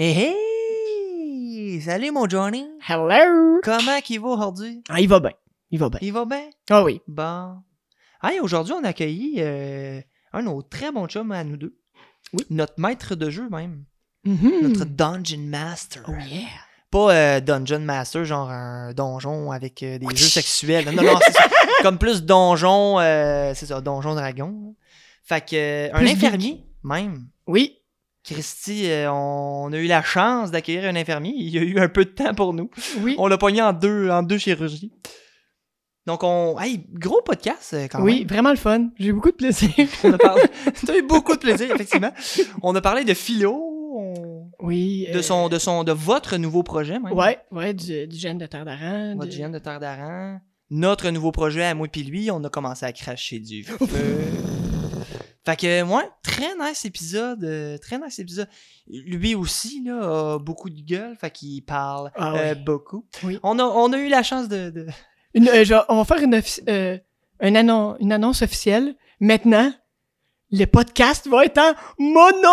Hey, hey! Salut mon Johnny! Hello! Comment qu'il va aujourd'hui? Ah, il va bien. Il va bien. Il va bien? Ah oui. Bon. Hey, aujourd'hui, on a accueilli euh, un de nos très bons chums à nous deux. Oui. Notre maître de jeu même. Mhm. Notre Dungeon Master. Oh yeah. Pas euh, Dungeon Master, genre un donjon avec euh, des jeux sexuels. Non, non, c'est ça. Comme plus donjon, euh, c'est ça, donjon dragon. Fait que, euh, un Plus infirmier, même. Oui. Christy, euh, on a eu la chance d'accueillir un infirmier. Il y a eu un peu de temps pour nous. Oui. On l'a pogné en deux, en deux chirurgies. Donc, on. Hey, gros podcast euh, quand Oui, même. vraiment le fun. J'ai beaucoup de plaisir. On a parlé. T'as eu beaucoup de plaisir, effectivement. On a parlé de philo, on- Oui. de euh, son, de son, de votre nouveau projet, même. Ouais, ouais, du, du gène de terre d'Aran. Votre de- GN de Terre d'Aran. Notre nouveau projet à moi puis lui, on a commencé à cracher du feu. fait que, moi, très nice épisode. euh, très nice épisode. Lui aussi, là, a beaucoup de gueule. Fait qu'il parle Ah euh, beaucoup. Oui. On, a, on a eu la chance de. de- Une, euh, genre, on va faire une, euh, un annon- une annonce officielle. Maintenant, le podcast va être en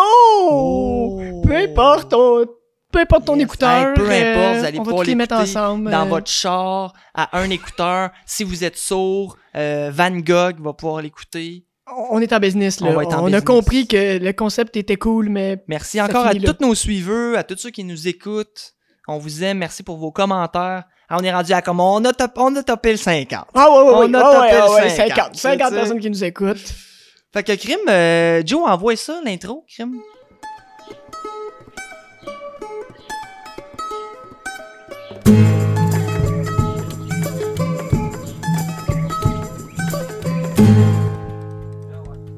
mono! Peu importe ton, peu importe ton Oh. Yes. écouteur. Hey, peu importe, euh, vous allez pouvoir les mettre ensemble. dans votre char, à un écouteur. Si vous êtes sourd, euh, Van Gogh va pouvoir l'écouter. On est en business, là. On va être en a business. compris que le concept était cool, mais Merci encore à là. tous nos suiveurs, à tous ceux qui nous écoutent. On vous aime. Merci pour vos commentaires. Ah, on est rendu à comme on a, top- on a topé le 50. Ah ouais, ouais, On a ah topé ouais, le ah ouais, 50, 50, 50 tu sais. personnes qui nous écoutent. Fait que Crime, euh, Joe, envoie ça, l'intro, Crime.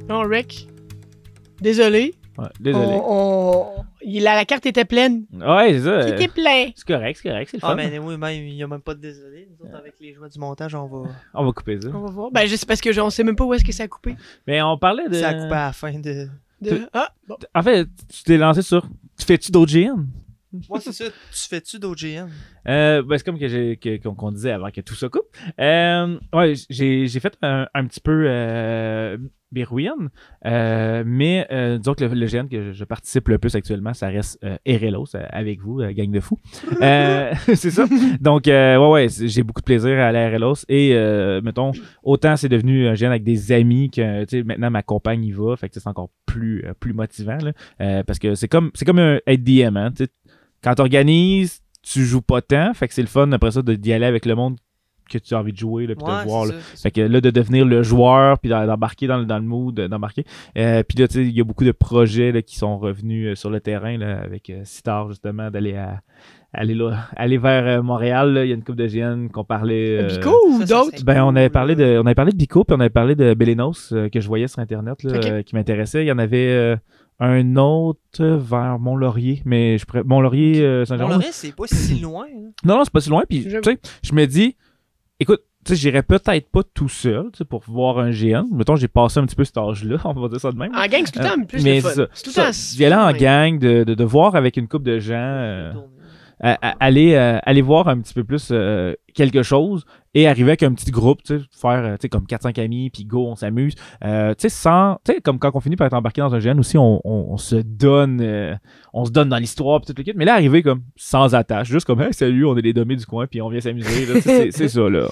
Non, Rick, désolé. Ouais, désolé. On, on- il- la, la carte était pleine. Ouais, c'est ça. C'était plein? C'est correct, c'est correct, c'est le Ah, fun. mais oui, même, il n'y a même pas de désolé. Nous autres, avec les joies du montage, on va. On va couper ça. On va voir. Ben, je sais parce que je- on sait même pas où est-ce que ça a coupé. Mais on parlait de. Ça a coupé à la fin de. Ah, bon. En fait, tu t'es lancé sur. Tu fais-tu d'autres GM? Moi, c'est ça. Tu fais-tu d'OGN? Euh, ben, c'est comme que que- qu'on, qu'on disait avant que tout ça coupe. Euh, ouais, j'ai, j'ai fait un, un petit peu euh, euh, mais euh, disons que le, le GN que je, je participe le plus actuellement, ça reste Erelos avec vous, gang de fous. C'est ça. Donc, ouais, ouais, j'ai beaucoup de plaisir à à Erelos et, euh, mettons, autant c'est devenu un GN avec des amis que, tu sais, maintenant ma compagne y va, fait que c'est encore plus, plus motivant, là, parce que c'est comme, c'est comme un, être DM, hein, tu. Quand t'organises, tu joues pas tant, fait que c'est le fun après ça de d'y aller avec le monde que tu as envie de jouer, là, puis Ouais, de voir. là. ça. Fait que là, de devenir le joueur, puis d'embarquer dans, le- dans le mood, euh, d'embarquer. Euh, puis là, tu sais, il y a beaucoup de projets là, qui sont revenus euh, sur le terrain, là, avec Sitar, justement, d'aller à aller là, aller vers euh, Montréal. là. Il y a une coupe de GN qu'on parlait. euh, Bico ou d'autres? ben, on avait Cool, parlé de, on avait parlé de Bico, puis on avait parlé de Belenos euh, que je voyais sur Internet, là, euh, qui m'intéressait. Il y en avait euh, un autre vers Mont-Laurier, mais je pourrais- Mont-Laurier, euh, le reste, c'est pas si loin. hein. Non, non, c'est pas si loin. Puis, tu sais, je me dis, écoute, tu sais, j'irais peut-être pas tout seul, tu sais, pour voir un GN. Mettons, j'ai passé un petit peu cet âge-là, on va dire ça de même. En gang, c'est tout le temps plus mais le fun. c'est ça. C'est tout le temps... En gang, de, de, de voir avec une couple de gens, euh, Euh, aller voir un petit peu plus euh, quelque chose et arriver avec un petit groupe, tu faire euh, comme 4-5 amis, puis go, on s'amuse. Tu sais, comme quand on finit par être embarqué dans un GN aussi, on, se donne, on se donne dans l'histoire, puis tout le kit. Mais là, arriver comme sans attache, juste comme, hey, salut, on est les dommés du coin, puis on vient s'amuser. C'est ça, là.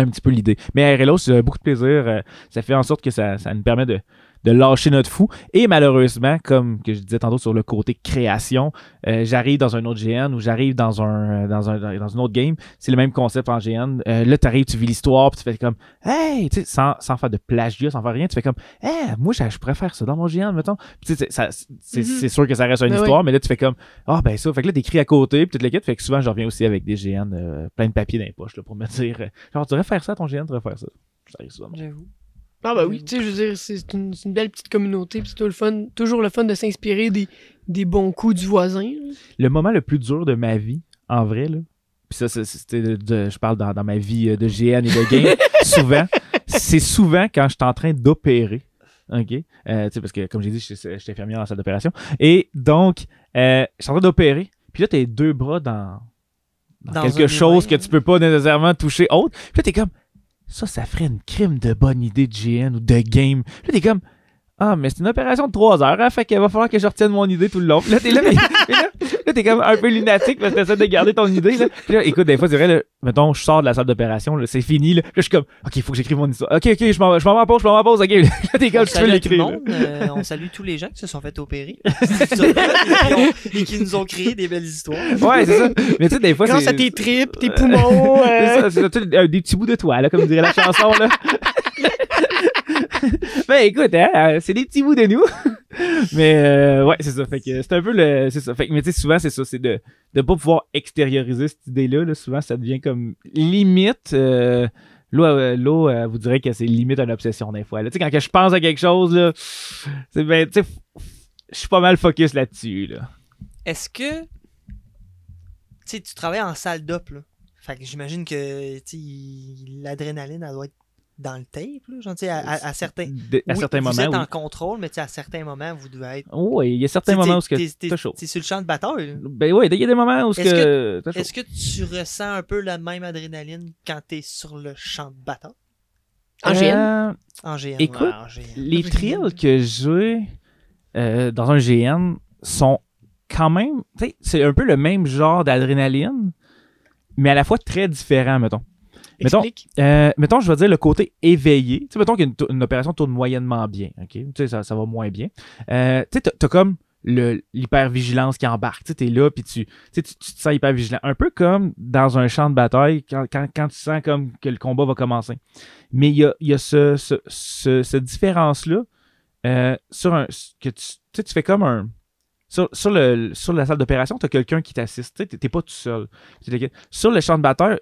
Un petit peu l'idée. Mais RLO, c'est beaucoup de plaisir. ça fait en sorte que ça nous permet de, de lâcher notre fou. Et malheureusement, comme que je disais tantôt sur le côté création, euh, j'arrive dans un autre GN ou j'arrive dans un, dans un dans une autre game, c'est le même concept en GN. Euh, là, tu arrives, tu vis l'histoire, puis tu fais comme Hey, tu sais, sans, sans faire de plagiat, sans faire rien, tu fais comme Hey, moi, je faire ça dans mon GN, mettons. Puis tu sais, c'est- ça- c'est c'est sûr que ça reste une Ben histoire, mais là, tu fais comme Ah, ben ça. Fait que là, t'écris à côté, puis toute l'équipe. Fait que souvent, je reviens aussi avec des GN, euh, plein de papier dans les poches, là, pour me dire euh, Genre, tu devrais faire ça à ton GN, tu devrais faire ça. J'avoue. Ah bah oui, tu sais, je veux dire, c'est une, belle petite communauté, puis c'est toujours le fun, toujours le fun de s'inspirer des, des bons coups du voisin. le moment le plus dur de ma vie, en vrai, là, puis ça, c'est- c'était de- de- je parle dans, dans ma vie euh, de GN et de game, souvent, c'est souvent quand je suis en train d'opérer. OK? Euh, tu sais, parce que, comme j'ai dit, je suis infirmière dans la salle d'opération. Et donc, euh, je suis en train d'opérer. Puis là, t'as les deux bras dans, dans Dans quelque chose que tu peux pas nécessairement toucher autre. Puis là, t'es comme, ça, ça ferait une crime de bonne idée de GN ou de game. Là, t'es comme, Ah, mais c'est une opération de 3 heures, hein, fait qu'il va falloir que je retienne mon idée tout le long. Puis là, t'es là, mais, là, là, t'es comme un peu lunatique parce que t'essaies de garder ton idée. Là. Puis là, écoute, des fois, c'est vrai, là, mettons, je sors de la salle d'opération, là, c'est fini. Là, Là, je suis comme, OK, il faut que j'écrive mon histoire. OK, OK, je m'en je m'en vais en pause, je m'en vais en pause. OK, là, t'es comme, tu peux l'écrire. euh, on salue tous les gens qui se sont fait opérer et, qui ont- et qui nous ont créé des belles histoires. Ouais, c'est ça. Mais tu sais, des fois, Grâce c'est. à tes tripes, tes poumons. C'est euh, ça, c'est ça, sais, euh, des petits bouts de toi, là, comme dirait la chanson, là. ben écoute, hein, euh, c'est des petits bouts de nous. mais euh, ouais, c'est ça. Fait que c'est un peu le. C'est ça. Fait que, mais tu sais, souvent, c'est ça. C'est de ne pas pouvoir extérioriser cette idée-là. là. Souvent, ça devient comme limite. Euh, L'eau, euh, euh, vous dirait que c'est limite une obsession des fois. Tu sais, quand que je pense à quelque chose, ben, tu sais, je suis pas mal focus là-dessus. Là. Est-ce que. Tu sais, tu travailles en salle d'op, là? Fait que j'imagine que, l'adrénaline, elle doit être dans le tape, là. Genre, tu sais, à, à- à certains. De- à Oui, certains vous moments. êtes oui. en contrôle, mais tu sais, à certains moments, vous devez être. Oh, oui, il y a certains Tu moments où c'est chaud. T'es sur le champ de bataille, là. Ben oui, il y a des moments où Est-ce c'est que. Est-ce que tu ressens un peu la même adrénaline quand t'es sur le champ de bataille? En GN. Euh, En GN. Écoute, ouais, en GN. les thrills que j'ai euh, dans un GN sont quand même, tu c'est un peu le même genre d'adrénaline, mais à la fois très différent, mettons. Mettons. Euh, mettons, je vais dire le côté éveillé. Tu sais, mettons qu'une une opération tourne moyennement bien, OK? Tu sais, ça, ça va moins bien. Euh, tu sais, t'as- t'as comme l'hypervigilance qui embarque. Tu sais, t'es là, puis tu, tu, te sens hyper vigilant. Un peu comme dans un champ de bataille, quand, quand, quand tu sens comme que le combat va commencer. Mais il y a, y a ce, ce, ce- cette différence-là euh, sur un... que tu, tu sais, tu fais comme un... Sur, sur, le, sur la salle d'opération, tu as quelqu'un qui t'assiste. Tu t'es pas tout seul. Sur le champ de bataille,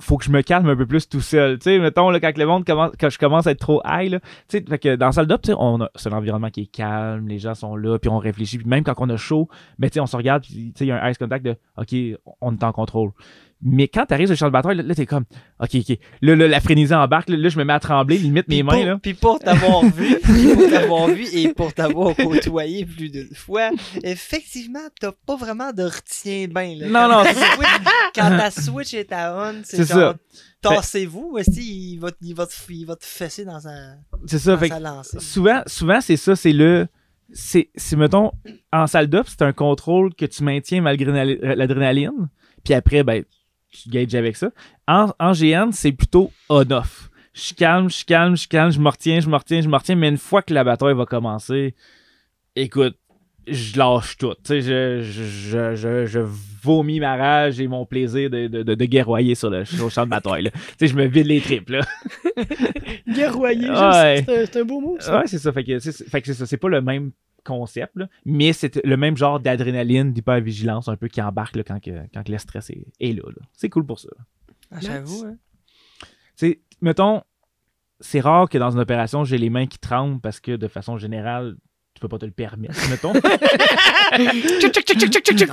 faut que je me calme un peu plus tout seul. Tu sais, mettons, quand le monde commence, quand je commence à être trop high, là, tu sais, fait que dans la salle d'op, on a- c'est un environnement qui est calme, les gens sont là, puis on réfléchit, puis même quand on a chaud, mais tu sais, on se regarde, puis tu sais, il y a un ice contact de, OK, on est en contrôle. Mais quand t'arrives sur le champ de bataille, là, là, t'es comme, OK, OK, là, là, la frénésie embarque, là, là, je me mets à trembler, limite mes mains, là. Puis pour t'avoir vu, pour t'avoir vu et pour t'avoir côtoyé plus d'une fois, effectivement, t'as pas vraiment de retien-bain. là. Non, non, ta c'est- switch- Quand ta switch est à on, c'est genre, ça. tassez-vous, est il va, il, va te, il va te fesser dans sa, C'est ça, dans fait que sa lancée. souvent, souvent c'est ça, c'est le. C'est, c'est, mettons, en salle d'op, c'est un contrôle que tu maintiens malgré l'adrénali- l'adrénaline. Puis après, ben, tu gages avec ça. En, en GN, c'est plutôt on-off. Je suis calme, je suis calme, je suis calme, je me retiens, je me retiens, je me retiens. Mais une fois que la bataille va commencer, écoute, je lâche tout. Je, je, je, je, vomis ma rage et mon plaisir de, de, de, de guerroyer sur le, sur le champ de bataille. je me vide les tripes, là. Guerroyer, Ouais. c'est un- beau mot, ça. Ouais, c'est ça. Fait que fait que c'est ça. C'est pas le même concept, là, mais c'est le même genre d'adrénaline, d'hypervigilance un peu qui embarque là, quand, que, quand que le stress est, est là, là. C'est cool pour ça. Ah, J'avoue, hein. Mettons, c'est rare que dans une opération, j'ai les mains qui tremblent parce que de façon générale, tu peux pas te le permettre, mettons.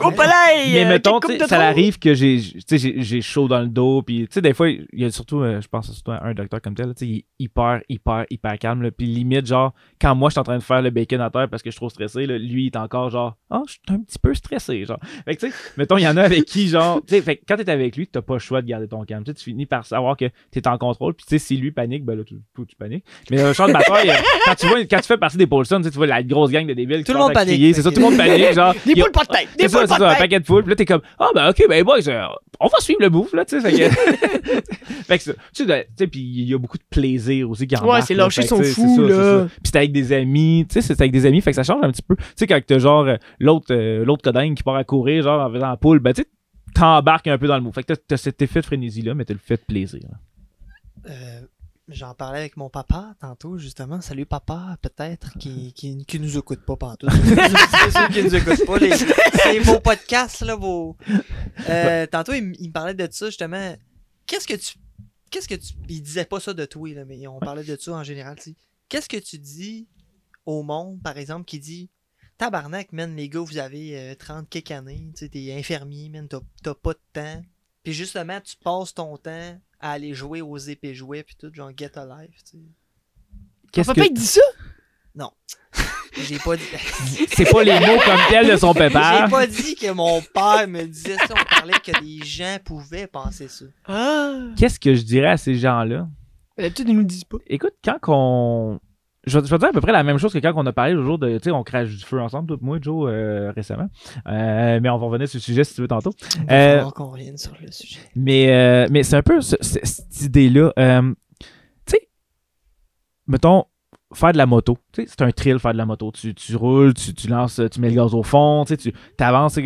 Au palais! Mais euh, mettons, ça arrive que j'ai tu sais, j'ai j'ai chaud dans le dos. Puis, tu sais, des fois, il y a surtout, euh, je pense surtout à un docteur comme tel, tu sais, il est hyper, hyper, hyper calme. là. Puis limite, genre, quand moi, je suis en train de faire le bacon à terre parce que je suis trop stressé, là, lui, il est encore genre, ah, je suis un petit peu stressé. Genre. Fait que, tu sais, mettons, il y en a avec qui, genre, tu sais, fait que quand t'es avec lui, t'as pas le choix de garder ton calme. Tu finis par savoir que t'es en contrôle. Puis, tu sais, si lui panique, ben là, tu, tu paniques. Mais dans un champ de bataille, euh, quand tu vois, quand tu fais partie des Paulson, tu vois la grosse gang de débiles qui Tout le monde panique. C'est ça, tout le monde panique. Genre, Des poules pas de tête! Des poules c'est pas ça, un de tête! paquet de poules. Puis là, t'es comme, ah, ben, ok, ben, boys, euh, on va suivre le move, là, tu sais. Fait que, fait que ça, tu sais, puis il y a beaucoup de plaisir aussi qui Ouais, embarque, c'est là. lâcher son fou, là. Puis c'est avec des amis, tu sais, c'est avec des amis, fait que ça change un petit peu. Tu sais, quand t'as genre euh, l'autre euh, l'autre codingue qui part à courir, genre, en faisant la poule, ben, tu sais, t'embarques un peu dans le move. Fait que t'as- cet effet de frénésie-là, mais t'as le fait de plaisir. Euh, J'en parlais avec mon papa tantôt, justement. Salut papa, peut-être, qui, qui, qui nous écoute pas pantoute. C'est sûr qui nous écoute pas. les- C'est vos podcasts, là, vos. Euh, tantôt, il, me parlait de ça, justement. Qu'est-ce que tu. Qu'est-ce que tu. Il disait pas ça de toi, là, mais on parlait de ça en général, tu sais. Qu'est-ce que tu dis au monde, par exemple, qui dit Tabarnak, man, les gars, vous avez euh, 30 quelques années, tu sais, t'es infirmier, man, t'as t'as pas de temps. Puis justement, tu passes ton temps à aller jouer aux épées jouets, puis tout, genre Get Alive, tu sais. Qu'est-ce Papa, que. il dit ça? J'ai pas dit. C'est pas les mots comme tels de son pépère. J'ai pas dit que mon père me disait ça. On parlait que les gens pouvaient penser ça. Ah! Qu'est-ce que je dirais à ces gens-là? D'habitude, ils nous disent pas. Écoute, quand qu'on. Je, vais, dire à peu près la même chose que quand on a parlé le jour de, tu sais, on crache du feu ensemble, toi, et moi, Joe, euh, récemment. Euh, mais on va revenir sur le sujet si tu veux tantôt. Il va Euh, qu'on revienne sur le sujet. Mais, euh, mais c'est un peu ce- ce- cette idée-là. Tu sais, mettons, faire de la moto. Tu sais, c'est un thrill faire de la moto. Tu, tu roules, tu, tu lances, tu mets le gaz au fond, tu avances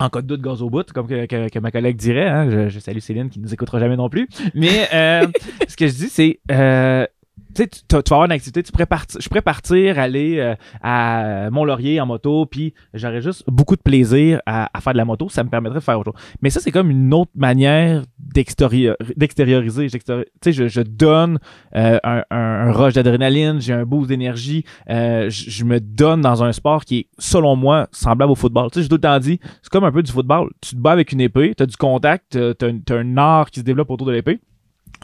en cas de doute, gaz au bout, comme que, que- que ma collègue dirait. hein. Je, je salue Céline qui nous écoutera jamais non plus. Mais euh, ce que je dis, c'est. euh, tu tu, vas avoir une activité, tu je pourrais partir, aller euh, à Mont-Laurier en moto, puis j'aurais juste beaucoup de plaisir à, à faire de la moto. Ça me permettrait de faire autre chose. Mais ça, c'est comme une autre manière d'extérioriser. Tu sais, je, je donne euh, un, un, un rush d'adrénaline, j'ai un boost d'énergie. euh, je, je me donne dans un sport qui est, selon moi, semblable au football. Tu sais, j'ai tout le temps dit, c'est comme un peu du football. Tu te bats avec une épée, tu as du contact, tu as, un art qui se développe autour de l'épée.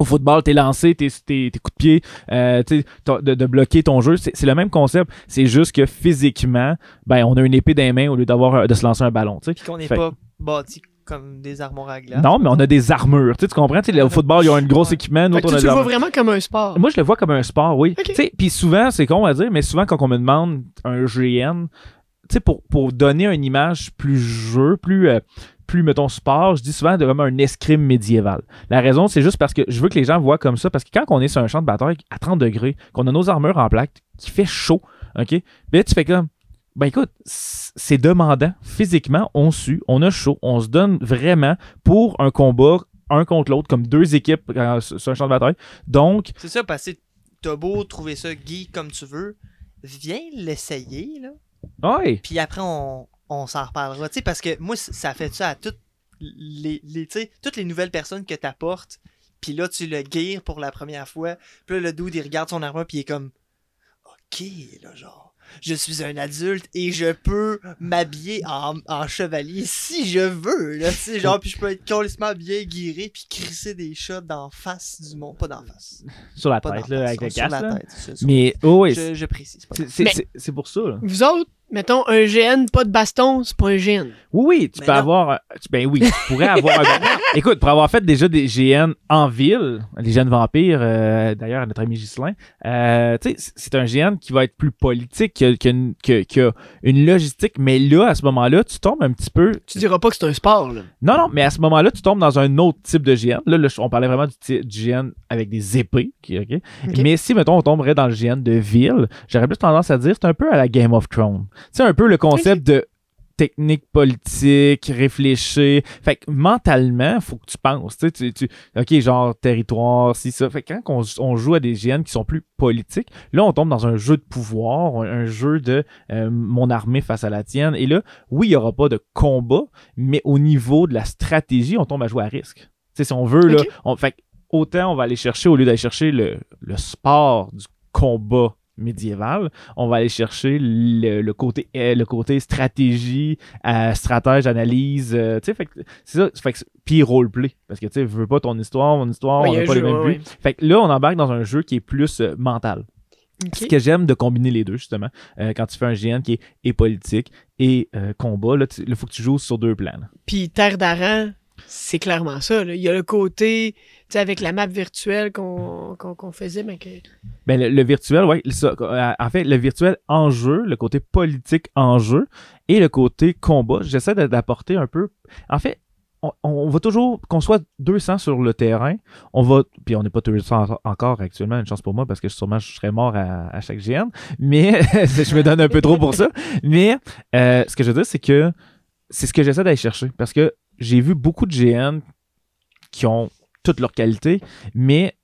Au football, t'es lancé, tes, tes, tes coups de pied, euh, tu de, de bloquer ton jeu. C'est c'est le même concept. C'est juste que physiquement, ben, on a une épée dans les mains au lieu d'avoir de se lancer un ballon. tu sais. Puis qu'on n'est pas bâti comme des armoires à glace. Non, mais on a des armures. Tu, sais, tu comprends? Tu sais, au football, ils ont un gros Ouais. équipement. Nous, autres, on a tu le vois vraiment comme un sport. Moi, je le vois comme un sport, oui. Ok. Tu sais, Puis souvent, c'est con à dire, mais souvent, quand on me demande un GN, tu sais, pour, pour donner une image plus jeu, plus, euh, plus, mettons, sport, je dis souvent de vraiment un escrime médiéval. La raison, c'est juste parce que je veux que les gens voient comme ça, parce que quand on est sur un champ de bataille à 30 degrés, qu'on a nos armures en plaque, qui fait chaud, OK? Ben tu fais comme, ben écoute, c'est demandant. Physiquement, on sue, on a chaud, on se donne vraiment pour un combat un contre l'autre, comme deux équipes euh, sur sur un champ de bataille. Donc, C'est ça, parce que t'as beau trouver ça geek comme tu veux, viens l'essayer, là. ouais. Puis après, on, on s'en reparlera. Tu sais, parce que moi, ça fait ça à toutes les, les, tu sais, toutes les nouvelles personnes que t'apportes. Puis là, tu le guires pour la première fois. Puis là, le dude, il regarde son armure, puis il est comme... OK, là, genre... Je suis un adulte et je peux m'habiller en, en chevalier si je veux, là, tu sais, genre, puis je peux être complètement bien guiré puis crisser des shots d'en face du monde. Pas d'en face. sur la Pas tête, là, face, avec le sur casque. la là. tête, c'est ça. Mais, oh, oui, je, je précise. c'est pour ça. là. Vous autres, mettons, un GN, pas de baston, c'est pas un GN. Oui, oui, tu Mais peux non. avoir. tu- Ben oui, tu pourrais avoir. un- Écoute, pour avoir fait déjà des GN en ville, les GN vampires, euh, d'ailleurs, notre ami Ghislain, euh, tu sais, c- c'est un GN qui va être plus politique, qui a, qui a une, qui a- qui a une logistique, mais là, à ce moment-là, tu tombes un petit peu. Tu diras pas que c'est un sport, là. Non, non, mais à ce moment-là, tu tombes dans un autre type de GN. Là, là, on parlait vraiment du, du GN avec des épées. Mais si, mettons, on tomberait dans le GN de ville, j'aurais plus tendance à dire c'est un peu à la Game of Thrones. C'est un peu le concept de technique politique, réfléchir. Fait que mentalement, faut que tu penses. Tu, sais, tu, OK, genre territoire, si ça. Fait que quand on, on joue à des GN qui sont plus politiques, là, on tombe dans un jeu de pouvoir, un, un jeu de euh, mon armée face à la tienne. Et là, oui, il n'y aura pas de combat, mais au niveau de la stratégie, on tombe à jouer à risque. Tu sais, si on veut, là, on, fait que autant on va aller chercher, au lieu d'aller chercher le, le sport du combat médiéval, on va aller chercher le, le côté euh, le côté stratégie, euh, stratège, analyse, euh, tu sais, c'est ça, fait que puis roleplay parce que tu sais, veux pas ton histoire, mon histoire, Ouais, on n'a pas les jeu, mêmes ouais, buts. Fait que là, on embarque dans un jeu qui est plus euh, mental. Ce que j'aime de combiner les deux, justement, euh, quand tu fais un GN qui est et politique et euh, combat, là, il faut que tu joues sur deux plans. Puis Terre d'Aran, c'est clairement ça. Il y a le côté, tu sais, avec la map virtuelle qu'on faisait, mais que... Ben, le, virtuel, oui. en fait, le virtuel en jeu, le côté politique en jeu et le côté combat, j'essaie d'apporter un peu. En fait, on, va toujours, qu'on soit 200 sur le terrain, on va, puis on n'est pas 200 en- encore actuellement, une chance pour moi parce que sûrement je serais mort à, à chaque GN, mais je me donne un peu trop pour ça. Mais euh, ce que je veux dire, c'est que c'est ce que j'essaie d'aller chercher parce que j'ai vu beaucoup de GN qui ont toutes leurs qualités, mais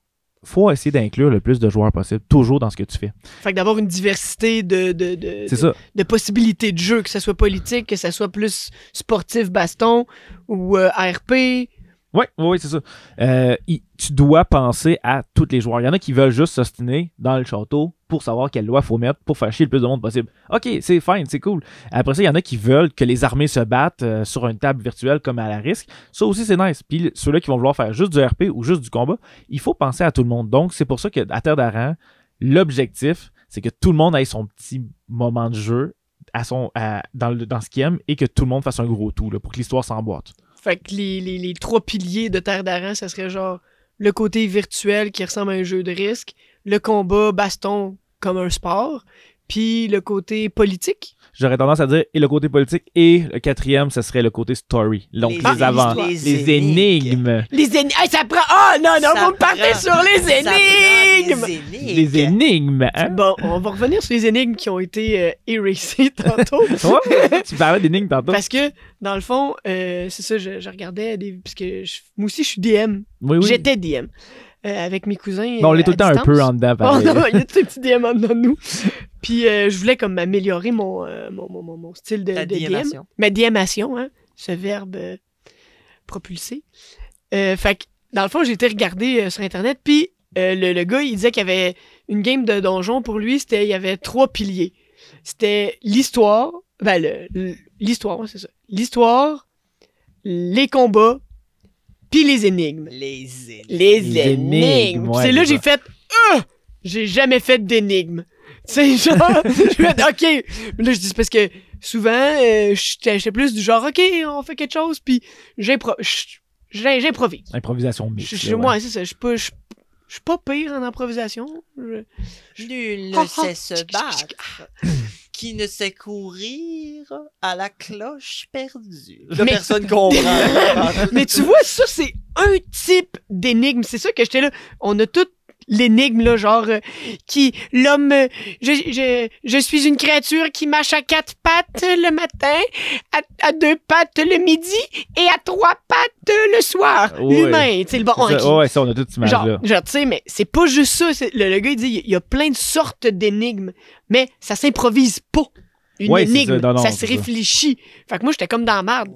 faut essayer d'inclure le plus de joueurs possible, toujours dans ce que tu fais. Fait que d'avoir une diversité de, de, de, possibilités de jeu, que ça soit politique, que ça soit plus sportif baston ou euh, RP. Oui, oui, c'est ça. Euh, tu dois penser à tous les joueurs. Il y en a qui veulent juste s'ostiner dans le château pour savoir quelle loi faut mettre pour faire chier le plus de monde possible. OK, c'est fine, c'est cool. Après ça, il y en a qui veulent que les armées se battent euh, sur une table virtuelle comme à la risque. Ça aussi, c'est nice. Puis ceux-là qui vont vouloir faire juste du RP ou juste du combat, il faut penser à tout le monde. Donc, c'est pour ça qu'à Terre d'Aran, l'objectif, c'est que tout le monde ait son petit moment de jeu à son, dans, le- dans ce qu'il aime et que tout le monde fasse un gros tout là, pour que l'histoire s'emboîte. Fait que les, les, les trois piliers de Terre d'Aran, ça serait genre le côté virtuel qui ressemble à un jeu de risque, le combat baston comme un sport, puis le côté politique. J'aurais tendance à dire et le côté politique et le quatrième, ce serait le côté story. Donc Les les, avant, les, Les énigmes. Les énigmes. ça prend. Oh non, non, Ça vous me partez prend- sur les énigmes! Les énigmes. Les énigmes, hein? Bon, on va revenir sur les énigmes qui ont été euh, erasées tantôt. Ouais, tu parlais d'énigmes tantôt. Parce que, dans le fond, euh, c'est ça, je, je regardais des. Parce que je- moi aussi, je suis DM. Oui, oui. J'étais DM. euh, avec mes cousins. Bon, on est tout le temps un peu en dedans, Oh non, il y a tous ces petits DM en dedans de nous. Puis euh, je voulais comme m'améliorer mon, euh, mon, mon, mon- mon style de, de DM. Ma diémation, hein, ce verbe euh, propulsé. Euh, fait que, dans le fond, j'ai été regarder euh, sur Internet, puis euh, le, le gars, il disait qu'il y avait une game de donjon pour lui, c'était il y avait trois piliers. C'était l'histoire, ben l'histoire, ouais, c'est ça. L'histoire, les combats, puis les énigmes. Les énigmes. Les, Les énigmes. énigmes, Puis ouais, c'est là je j'ai fait Ah! J'ai jamais fait d'énigmes. Tu sais, genre, je fait OK. Mais là, je dis c'est parce que souvent, euh, j'étais j'étais plus du genre OK, on fait quelque chose, puis j'impro- j'- j'ai- j'improvise. Improvisation mixte. ouais. Moi, c'est ça. Je suis pas, je- je suis pas pire en improvisation. Je- Nul Ah, ne ah, sait se battre. Qui ne sait courir à la cloche perdue. Là, Mais- personne comprend. Mais tu vois, ça, c'est un type d'énigme. C'est ça que j'étais là. On a toute l'énigme, là, genre, euh, qui, l'homme, euh, je, je, je suis une créature qui marche à quatre pattes le matin, à, à deux pattes le midi et à trois pattes le soir. Ouais. L'humain, tu sais, le bon. Ça, ok. ouais, ça, on a toute cette Genre, genre tu sais, mais c'est pas juste ça. Le, le gars, il dit, il y a plein de sortes d'énigmes, mais ça s'improvise pas. Une Ouais, énigme, ça. Non, non, ça c'est se réfléchit. Fait que moi, j'étais comme dans la merde.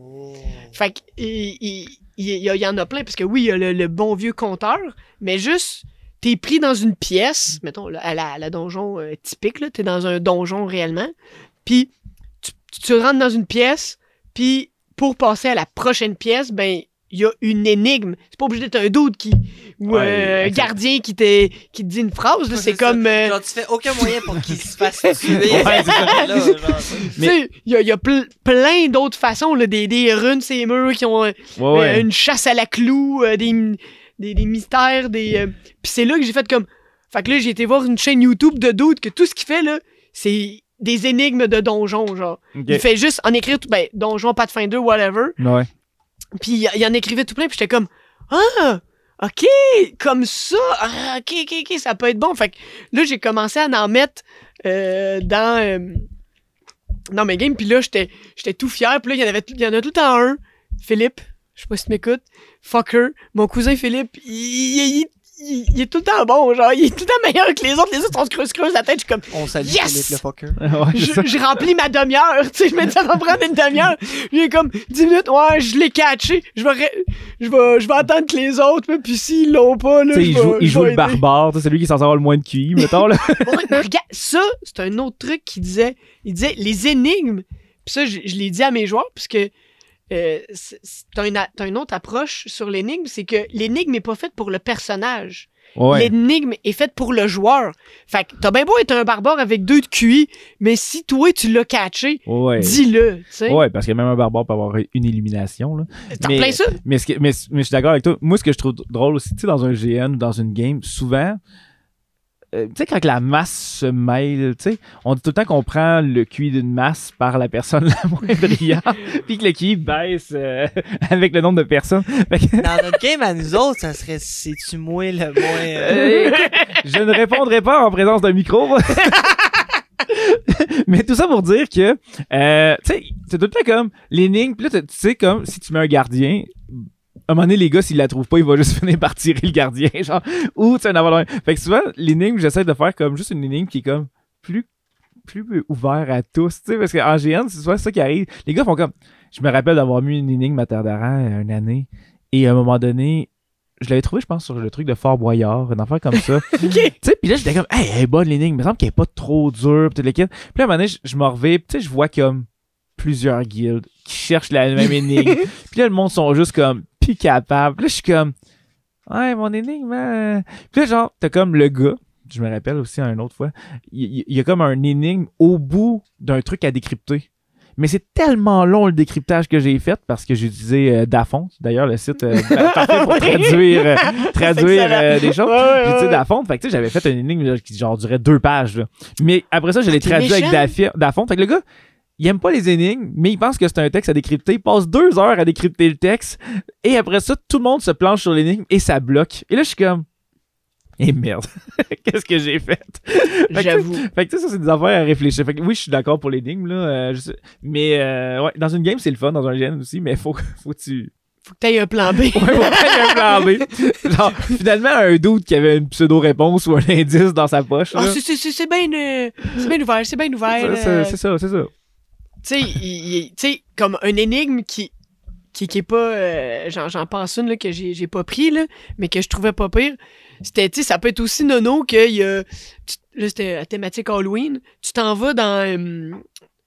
Fait que, il y en a plein, parce que oui, il y a le, le bon vieux compteur, mais juste, t'es pris dans une pièce, mettons, là, à la, à la donjon euh, typique, là, t'es dans un donjon réellement, puis tu, tu rentres dans une pièce, puis pour passer à la prochaine pièce, ben, il y a une énigme. C'est pas obligé d'être un doute qui, ou Ouais, euh, un gardien qui, te, qui te dit une phrase, là, c'est comme... euh, Genre, tu fais aucun moyen pour qu'il se fasse tuer. Il y a, il y a ple- plein d'autres façons, là, des, des runes, ces murs qui ont... euh, Ouais, ouais. Euh, une chasse à la clou, euh, des, des, des mystères, des. euh, Puis c'est là que j'ai fait comme. Fait que là, j'ai été voir une chaîne YouTube de doute que tout ce qu'il fait, là, c'est des énigmes de donjons, genre. Il fait juste en écrire tout. Ben, donjon, Pathfinder, whatever. Ouais. Puis il, en écrivait tout plein, puis j'étais comme. Ah! OK! Comme ça! Ah, OK, OK, OK, ça peut être bon. Fait que là, j'ai commencé à en mettre euh, dans. euh, dans mes games, puis là, j'étais j'étais tout fier. Puis là, il y en avait tout- il y en a tout le temps un. Philippe, je sais pas si tu m'écoutes. Fucker. Mon cousin Philippe, il, il- il- il est tout le temps bon, genre, il est tout le temps meilleur que les autres. Les autres, on se creuse, creuse la tête. Je suis comme, On salue Yes! Philippe le fucker. Ouais, je- j'ai rempli ma demi-heure. Tu sais, je me dis, ça va prendre une demi-heure. Il est comme 10 minutes. Ouais, je l'ai catché. Je vais, je vais, je vais attendre que les autres, puis s'ils l'ont pas, là, Tu sais, je il joue, il joue le barbare, tu sais, c'est lui qui est censé avoir le moins de QI, mettons, là. Regarde, ça, c'est un autre truc qui disait, il disait les énigmes. Puis ça, je, je l'ai dit à mes joueurs, puisque euh, c'est- t'as une, autre approche sur l'énigme, c'est que l'énigme n'est pas faite pour le personnage. Ouais. L'énigme est faite pour le joueur. Fait que t'as bien beau être un barbare avec deux de QI, mais si toi, tu l'as catché, Ouais. dis-le, tu. Ouais, parce que même un barbare peut avoir une élimination, là. T'en Mais- plein ça? Mais je suis d'accord avec toi. Moi, ce que je trouve drôle aussi, tu sais, dans un GN ou dans une game, souvent, euh, tu sais, quand la masse se mêle, tu sais, on dit tout le temps qu'on prend le QI d'une masse par la personne la moins brillante, puis que le QI baisse euh, avec le nombre de personnes. Que, Dans notre game à nous autres, ça serait c'est-tu moi le moins. euh, euh, je ne répondrai pas en présence d'un micro. Mais tout ça pour dire que, euh, tu sais, c'est tout le temps comme l'énigme. Puis là, tu tu sais, comme si tu mets un gardien, un moment donné, les gars, s'ils la trouvent pas, ils vont juste finir par tirer le gardien, genre, ou tu sais, un loin. Fait que souvent, l'énigme, j'essaie de faire comme juste une énigme qui est comme plus, plus ouvert à tous, tu sais, parce qu'en GN, c'est souvent ça qui arrive. Les gars font comme, je me rappelle d'avoir mis une énigme à Terre d'Aran euh, une année, et à un moment donné, je l'avais trouvé, je pense, sur le truc de Fort Boyard, une affaire comme ça. Tu sais, puis là, j'étais comme, hey, elle est bonne l'énigme, il me semble qu'elle est pas trop dure, pis tout le kit. Puis là, à un moment donné, je, m'en reviens, tu sais, je vois comme plusieurs guildes qui cherchent la même énigme. puis là, le monde sont juste comme, plus capables. Puis là, je suis comme, ouais, mon énigme, hein. Puis là, genre, t'as comme le gars, je me rappelle aussi une autre fois, il, y a comme un énigme au bout d'un truc à décrypter. Mais c'est tellement long le décryptage que j'ai fait parce que j'ai utilisé euh, Dafont, d'ailleurs le site euh, parfait pour traduire, euh, traduire euh, des choses. J'ai utilisé. Dafont, fait que tu sais, j'avais fait une énigme qui genre durait deux pages. là. Mais après ça, je l'ai traduit avec Dafont. Fait que le gars, il aime pas les énigmes, mais il pense que c'est un texte à décrypter. Il passe deux heures à décrypter le texte. Et après ça, tout le monde se planche sur l'énigme et ça bloque. Et là, je suis comme. Et merde, qu'est-ce que j'ai fait? Fait que, J'avoue. Fait que tu sais, ça, c'est des affaires à réfléchir. Fait que oui, je suis d'accord pour l'énigme, là. euh, je mais euh, ouais, dans une game, c'est le fun, dans un GN aussi, mais faut, faut que tu. Faut que t'aies un plan B. Ouais, faut pas un plan B. Genre, finalement, un doute qui avait une pseudo-réponse ou un indice dans sa poche. Là. c'est- bien euh, c'est bien ouvert, c'est bien ouvert. Ça, euh, c'est c'est ça, c'est ça. Sais, il- il- comme un énigme qui, qui, qui est pas. euh, J'en pense une là, que j'ai pas pris, là, mais que je trouvais pas pire. C'était, tu ça peut être aussi nono qu'il y a. Là, c'était la thématique Halloween. Tu t'en vas dans. euh,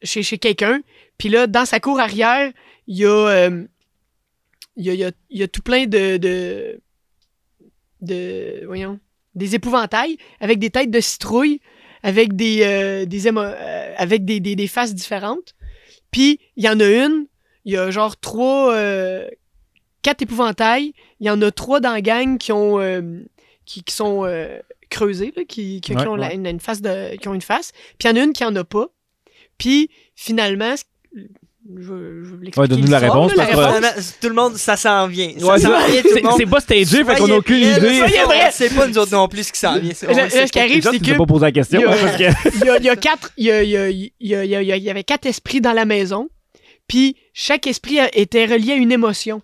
chez chez quelqu'un, puis là, dans sa cour arrière, il y a. euh, il y a, y a- tout plein de. de. voyons. Des épouvantails avec des têtes de citrouille, avec des. avec des, des faces différentes. Puis, il y en a une, il y a genre trois, euh, quatre épouvantails. Il y en a trois dans la gang qui ont, euh, qui, qui sont euh, creusés, là, qui, qui, qui Ouais, ont la- une, une face de, qui ont une face. Puis, il y en a une qui en a pas. Puis, finalement, je, je vais vous l'expliquer Ouais, donne-nous la réponse, là, la tout le monde, ça s'en vient. Ouais, c'est c'est pas stagé, fait qu'on a aucune idée. sait pas nous autres non plus ce qui s'en vient. Ce qui arrive, c'est que pas posé la question, Il y a- hein, quatre, il y, avait quatre esprits dans la maison. Puis chaque esprit était relié à une émotion.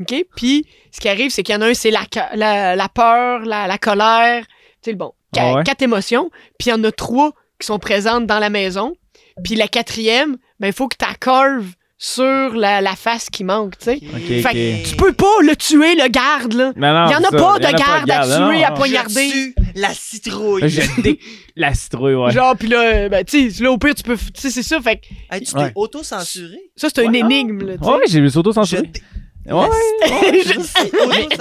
OK? Puis ce qui arrive, c'est qu'il y en a un, c'est la, ca- la, la peur, la, la colère. Tu sais, bon, Ah ouais. quatre émotions. Puis il y en a trois qui sont présentes dans la maison. Puis la quatrième, ben, il faut que tu la carves sur la, la face qui manque, tu sais. Fait que tu peux pas le tuer, le garde, là. Il y en a pas de garde à non, tuer, non, à poignarder. Je tue la citrouille. Je dé- La citrouille, ouais. Genre, puis là, ben, tu sais, là, au pire, tu peux. Tu sais, c'est ça. Fait que Hey, tu Ouais. t'es auto-censuré? ça, c'est une Ouais, énigme, là, tu sais. Ouais, j'ai vu Je Ouais. Je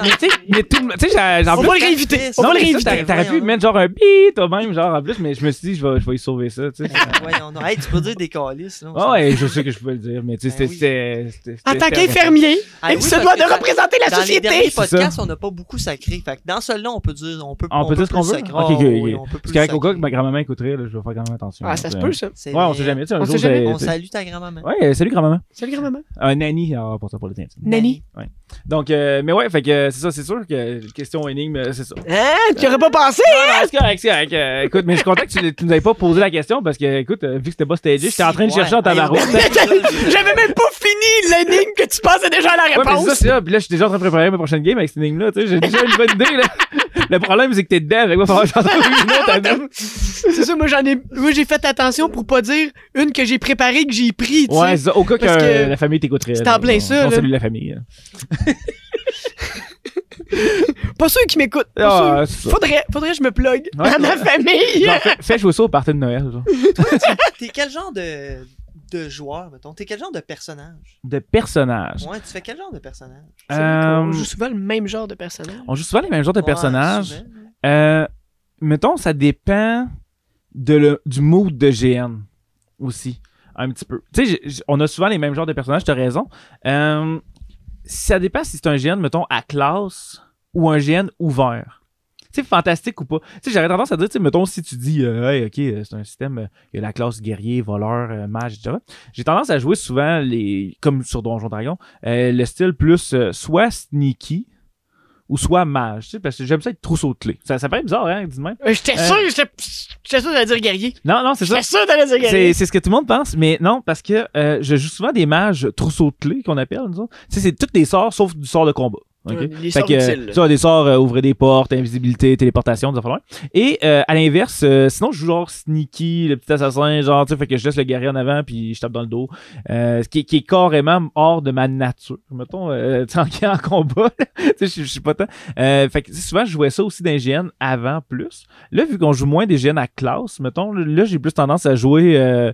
Mais tu sais, mais tout le monde- tu sais, j'ai- en On plus- va le réinviter. Non, On va Non, le réinviter. t'aurais- pu mettre genre un bip toi-même, genre en plus, mais je me suis dit, je vais, je vais y sauver ça, tu sais. Voyons donc. Hey, tu peux dire des calices, là. Ouais, ouais, je sais que je pouvais le dire, mais tu sais, Ben c'était. En tant qu'infirmier, Ah il oui, se doit de dans- représenter la Dans les société. derniers C'est podcasts, on n'a pas beaucoup sacré. Fait que dans celui-là, on peut dire. On peut, On peut dire ce qu'on plus veut? sacrer. Ok, ok, plus Parce qu'avec au que ma grand-maman écouterait, là, je vais faire quand même attention. Ah, ça se peut, ça. Ouais, on sait jamais, tu sais, un On jour, sait jamais. j'ai- On salue ta grand-maman. Ouais, salut grand-maman. Salut, grand-maman. Un nanny, alors, pour ça, pour les Nani. Donc, euh, mais ouais, fait que euh, c'est ça, c'est sûr que question énigme, euh, c'est ça. Hein? Tu aurais pas pensé? Non, non, c'est correct, c'est correct. Euh, écoute, mais je suis content que tu, tu nous avais pas posé la question parce que, écoute, euh, vu que c'était pas stagé, j'étais en train de Ouais. chercher en Ouais, J'avais même pas fini l'énigme que tu pensais déjà à la mais c'est ça, réponse. c'est ça. Puis là, je suis déjà en train de préparer ma prochaine game avec cette énigme-là. Tu sais, j'ai déjà une bonne idée, là. Le problème, c'est que t'es dedans. Fait que j'en trouve une autre. C'est ça, moi j'en ai. Moi j'ai fait attention pour pas dire une que j'ai préparée que j'ai pris, tu Ouais, c'est ça. Au cas que, euh, la famille t'écouterait. c'est là. en plein ça, On là. salue la famille. Pas ceux qui m'écoutent. Pas Ah, ceux- c'est ça. Faudrait, faudrait que je me plug Ouais. à ma famille. Genre, fais, fais jouer ça au party de Noël. genre. T'es quel genre de, de joueur, mettons? T'es quel genre de personnage? De personnages. Ouais, tu fais quel genre de personnage? C'est qu'on Euh, joue souvent le même genre de personnage. On joue souvent les mêmes genres de Ouais, personnages. souvent. Euh, mettons, ça dépend de le, du mood de GN aussi. Un petit peu. Tu sais, j'ai- j'ai- on a souvent les mêmes genres de personnages, t'as raison. Euh, ça dépend si c'est un GN, mettons, à classe ou un GN ouvert. Tu sais, fantastique ou pas. Tu sais, j'aurais tendance à dire, tu mettons, si tu dis, euh, hey, ok, euh, c'est un système, euh, il y a la classe guerrier, voleur, euh, mage. J'ai tendance à jouer souvent, les comme sur Donjon Dragon, le style plus soit sneaky ou soit mage, tu sais, parce que j'aime ça être trousseau de clés. Ça, ça paraît bizarre, hein, dis même. Euh, J'étais Euh, sûr, j'étais j'étais sûr d'aller dire guerrier. Non, non, c'est ça. J'étais sûr d'aller dire guerrier. c'est ce que tout le monde pense, mais non, parce que euh, je joue souvent des mages trousseau de clés qu'on appelle, nous autres. Tu sais, c'est tous des sorts sauf du sort de combat. Ok? Ouais, les Fait que, euh, vois, des sorts, euh, ouvrir des portes, invisibilité, téléportation, des affaires loin. Et euh, à l'inverse, euh, sinon, je joue genre sneaky, le petit assassin, genre, tu sais, fait que je laisse le guerrier en avant, puis je tape dans le dos. Euh, ce qui, qui est carrément hors de ma nature. Mettons, euh, tu sais, en, combat, tu sais, je suis pas tant. Euh, fait que souvent, je jouais ça aussi d'un GN avant plus. Là, vu qu'on joue moins des GN à classe, mettons, là, j'ai plus tendance à jouer.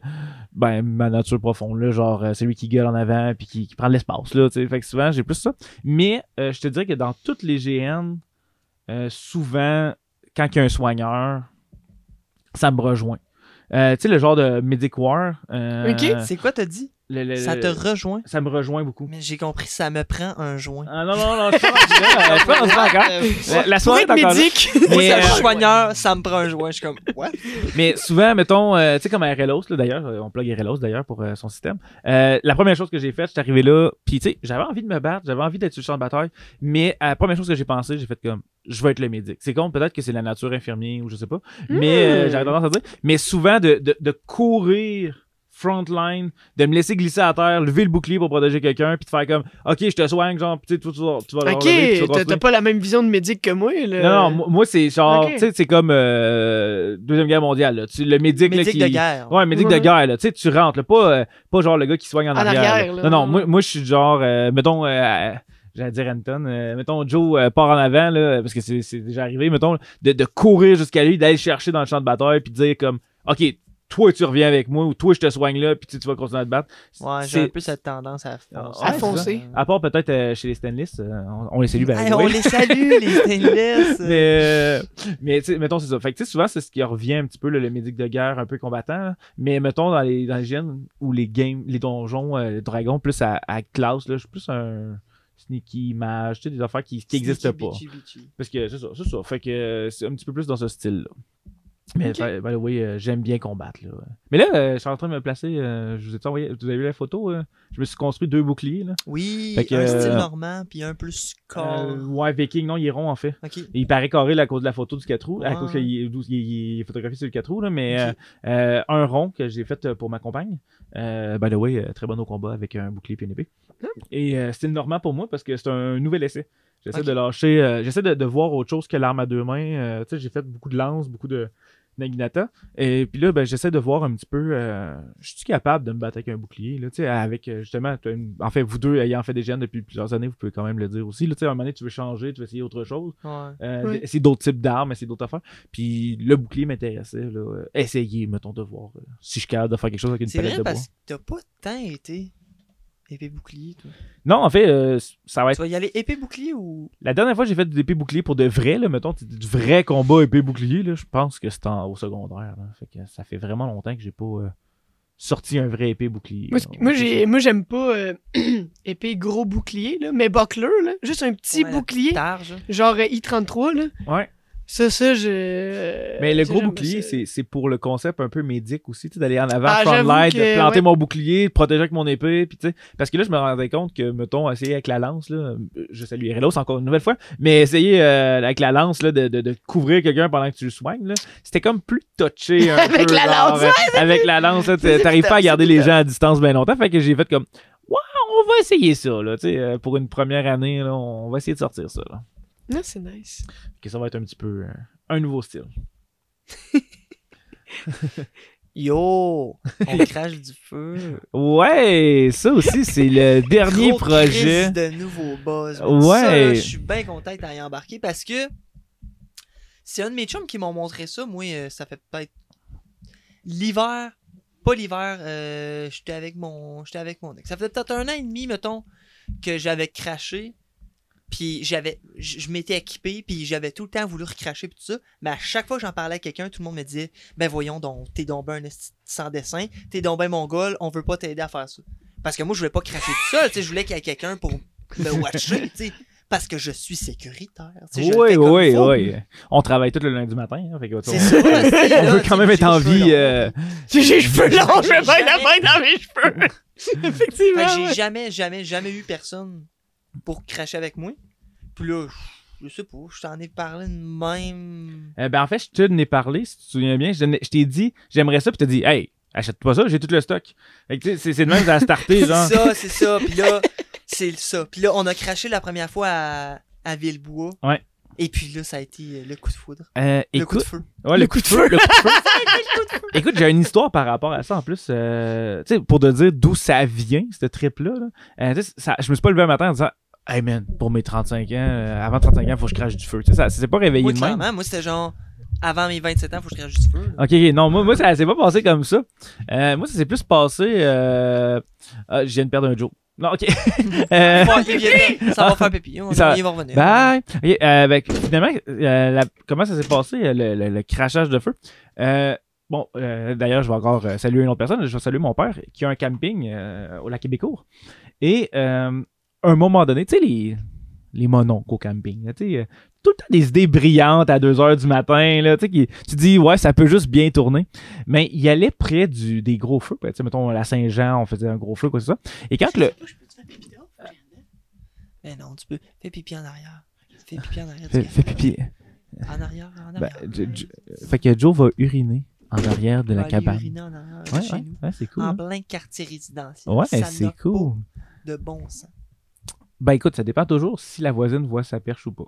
Ben, ma nature profonde, là, genre euh, celui qui gueule en avant puis qui, qui prend l'espace, là, tu sais. Fait que souvent, j'ai plus ça. Mais euh, je te dirais que dans toutes les GN, euh, souvent, quand il y a un soigneur, ça me rejoint. Euh, tu sais, le genre de Medic War. Ok. C'est quoi, t'as dit? Le- le- Ça te rejoint? ça me rejoint beaucoup. Mais j'ai compris, ça me prend un joint. Ah non, non, non, je suis là, je suis là encore. La, soirée est encore là. médic. Moi, Mais, euh, soigneur, ça me prend un joint. Je suis comme, what? Mais souvent, mettons, euh, tu sais, comme à RLOS, là, d'ailleurs, euh, on plug RLOS d'ailleurs pour euh, son système. Euh, la première chose que j'ai faite, j'étais arrivé là, puis tu sais, j'avais envie de me battre, j'avais envie d'être sur le champ de bataille, mais la première chose que j'ai pensé, j'ai fait comme, je veux être le médic. C'est con, peut-être que c'est la nature infirmier ou je sais pas, mais Hmm. j'aurais tendance à dire. Mais souvent, de, de, de courir frontline, de me laisser glisser à terre, lever le bouclier pour protéger quelqu'un, puis de faire comme, ok, je te soigne, genre, tu sais, tu vas, tu vas Ok, tu t'as- pas la même vision de médic que moi. Là. Non, non, moi, c'est genre, tu sais, c'est comme euh, Deuxième Guerre mondiale, là. Tu, le médic, là, Médic qui... de guerre. Ouais, médic de guerre, là. Tu sais, tu rentres, là, pas, euh, pas genre le gars qui soigne en, En arrière. arrière, là. là. Non, non, moi, moi je suis genre, euh, mettons, euh, j'allais dire Anton, euh, mettons, Joe euh, part en avant, là, parce que c'est c'est déjà arrivé, mettons, de, de courir jusqu'à lui, d'aller le chercher dans le champ de bataille, puis de dire comme, OK, toi, tu reviens avec moi, ou toi, je te soigne là, puis tu vas continuer à te battre. Ouais, j'ai un peu cette tendance à foncer. À foncer. À part peut-être euh, chez les Stainless, euh, on, on les salue, ben, Hey, oui. on les salue, les stainless. Mais, euh, mais tu sais, mettons, c'est ça. Fait que, tu sais, souvent, c'est ce qui revient un petit peu, là, le médic de guerre un peu combattant. là. Mais, mettons, dans les, dans les ou les games, les donjons, euh, les dragons, plus à, à classe, là, je suis plus un sneaky mage, tu sais, des affaires qui n'existent pas. Bitchy, bitchy. Parce que c'est ça, c'est ça. Fait que c'est un petit peu plus dans ce style-là. Mais, by- the way, euh, j'aime bien combattre, là. Mais là, euh, je suis en train de me placer, euh, je vous ai envoyé, vous avez vu la photo, je me suis construit deux boucliers, là. Oui, que, un style normand, puis un plus corps. Ouais, viking, non, il est rond, en fait. Il paraît carré à cause de la photo du 4 roues, à cause qu'il est, il il est photographié sur le 4 roues, là, mais un rond que j'ai fait pour ma compagne. By the way, très bon au combat avec un bouclier et une épée. Et c'était normand pour moi parce que c'est un nouvel essai. J'essaie de lâcher, j'essaie de, de voir autre chose que l'arme à deux mains. Tu sais, j'ai fait beaucoup de lances, beaucoup de Naginata. Et puis là, ben, j'essaie de voir un petit peu. euh, je suis capable de me battre avec un bouclier, là, tu sais, avec euh, justement. une- En fait, vous deux ayant fait des gènes depuis plusieurs années, vous pouvez quand même le dire aussi. Là, tu sais, à un moment donné, tu veux changer, tu veux essayer autre chose. Ouais. Euh, Oui. essayer d'autres types d'armes, essayer d'autres affaires. Puis le bouclier m'intéressait. là. Essayer, mettons, de voir si je suis capable de faire quelque chose avec une palette vrai de bois. parce que t'as pas tant été épée bouclier, toi? Non, en fait, euh, ça va Tu être. vas y aller épée bouclier ou? La dernière fois j'ai fait du épée bouclier pour de vrai, là, mettons, du vrai combat épée bouclier, là, je pense que c'était en- au secondaire. là. Fait que ça fait vraiment longtemps que j'ai pas euh, sorti un vrai épée bouclier. Moi, là. c- moi, j'ai, moi, j'aime pas euh, épée gros bouclier, là, mais buckler, là, juste un petit Ouais, bouclier, Targe. genre euh, I-33, là. Ouais. Ça, ça, je. Mais le gros bouclier, c'est c'est pour le concept un peu médic aussi, tu sais, d'aller en avant, Ah, front de planter ouais. mon bouclier, de protéger avec mon épée, puis tu sais, parce que là, je me rendais compte que, mettons, essayer avec la lance, là, je salue Relos encore une nouvelle fois, mais essayer euh, avec la lance, là, de, de, de couvrir quelqu'un pendant que tu le soignes, là, c'était comme plus touché un Avec peu, la genre, lance, euh, avec la lance, là, t'a- t'arrives pas à garder les gens à distance bien longtemps, fait que j'ai fait comme, ouais, on va essayer ça, là, tu sais, euh, pour une première année, là, on va essayer de sortir ça, là. Non, c'est nice. Que ça va être un petit peu euh, un nouveau style. Yo! On crache du feu. Ouais, ça aussi, c'est le dernier Gros projet. de nouveau buzz. Ouais. Ça, je suis bien content d'y embarquer parce que c'est un de mes chums qui m'ont montré ça. Moi, euh, ça fait peut-être l'hiver, pas l'hiver, euh, j'étais avec mon j'étais avec mon ex. Ça fait peut-être un an et demi, mettons, que j'avais craché. Puis j'avais je m'étais équipé, puis j'avais tout le temps voulu recracher puis tout ça. Mais à chaque fois que j'en parlais à quelqu'un, tout le monde me disait Ben voyons donc, t'es donc ben un sans dessin, t'es donc ben mongol, on veut pas t'aider à faire ça. Parce que moi, je voulais pas cracher tout seul, tu sais, je voulais qu'il y ait quelqu'un pour me watcher, tu sais. Parce que je suis sécuritaire. je Oui, oui, faut. oui. On travaille tout le lundi matin. hein, fait on, ça. on là, veut quand même être en vie. longs. euh, J'ai les cheveux longs, je J'ai vais la main dans mes cheveux. Effectivement. J'ai ouais. jamais, jamais, jamais eu personne pour cracher avec moi. Puis là, je sais pas, je t'en ai parlé de même. euh, ben, en fait, je te n'ai parlé, si tu te souviens bien. Je, t'ai dit, j'aimerais ça, puis t'as dit, hey, achète pas ça, j'ai tout le stock. Fait que, tu sais, c'est c'est de même, ça a starté, C'est genre. ça, c'est ça. Puis là, c'est ça. Puis là, on a craché la première fois à, à Villebois. Ouais. Et puis là, ça a été euh, le coup de foudre. Euh, Le coup de écoute, feu. ouais, le, coup de feu. le coup de feu. Écoute, j'ai une histoire par rapport à ça en plus. euh, tu sais, pour te dire d'où ça vient, cette trip-là. là. Euh, tu sais, ça- je me suis pas levé un matin en disant, hey man, pour mes 35 ans, euh, avant 35 ans, faut que je crache du feu. Tu sais, ça s'est pas réveillé Moi, de même. clairement, moi, c'était genre, avant mes 27 ans, faut que je crache du feu. Ok, ok, non, moi, moi ça s'est pas passé comme ça. Euh, moi, ça s'est plus passé. Euh... Ah, je viens de perdre un Joe. Non, ok. Euh, il vient- ça va faire pipi. On, Ça- il va revenir. Bye! Ben, finalement, euh, la- comment ça s'est passé, le, le- le crachage de feu? Bon, euh, d'ailleurs, je vais encore saluer une autre personne. Je vais saluer mon père qui a un camping au lac Québécourt. Et euh, un moment donné, tu sais, les, les mononcles au camping, tu sais, euh, tout le temps des idées brillantes à 2 h du matin, là, tu sais, qui- tu dis, ouais, ça peut juste bien tourner. Mais il allait près du, des gros feux, tu sais, mettons, la Saint-Jean, on faisait un gros feu, quoi, c'est ça. Et quand le. Mais non, tu peux. Fais pipi en arrière. Fais pipi en arrière. Fais, fais pipi. En arrière, en Ben, arrière. J- J- fait que Joe va uriner en arrière de la cabane. en arrière Ouais, c'est cool. En hein. plein quartier résidentiel. Ouais, c'est cool. de bon sens. Ben écoute, ça dépend toujours si la voisine voit sa perche ou pas.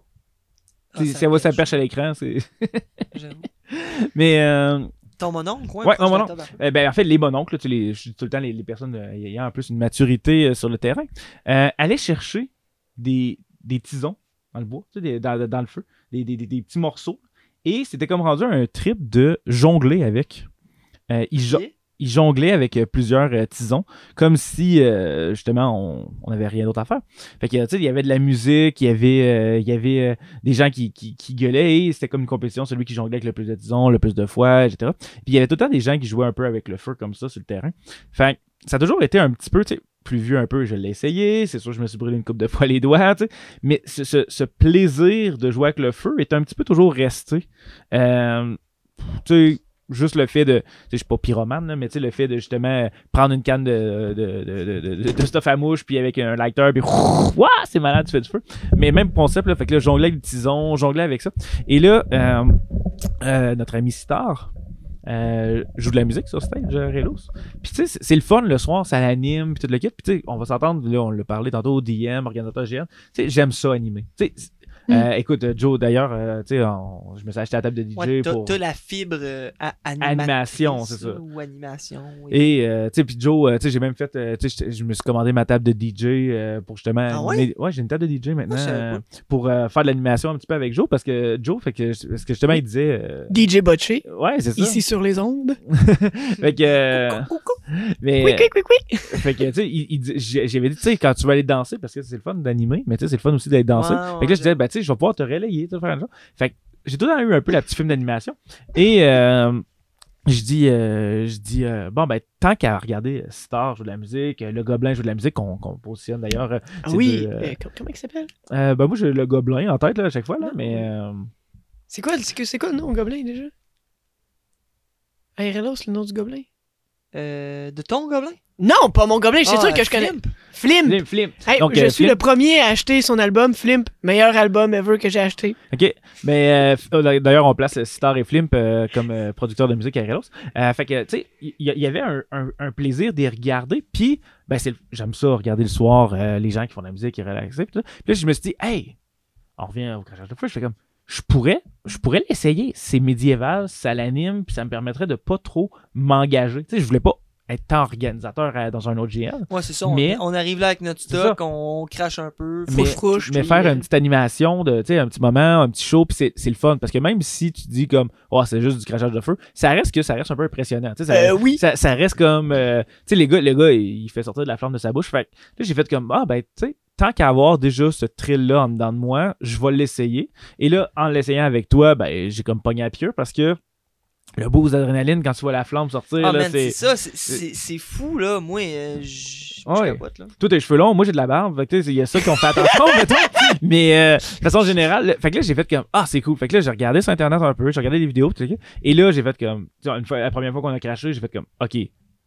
Ah, si elle voit sa perche à l'écran, c'est. J'avoue. Mais euh, Ton mononcle, ouais. Ouais, mon mononcle. euh, ben, en fait, les mononcles, là, tu les, tout le temps les, les personnes euh, ayant en plus une maturité euh, sur le terrain, euh, allaient chercher des, des tisons dans le bois, tu sais, des- dans, dans le feu, des, des- des- des petits morceaux. Et c'était comme rendu un trip de jongler avec. Euh, ils, jo-. Ils jonglaient avec euh, plusieurs euh, tisons, comme si euh, justement on n'avait rien d'autre à faire. Fait que il y avait de la musique, il y avait, il y avait des gens qui, qui, qui gueulaient, c'était comme une compétition, celui qui jonglait avec le plus de tisons, le plus de fois, etc. Puis il y avait tout le temps des gens qui jouaient un peu avec le feu comme ça sur le terrain. Fait ça a toujours été un petit peu, tu sais, plus vieux un peu, je l'ai essayé, c'est sûr je me suis brûlé une coupe de fois les doigts, tu sais, mais ce, ce- ce plaisir de jouer avec le feu est un petit peu toujours resté. Juste le fait de, je suis pas pyromane, là, mais tu sais, le fait de justement prendre une canne de, stuff à mouche, puis avec un lighter, puis Ouah, c'est malade, tu fais du feu. Mais même concept, là, fait que là, jongler avec des tisons, jongler avec ça. Et là, euh, euh, notre ami Star euh, joue de la musique sur stage, Relos. Puis tu sais, c'est- le fun le soir, ça l'anime, puis tout le kit. Puis tu sais, on va s'entendre, là, on l'a parlé tantôt au DM, organisateur GN. Tu sais, j'aime ça animer. C'est- euh, écoute, euh, Joe, d'ailleurs, euh, tu sais, on- je me suis acheté la table de DJ Ouais, pour. t'as la fibre euh, a- Animation, c'est ça. Ou animation. oui. Et, euh, tu sais, puis Joe, euh, tu sais, j'ai même fait, euh, tu sais, je me suis commandé ma table de DJ euh, pour justement. Ah ouais? ouais, j'ai une table de DJ maintenant Ah, pour euh, faire de l'animation un petit peu avec Joe parce que Joe, fait que, parce que justement, il disait. euh, DJ Botché, ouais, c'est ça. ici sur les ondes. Fait que. Coucou, coucou. mais, Oui, oui, oui, oui. fait que, tu sais, j'avais dit, tu sais, quand tu vas aller danser, parce que c'est le fun d'animer, mais tu sais, c'est le fun aussi d'être dansé. Ouais, fait que là, je disais, ben, tu sais, je vais pouvoir te relayer, tu sais, faire un genre. Fait que j'ai tout le temps eu un peu la petite film d'animation. Et, euh, je dis, euh, je dis euh, bon, ben, tant qu'à regarder Star joue de la musique, euh, le Gobelin joue de la musique, qu'on qu'on positionne d'ailleurs. euh, Ah oui, euh, euh, comment il s'appelle? euh, ben, moi, j'ai le Gobelin en tête, là, à chaque fois, là, Non. mais. euh, C'est quoi, c'est que- c'est quoi le nom, Gobelin, déjà? Aerelos, le nom du gobelin? Euh, de ton gobelin? Non, pas mon gobelin, c'est Ah, sûr que je connais. Flimp. Flimp! Hey, Donc, je euh, suis Flimp- le premier à acheter son album Flimp, meilleur album ever que j'ai acheté. OK. Mais euh, d'ailleurs, on place Star et Flimp euh, comme euh, producteurs de musique à Relos. Euh, fait que, tu sais, il y, y avait un, un- un plaisir d'y regarder. Puis, ben, j'aime ça, regarder le soir, euh, les gens qui font de la musique, qui relaxent. Puis, tout ça. Puis là, je me suis dit, hey, on revient au crachage de feu. Je fais comme, je pourrais, je pourrais l'essayer. C'est médiéval, ça l'anime, puis ça me permettrait de pas trop m'engager. Tu sais, je voulais pas être tant organisateur euh, dans un autre GL. Ouais, c'est ça. On, Mais- on arrive là avec notre stock, on, crache un peu. Mais- Fouche-fouche. mais faire euh, une petite animation de tu sais un petit moment un petit show puis c'est, c'est le fun parce que même si tu dis comme oh c'est juste du crachage de feu ça reste que ça reste un peu impressionnant ça, Euh, oui. ça, ça reste comme euh, tu sais les gars le gars il, il fait sortir de la flamme de sa bouche fait là j'ai fait comme ah ben tu sais tant qu'à avoir déjà ce thrill là en dedans de moi je vais l'essayer et là en l'essayant avec toi ben j'ai comme pogné à pied parce que le boost d'adrénaline quand tu vois la flamme sortir Ah, là, c'est ça. c'est- fou, là. Moi, euh, je ouais. capote, là. Toi, cheveux longs, moi j'ai de la barbe. Il y a ça qu'on fait attention. Mais euh, de façon générale, le- fait que là, j'ai fait comme Ah, c'est cool. Fait que là, j'ai regardé sur Internet un peu, j'ai regardé les vidéos. Et là, j'ai fait comme une fois, la première fois qu'on a craché, j'ai fait comme OK,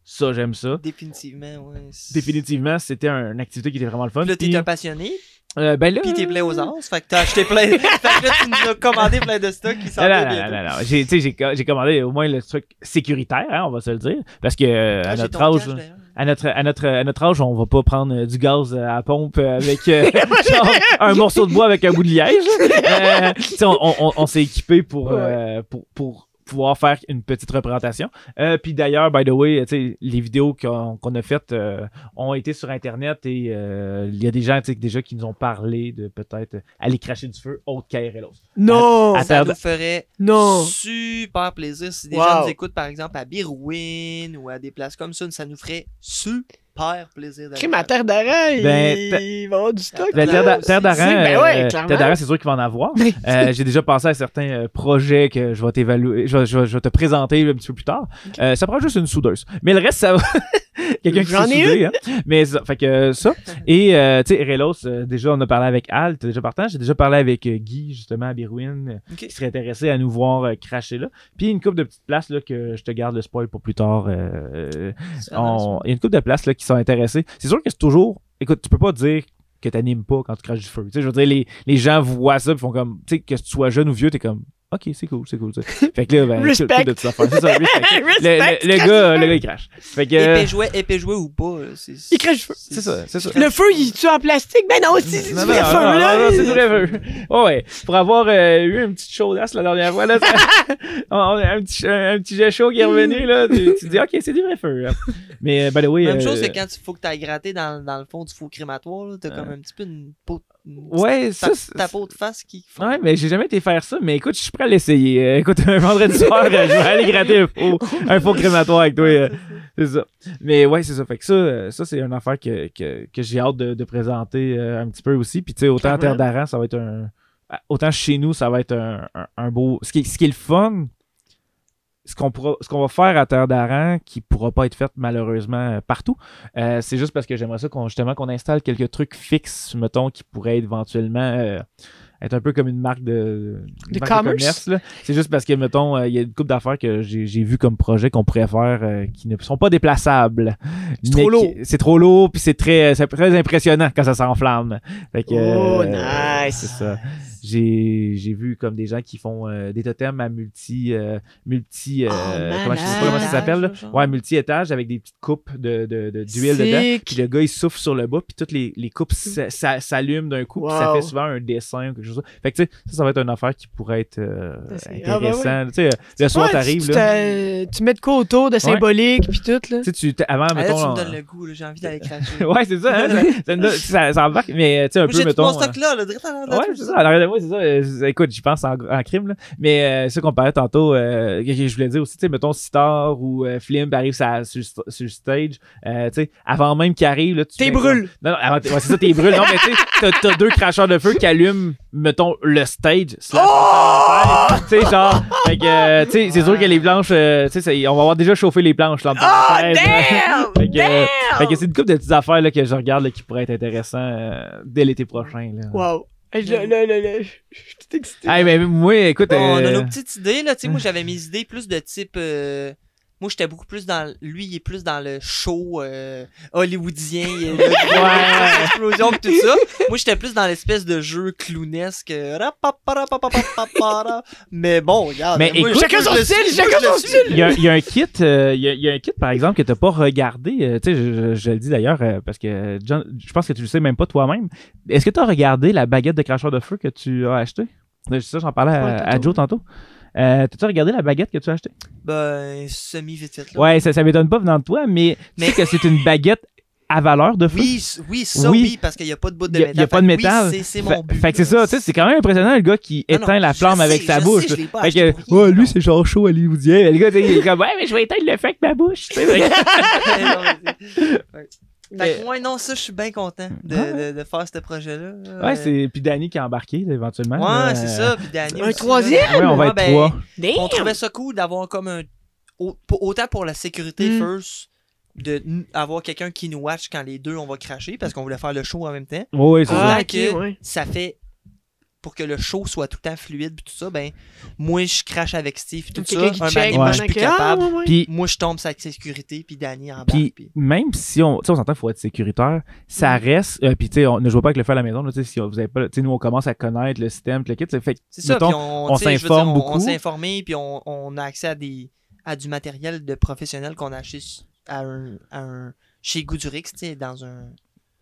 ça, j'aime ça. Définitivement, ouais. Définitivement, c'était un- une activité qui était vraiment le fun. Puis Là, t'es un passionné, euh, ben là, puis t'es plein aux as. Fait que t'as acheté plein. fait que là, tu nous as commandé plein de stocks qui s'en Non, non, non, non, non. J'ai, tu sais, j'ai, co- j'ai commandé au moins le truc sécuritaire, hein, on va se le dire. Parce que euh, à Ah, j'ai notre âge, cash, à notre, à notre, à notre âge, on va pas prendre euh, du gaz euh, à la pompe euh, avec euh, genre, un morceau de bois avec un bout de liège. Euh, tu sais, on, on- on s'est équipé pour, euh, pour, pour pouvoir faire une petite représentation. Euh, Puis d'ailleurs, by the way, tu sais, les vidéos qu'on a faites euh, ont été sur Internet et euh, il y a des gens tu sais, déjà qui nous ont parlé de peut-être aller cracher du feu autre qu'Aérelos. Non! à- Ça nous ferait non! super plaisir si des Wow. gens nous écoutent, par exemple, à Birouine ou à des places comme ça. Ça nous ferait super hyper plaisir d'aller. Crime à terre il... Ben, il va avoir du stock. Ben, Terre Terre c'est- ben ouais, euh, clairement. Terre d'Aran, c'est sûr qu'il va en avoir. Euh, J'ai déjà pensé à certains euh, projets que je vais t'évaluer, je vais te présenter un petit peu plus tard. Euh, ça prend juste une soudeuse. Mais le reste, ça va. Quelqu'un qui ai souder, hein. Mais ça, fait que euh, ça. Et, euh, tu sais, Relos, euh, déjà, on a parlé avec Al, t'es déjà partant. J'ai déjà parlé avec euh, Guy, justement, à Birouine, euh, qui serait intéressé à nous voir cracher là. Puis une couple de petites places, là, que je te garde le spoil pour plus tard. on- Il y a une couple de places, là, qui sont intéressées. C'est sûr que c'est toujours. Écoute, tu peux pas dire que t'animes pas quand tu craches du feu. Tu sais, je veux dire, les, les gens voient ça, puis font comme, tu sais, que tu sois jeune ou vieux, t'es comme, ok, c'est cool, c'est cool. Fait que là, ben, Respect. couple de petites affaires. C'est ça, respect. Le, Respect, le- le crache gars, le gars, il crache. Fait que. euh, Épée jouet, épée jouet ou pas. c'est- Il crache du feu. C'est ça, c'est ça. Le feu, il tue en plastique? Ben non, c'est du vrai feu, là. non, c'est du vrai feu. Ouais, ouais. Pour avoir euh, eu une petite chaudasse la dernière fois, là, ça- on- on a un, petit, un, petit jet chaud qui est revenu, là, tu, tu te dis, ok, c'est du vrai feu. là. Mais, ben oui. Même euh, chose que quand il faut que tu ailles gratter dans, dans le fond du four crématoire, là, t'as comme un petit peu une peau. Ouais, ça. ta, c'est- ta peau de face qui. Ouais, mais j'ai jamais été faire ça, mais écoute, je suis prêt à l'essayer. Euh, écoute, un vendredi soir, euh, je vais aller gratter un faux, un faux crématoire avec toi. euh, c'est ça. Mais ouais, c'est ça. Fait que ça, ça c'est une affaire que, que, que j'ai hâte de, de présenter euh, un petit peu aussi. Puis tu sais, autant à Terre d'Aran, ça va être un. Autant chez nous, ça va être un, un, un beau. Ce qui, ce qui est le fun, ce qu'on pourra, ce qu'on va faire à Terre d'Aran, qui pourra pas être fait malheureusement euh, partout, euh, c'est juste parce que j'aimerais ça qu'on justement qu'on installe quelques trucs fixes, mettons, qui pourraient éventuellement euh, être un peu comme une marque de, une De marque commerce? commerce. là. C'est juste parce que, mettons, euh, il y a une couple d'affaires que j'ai j'ai vu comme projet qu'on pourrait faire euh, qui ne sont pas déplaçables. C'est trop lourd. C'est trop lourd, puis c'est très, c'est très impressionnant quand ça s'enflamme. Fait que, Oh, euh, nice. C'est ça. J'ai j'ai vu comme des gens qui font euh, des totems à multi euh, multi euh, Oh, comment je sais pas comment ça s'appelle là. Ouais multi étages avec des petites coupes de de- de- d'huile dedans puis le gars il souffle sur le bas puis toutes les, les coupes s'a- s'allument d'un coup puis ça Wow. fait souvent un dessin ou quelque chose fait que tu sais ça ça va être une affaire qui pourrait être euh, C'est- ah, ben intéressant tu sais le soir Ouais, t'arrives tu, là t'as- tu mets de quoi autour de symbolique puis tout, là. tu sais tu t'es- avant Ah, là, mettons tu me donnes le goût, là, j'ai envie d'aller cracher. ouais c'est ça, hein, ça, ça, embarque mais tu sais un peu j'ai tout mettons mon euh, stock là, là, direct à l'endroit Ouais, de c'est ça. Moi, c'est ça. Euh, écoute, j'y pense en, en crime, là. Mais euh, ça qu'on parlait tantôt, euh, que, que je voulais dire aussi, tu sais, mettons, Sitar ou Flimp arrive sur, sur, stage, tu sais, avant même qu'il arrive, là, tu T'es brûle. Non, non, avant- ouais, c'est ça, t'es brûle. Non, mais tu sais, t'as, t'as deux cracheurs de feu qui allument, mettons, le stage. Oh! Tu sais, genre, fait que, tu sais, c'est sûr que les planches, euh, tu sais, on va avoir déjà chauffé les planches, là, Oh, damn! Fait que, damn! fait que c'est une couple de petites affaires là, que je regarde là, qui pourraient être intéressantes dès l'été prochain. Là. Wow. Là, là, là, je suis tout excité. Hey, mais moi, écoute. Bon, on a euh, nos petites idées, là. Tu sais, moi, j'avais mes idées plus de type. euh, Moi, j'étais beaucoup plus dans. Lui, il est plus dans le show euh, hollywoodien. il gros- Ouais. Explosion pis tout ça. Moi, j'étais plus dans l'espèce de jeu clownesque. Mais bon, regarde. Mais moi, écoute- Chacun son le style, chacun son style. Il y, a, il y a un kit, euh, il, y a, il y a un kit par exemple que t'as pas regardé. euh, tu sais, je, je- je le dis d'ailleurs euh, parce que John, je pense que tu le sais même pas toi-même. Est-ce que tu as regardé la baguette de cracheur de feu que tu as acheté? C'est ça, j'en parlais à, Ouais, à tantôt. Joe tantôt. Euh, T'as-tu regardé la baguette que tu as achetée? Ben, semi-vite vite, là. Ouais, ça, ça m'étonne pas venant de toi, mais, Mais- tu sais que c'est une baguette à valeur de feu. Oui, oui, ça, Oui. oui, parce qu'il n'y a pas de bout de Il y a- métal. il y a pas Fait de que métal. Oui, c'est- mon but. Fait que c'est ça, tu sais, c'est quand même impressionnant le gars qui Non, non, éteint la flamme sais, avec sa je bouche. sais, je là. l'ai pas fait que, pour rien, ouais, lui c'est genre chaud hollywoodien. Le gars, il est comme, ouais, mais je vais éteindre le feu avec ma bouche. Fait que- ouais. Euh, non, ça, je suis bien content de, Ouais. de, de faire ce projet-là. Ouais, c'est puis Danny qui a embarqué là, éventuellement. Ouais, c'est ça. Puis Danny Un aussi, troisième? là. Ouais, on va être ben, trois. Damn! On trouvait ça cool d'avoir comme un. autant pour la sécurité Mm. first, de n- avoir quelqu'un qui nous watch quand les deux on va cracher parce qu'on voulait faire le show en même temps. Oui, c'est Ah, ça. que ouais. Ça fait. Pour que le show soit tout le temps fluide puis tout ça, ben, moi je crache avec Steve tout ça. Un check moment je suis plus Ah, capable. ouais, ouais. Puis, Moi je tombe sur la sécurité puis Danny embarque. puis puis- même si on, tu sais, on s'entend qu'il faut être sécuritaire, ça reste. euh, puis tu sais, on ne joue pas avec le feu à la maison. Tu sais, si vous avez pas, tu sais, nous on commence à connaître le système, le kit. Fait que, C'est ça, mettons, on, s'informe beaucoup. On s'est informé, puis on, on a accès à des à du matériel de professionnel qu'on a acheté à un, à un- chez Goudurix, tu sais, dans un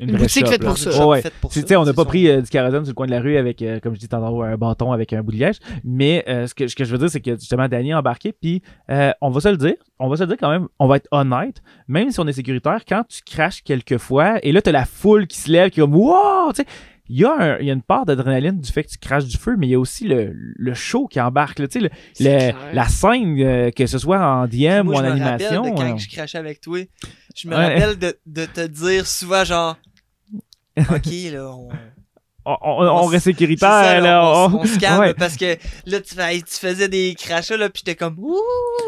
une, boutique shop, faite pour ça. Ouais, shop ouais. fait pour ça, on n'a pas son- pris euh, du kérosène sur le coin de la rue avec, euh, comme je dis tantôt, un bâton avec un bout de liège. Mais euh, ce, que, ce que je veux dire, c'est que justement, Danny a embarqué. Puis euh, on va se le dire, on va se le dire quand même, on va être honnête, même si on est sécuritaire, quand tu craches quelquefois, et là, tu as la foule qui se lève, qui est comme Wow! Tu sais, il y, a un- il y a une part d'adrénaline du fait que tu craches du feu, mais il y a aussi le, le show qui embarque. là, le- le- la scène, euh, que ce soit en DM Moi, ou en je me animation. rappelle de quand euh, je crachais avec toi. Je me Ouais. rappelle de, de te dire souvent genre. Ok, là, on. On, on- on on reste sécuritaire. ça, là, on, on- on se calme ouais. parce que là, tu, tu faisais des crachats, là, pis j'étais comme. Ouh!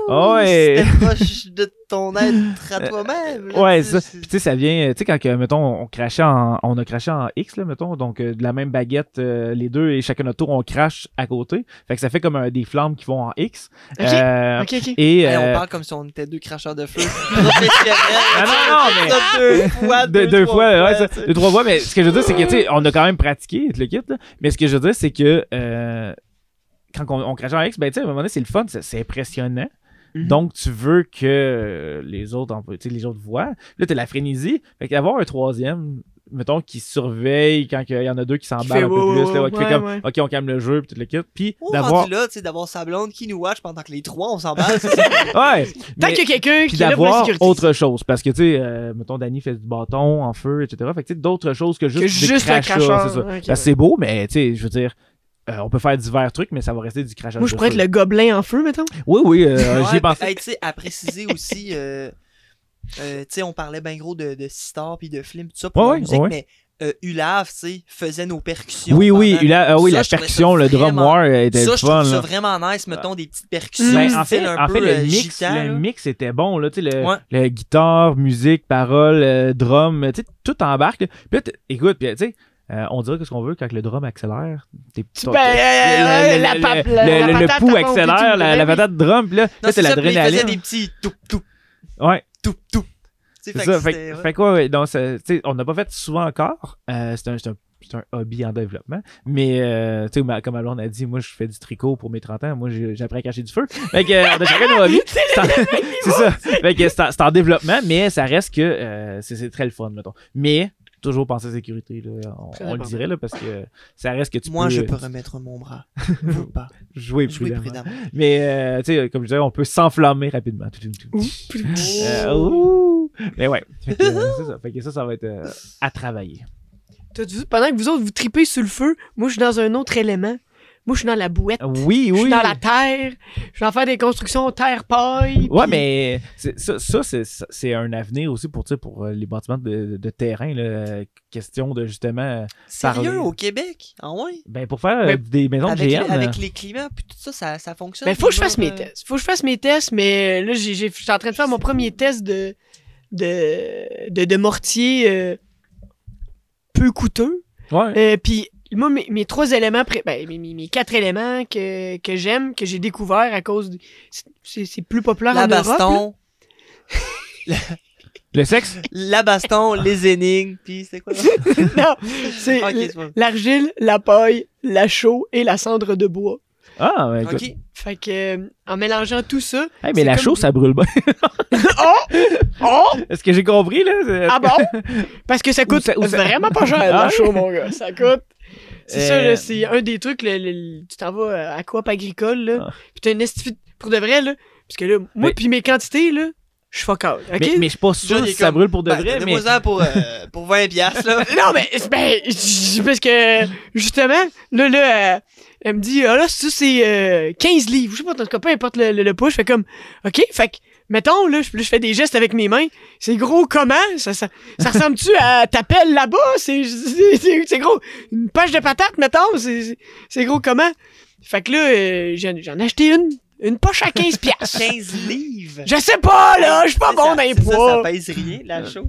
Ouais. C'était proche de ton être à toi-même. Ouais, tu sais, ça. Puis tu sais, ça vient, tu sais, quand, que, mettons, on crachait en, on a craché en X, là, mettons, donc euh, de la même baguette, euh, les deux, et chacun notre tour, on crache à côté. Fait que ça fait comme un, des flammes qui vont en X. Ok. Euh, Ok, ok. Et, on euh, parle comme si on était deux cracheurs de feu. Ah non, non, mais- Ça, deux fois, deux, deux trois fois, ouais, ça, deux, trois fois, mais ce que je veux dire, c'est que, tu sais, on a quand même pratiqué mais ce que je veux dire, c'est que, euh, quand on, crachait en X, ben, à un moment donné, c'est le fun, c'est c'est Mhm. Donc, tu veux que les autres, en- tu sais, les autres voient. Là, t'as la frénésie. Fait qu'avoir un troisième, mettons, qui surveille quand il y en a deux qui s'emballent un peu plus, là, ouais, qui fait ouais, comme, ouais. OK, on calme le jeu, puis tout le kit. Puis Oh, d'avoir. là, tu sais, d'avoir sa blonde qui nous watch pendant que les trois, on s'emballe. Ouais! Tant mais- qu'il y a quelqu'un qui d'avoir autre chose. Parce que, tu sais, euh, mettons, Danny fait du bâton en feu, etc. Fait que, tu sais, d'autres choses que juste, Que juste un c'est que ouais. c'est beau, mais, tu sais, je veux dire, euh, on peut faire divers trucs, mais ça va rester du crachage Moi, je pourrais être le gobelin en feu, mettons. Oui, oui, euh, j'y ai Ouais, pensé. hey, tu sais, à préciser aussi, euh, euh, tu sais, on parlait bien gros de, de Star puis de film, tout ça pour Ouais, la ouais, musique, ouais. mais euh, Ulav, tu sais, faisait nos percussions. Oui, oui, a- ah oui Ça, la percussion, le drum war était Ça, le je trouve fun. ça vraiment nice, mettons, des petites percussions. Ben, en fait, un en peu, fait, le euh, mix, gitan, le mix était bon là, tu sais, le, Ouais. le guitare, musique, paroles, euh, drum, tu sais, tout embarque. là. Puis là, écoute, puis, tu sais, euh, on dirait que ce qu'on veut quand le drum accélère. t'es- ben, le- euh, le- la la- pouls accélère, la, patate drum, là, Non, là, c'est puis il faisait l'adrénaline. des petits tout, tout, Ouais, tout, tout. C'est fait ça. que Fait, fait quoi, ouais, donc, on n'a pas fait souvent encore. Euh, c'est un, c'est un- c'est un hobby en développement. Mais, euh, tu sais, comme on a dit, moi, je fais du tricot pour mes 30 ans. Moi, appris à cacher du feu. Fait que, euh, on a chacun nos hobbies. C'est en- c'est ça. Fait que c'est en, c'est en développement, mais ça reste que euh, c'est c'est très le fun, mettons. Mais, toujours penser à la sécurité, là, on, le dirait, là, parce que ça reste que tu Moi, peux je peux remettre mon bras. Vous pas. jouer Jouez prudemment. prudemment. Mais, euh, tu sais, comme je disais, on peut s'enflammer rapidement. Euh, ouh. Mais ouais. Fait que, euh, c'est ça. Fait que ça, ça va être euh, à travailler. T'as vu, pendant que vous autres, vous tripez sur le feu, moi, je suis dans un autre élément. Moi, je suis dans la bouette. Oui, Je oui. suis dans la terre. Je vais en faire des constructions terre-paille. Ouais, puis- mais c'est- ça, ça c'est, c'est un avenir aussi pour, pour euh, les bâtiments de, de terrain. Là, question de justement. euh, Sérieux, Parler. au Québec? Ah ouais? Ben, pour faire Ben, des maisons Avec, de les, avec euh, les climats, puis tout ça, ça, ça fonctionne. Ben, faut que je fasse mes tests. Faut que je fasse mes tests, mais là, je suis en train de faire mon premier test de, de, de, de mortier euh, peu coûteux. Ouais. Euh, Puis, moi, mes, mes trois éléments, pré- ben, mes, quatre éléments que, que j'aime, que j'ai découvert à cause. de- c'est- plus populaire La en Europe. baston, Le sexe? la baston, les énigmes, puis c'est quoi? non, c'est l'argile, la paille, la chaux et la cendre de bois. Ah, ben, écoute. Ok. Fait que, euh, en mélangeant tout ça. Hey, mais c'est la comme chose, des- ça brûle bien. Oh! Oh! Est-ce que j'ai compris, là? C'est- Ah bon? Parce que ça coûte ça- vraiment pas cher, Ah la chaux, mon gars. Ça coûte. C'est ça, Euh, là, c'est un des trucs, le- le- tu t'en vas euh, à Coop agricole, là, Ah. pis t'as une esti- pour de vrai, là, parce que là, moi Mais- puis mes quantités, là, je suis fuck out, ok? mais, mais je suis pas sûr si ça comme, brûle pour de Ben, vrai, mais. Ça pour, euh, pour 20 piastres, là. Non, mais, ben, parce que, justement, là, là, euh, elle me dit, ah là, ça, c'est euh, 15 livres. Je sais pas, en tout cas, peu importe le, le, le poids, je fais comme, OK, fait que, mettons, là, je, je fais des gestes avec mes mains. C'est gros comment? Ça, ressemble-tu à ta pelle là-bas? C'est, gros. Une poche de patates, mettons? C'est, gros comment? Fait que là, euh, j'en ai acheté une. Une poche à 15 piastres. 15 livres. Je sais pas, là, je suis pas bon ça, dans les ça, poids. Ça pèse rien, la chose.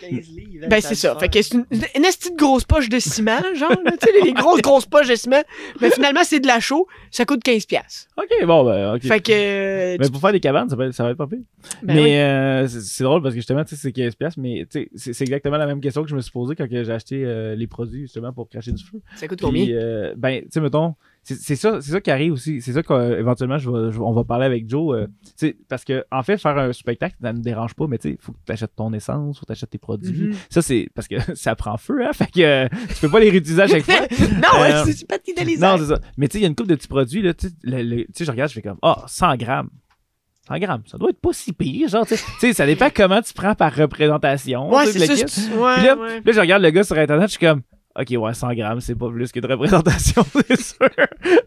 15 livres. Ben, c'est ça. Fait que c'est une, une de grosse poche de ciment, genre, tu sais, les, les grosses, grosses poches de ciment. Mais finalement, c'est de la chaux. Ça coûte 15$. piastres. Ok, bon, ben, ok. Fait que. euh, Mais pour faire des cabanes, ça va être, ça va être pas pire. ben mais oui. euh, c'est drôle parce que justement, tu sais, c'est 15$, piastres, mais tu sais, c'est exactement la même question que je me suis posée quand j'ai acheté euh, les produits justement pour cracher du feu. ça coûte Puis, combien? euh, ben, tu sais, mettons, c'est c'est ça, c'est ça qui arrive aussi. C'est ça qu'éventuellement, je vais, je- on va parler avec Joe. euh, parce que, en fait, faire un spectacle, ça ne me dérange pas, mais tu sais, il faut que tu achètes ton essence, faut que tu achètes tes produits. Mhm. Ça, c'est parce que ça prend feu, hein. Fait que euh, tu peux pas les réutiliser à chaque fois. non, euh, c'est- pas idéalisé. Non, c'est ça. Mais tu sais, il y a une coupe de petits produits, là. Tu sais, je regarde, je fais comme, ah, 100 grammes. 100 grammes, ça doit être pas si pire, genre, tu sais. Ça dépend comment tu prends par représentation. ouais, c'est ça. Ouais, là, ouais. là, je regarde le gars sur Internet, je suis comme, Ok, ouais, 100 grammes, c'est pas plus que de représentation, c'est sûr.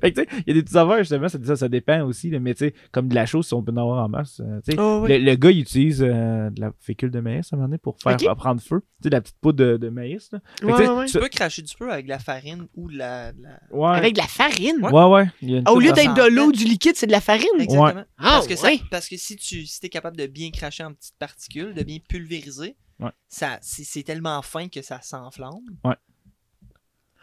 fait que, tu sais, il y a des petites affaires, justement, ça, ça, ça dépend aussi, mais tu sais, comme de la chose, si on peut en avoir en masse. euh, tu sais, Oh, oui. le, le gars, il utilise euh, de la fécule de maïs à un moment donné pour faire prendre feu. Tu sais, de la petite poudre de, de maïs. Là. Que, Ouais, tu ouais, ouais. Tu peux cracher du feu avec de la farine ou de la. de la- Ouais. Avec de la farine? Ouais, ouais. Ah, au lieu d'être de l'eau, du liquide, c'est de la farine? Exactement. Ah, parce, que ça- ouais. parce que si tu si es capable de bien cracher en petites particules, de bien pulvériser, Ouais. ça c'est c'est tellement fin que ça s'enflamme.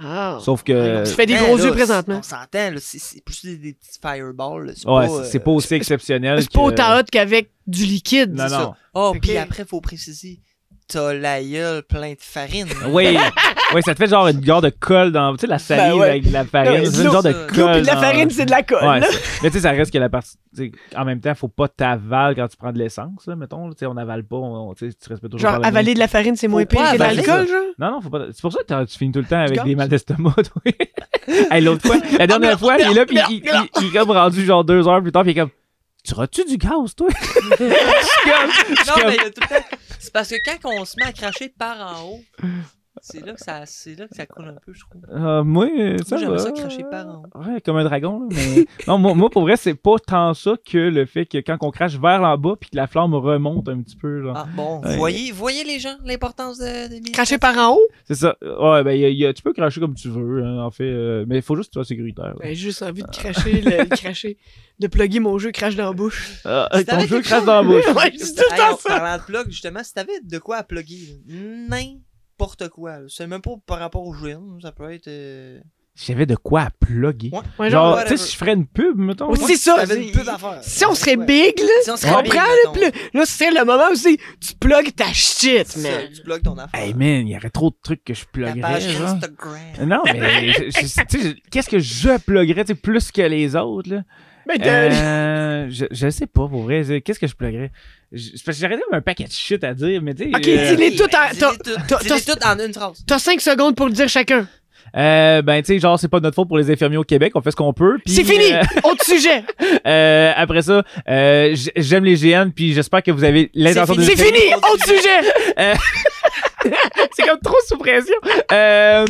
Ah. Sauf que. Tu fais des gros là, yeux présentement. On s'entend, là, c'est- plus des, des petits fireballs. là, C'est Ouais, pas, c'est- euh, pas aussi exceptionnel. C'est pas autant hot qu'avec du liquide. Non, non. ça. Oh, Ok. puis après, faut préciser, t'as la gueule plein de farine. Oui, oui, ça te fait genre une genre de colle dans. Tu sais, la salive Ben ouais. avec de la farine. C'est de une genre de colle. L'eau pis de la dans- farine, c'est de la colle. Ouais, mais tu sais, ça reste que la partie. En même temps, faut pas t'avaler quand tu prends de l'essence, là, mettons. Tu sais, on avale pas, on, tu respectes toujours Genre, avaler de la farine, c'est moins pire que de l'alcool, genre? Non, non, faut pas. C'est pour ça que t'as- tu finis tout le temps avec des mal d'estomac, toi. hey, l'autre fois, la dernière fois, il est là, puis il, est comme rendu genre deux heures plus tard, puis il est comme. Tu auras-tu du gaz, toi? Je suis comme- je suis Non, comme- mais il y a tout le temps- Parce que quand on se met à cracher par en haut, c'est là que ça, c'est là que ça coule un peu, je trouve. Euh, moi, ça Moi, j'aime va. ça cracher par en haut. Ouais, comme un dragon, là, mais... non, moi, moi, pour vrai, c'est pas tant ça que le fait que quand on crache vers en bas puis que la flamme remonte un petit peu, genre. Ah, bon, Ouais. voyez, voyez les gens, l'importance de, Cracher par en haut? C'est ça. Ouais, ben, y a- y a- tu peux cracher comme tu veux, hein, en fait, euh, mais il faut juste que tu sois sécuritaire. Ben, j'ai juste envie de cracher, le, de cracher, de plugger mon jeu crache dans la bouche. Ah, Si ton jeu crache chose- dans la bouche. Ouais, je dis tout le temps ça. parlant de plug, justement, si t'avais de quoi à plugger, là, n'importe quoi, c'est même pas par rapport au jeu, ça peut être... euh, J'avais de quoi à plugger. Ouais. Ouais, Genre, tu sais, si je ferais une pub, mettons. Ouais, c'est ça. t'avais une c'est- pub à faire. Si on serait Ouais. big, là, Si on serait big, là, mettons. pis là, là, ce serait le moment où c'est, tu plugues ta shit, C'est man. ça, tu bloques ton affaire. Hey man, il y aurait trop de trucs que je genre. Instagram. Non, mais tu sais, qu'est-ce que je pluggerais, tu sais, plus que les autres, là? Ben, Euh, je, je sais pas, pour vrai. Qu'est-ce que je pluggerais? J'aurais même un paquet de shit à dire, mais tu sais. Ok, euh, dis-les toutes ben, en- une phrase. T'as 5 secondes pour le dire chacun. euh, ben, tu sais, genre, c'est pas de notre faute pour les infirmiers au Québec, on fait ce qu'on peut. C'est fini! euh, Autre sujet! euh, après ça, euh, j'aime les GN, puis j'espère que vous avez l'intention de. C'est fini! Autre sujet! c'est comme trop sous pression. Euh,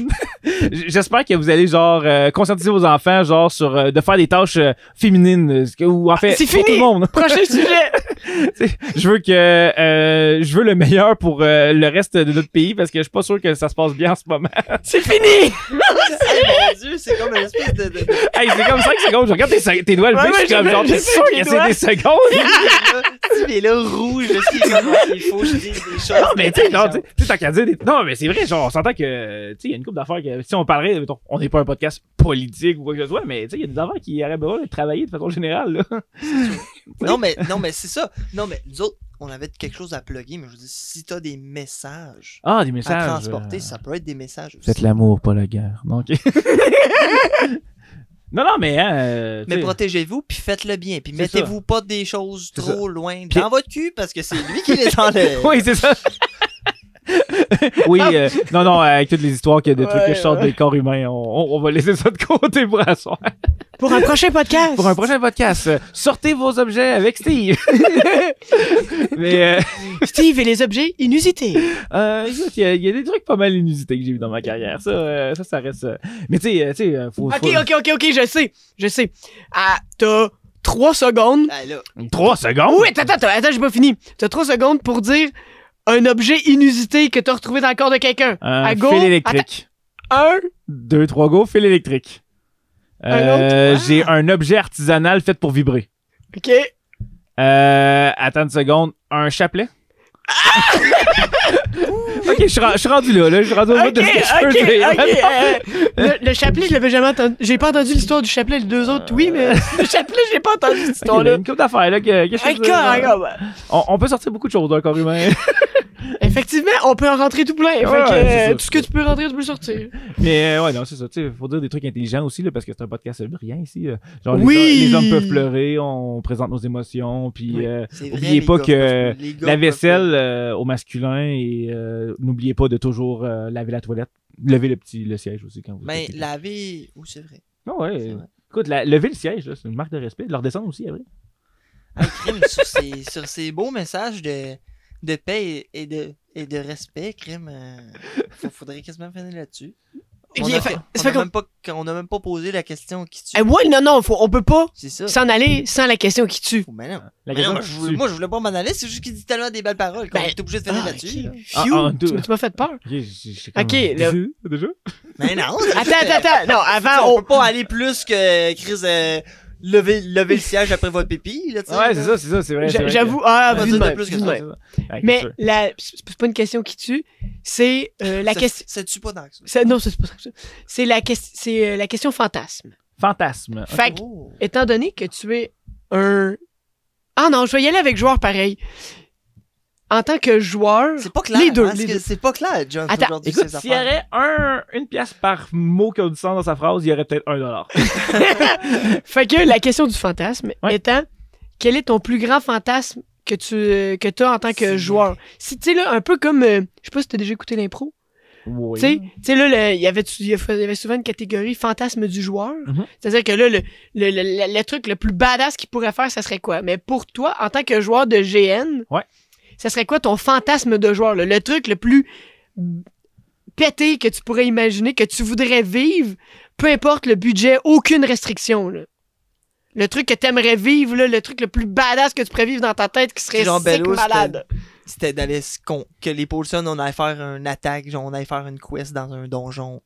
j'espère que vous allez, genre, euh, conscientiser vos enfants, genre, sur euh, de faire des tâches euh, féminines, euh, ou en fait, c'est pour tout fini! le monde. Prochain sujet! Tu sais, je veux que euh, je veux le meilleur pour euh, le reste de notre pays parce que je suis pas sûr que ça se passe bien en ce moment. C'est fini! Hey, mon dieu, c'est comme une espèce de. hey, c'est comme 5 secondes, je regarde tes, tes doigts le Ouais, plus, je suis comme je genre, sais t'es sûr que c'est des secondes? Tu mais là, rouge, parce qu'il est comme, ok, il faut que je dise des choses. mais tu sais, genre, tu sais, sais, tant qu'à dire des... Non, mais c'est vrai, genre, on s'entend que, tu sais, il y a une couple d'affaires que, si on parlerait, mettons, on n'est pas un podcast politique ou quoi que ce soit, mais tu sais, il y a des affaires qui auraient besoin de travailler de façon générale, là. Non, mais, non, mais c'est ça. Non, mais nous autres, on avait quelque chose à plugger, mais je veux dire, si t'as des messages Ah, des à messages. transporter, euh, ça peut être des messages aussi. Faites l'amour, pas la guerre. Non, non, mais, hein, euh, Mais protégez-vous, puis faites-le bien. Puis mettez-vous pas des choses trop loin dans votre cul, parce que c'est lui qui les enlève. Oui, c'est ça. oui, euh, non, non, avec toutes les histoires qu'il y a de trucs que Ouais, je sors ouais. des corps humains, on, va laisser ça de côté pour un soir. Pour un prochain podcast! Pour un prochain podcast, sortez vos objets avec Steve. Mais, euh, Steve et les objets inusités. euh, écoute, il y, a- il y a des trucs pas mal inusités que j'ai vu dans ma carrière. Ça, euh, ça, ça reste. Mais tu sais, tu sais, faut. Ok, faut- ok, ok, ok, je sais, je sais. Ah, t'as 3 secondes. Trois secondes? Oui, attends, attends, attends, j'ai pas fini. T'as 3 secondes pour dire un objet inusité que t'as retrouvé dans le corps de quelqu'un. Un À go. fil électrique. Un, Deux, trois go, fil électrique. Un Euh, autre? J'ai un objet artisanal fait pour vibrer. ok. Euh, attends une seconde. Un chapelet? Ok, je suis ren- je suis rendu là, là. Je suis rendu au bout de ce que je peux ok, dire. ok. euh, le, le chapelet, je l'avais jamais entendu. J'ai pas entendu l'histoire du chapelet, les deux autres, oui, mais le chapelet, j'ai pas entendu cette histoire-là. une couple d'affaires, là. Que, que corps. on, on peut sortir beaucoup de choses d'un corps humain. Effectivement, on peut en rentrer tout plein. Fait Ouais, que, c'est euh, ça, tout ce que tu peux rentrer, tu peux le sortir. mais euh, ouais, non, c'est ça. Tu sais, faut dire des trucs intelligents aussi, là, parce que c'est un podcast brillant ici. euh. Genre, les, Oui. hommes- les hommes peuvent pleurer, on présente nos émotions, puis Oui. euh, vrai, oubliez pas gars, que la vaisselle euh, au masculin et euh, n'oubliez pas de toujours euh, laver la toilette. Levez le petit le siège aussi quand vous. Mais pipi. laver. Oui, c'est vrai. Ah ouais. Écoute, la- lever le siège, là, c'est une marque de respect. Leur descendre aussi, après. Hey, crime, sur, ces, sur ces beaux messages de, de paix et de, et de respect, crime, euh, faudrait quasiment finir là-dessus. On Ok, a, fait- on ça fait a comme- même pas, on a même pas posé la question qui tue. Eh, ouais, non, non, faut, on peut pas s'en aller sans la question qui tue. Mais non. La Mais non, moi, je voulais, moi, je voulais pas m'en aller, c'est juste qu'il dit tellement des belles paroles qu'on Ben, est obligé de finir Ah, là-dessus. ok. là. Ah, ah, tu, tu m'as fait peur. Ok, j'ai- j'ai Ok, là- Déjà? Mais non. Attends, attends, attends. Non, on, avant, on... peut pas aller plus que Chris euh, lever, lever le siège après votre pipi. Là, tu sais, Ouais, c'est ça, c'est ça, c'est vrai. j'a- j'avoue, ah, va de même, plus que ça, même. Ouais, Mais c'est la... c'est pas une question qui tue, c'est euh, la Ça- question... Ça tue pas dans ça. c'est- Non, c'est pas ça. C'est la, ques- c'est, euh, la question fantasme. Fantasme. Fait que, Oh. étant donné que tu es un... Ah non, je vais y aller avec joueur pareil. En tant que joueur... C'est pas clair. Les deux, hein, c'est que deux. C'est pas clair, John. Attends, Écoute, s'il y aurait un, une pièce par mot qui a du sens dans sa phrase, il y aurait peut-être un dollar. Fait que la question du fantasme Ouais. étant, quel est ton plus grand fantasme que tu que as en tant que joueur? Si tu sais là, un peu comme, euh, je sais pas si t'as déjà écouté l'impro. Oui. Tu sais, tu sais, là, il y avait il y avait souvent une catégorie fantasme du joueur. Mhm. C'est-à-dire que là, le, le, le, le- le truc le plus badass qu'il pourrait faire, ça serait quoi? Mais pour toi, en tant que joueur de GN, Ouais. Ça serait quoi ton fantasme de joueur? là? Le truc le plus pété que tu pourrais imaginer, que tu voudrais vivre, peu importe le budget, aucune restriction. là. Le truc que t'aimerais vivre, là, le truc le plus badass que tu pourrais vivre dans ta tête qui serait Jean sick malade. C'était d'aller se con- que les Paulson, on allait faire une attaque, genre, on allait faire une quest dans un donjon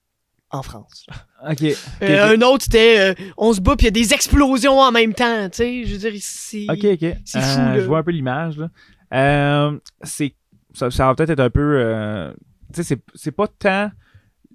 en France. Ok. Euh, ok. Un autre, c'était euh, on se bat puis il y a des explosions en même temps, tu sais. Je veux dire, c'est. Ok, ok. C'est fou, Euh, là. Je vois un peu l'image. là. Euh, c'est, ça, ça va peut-être être un peu. euh, tu sais, c'est, c'est pas tant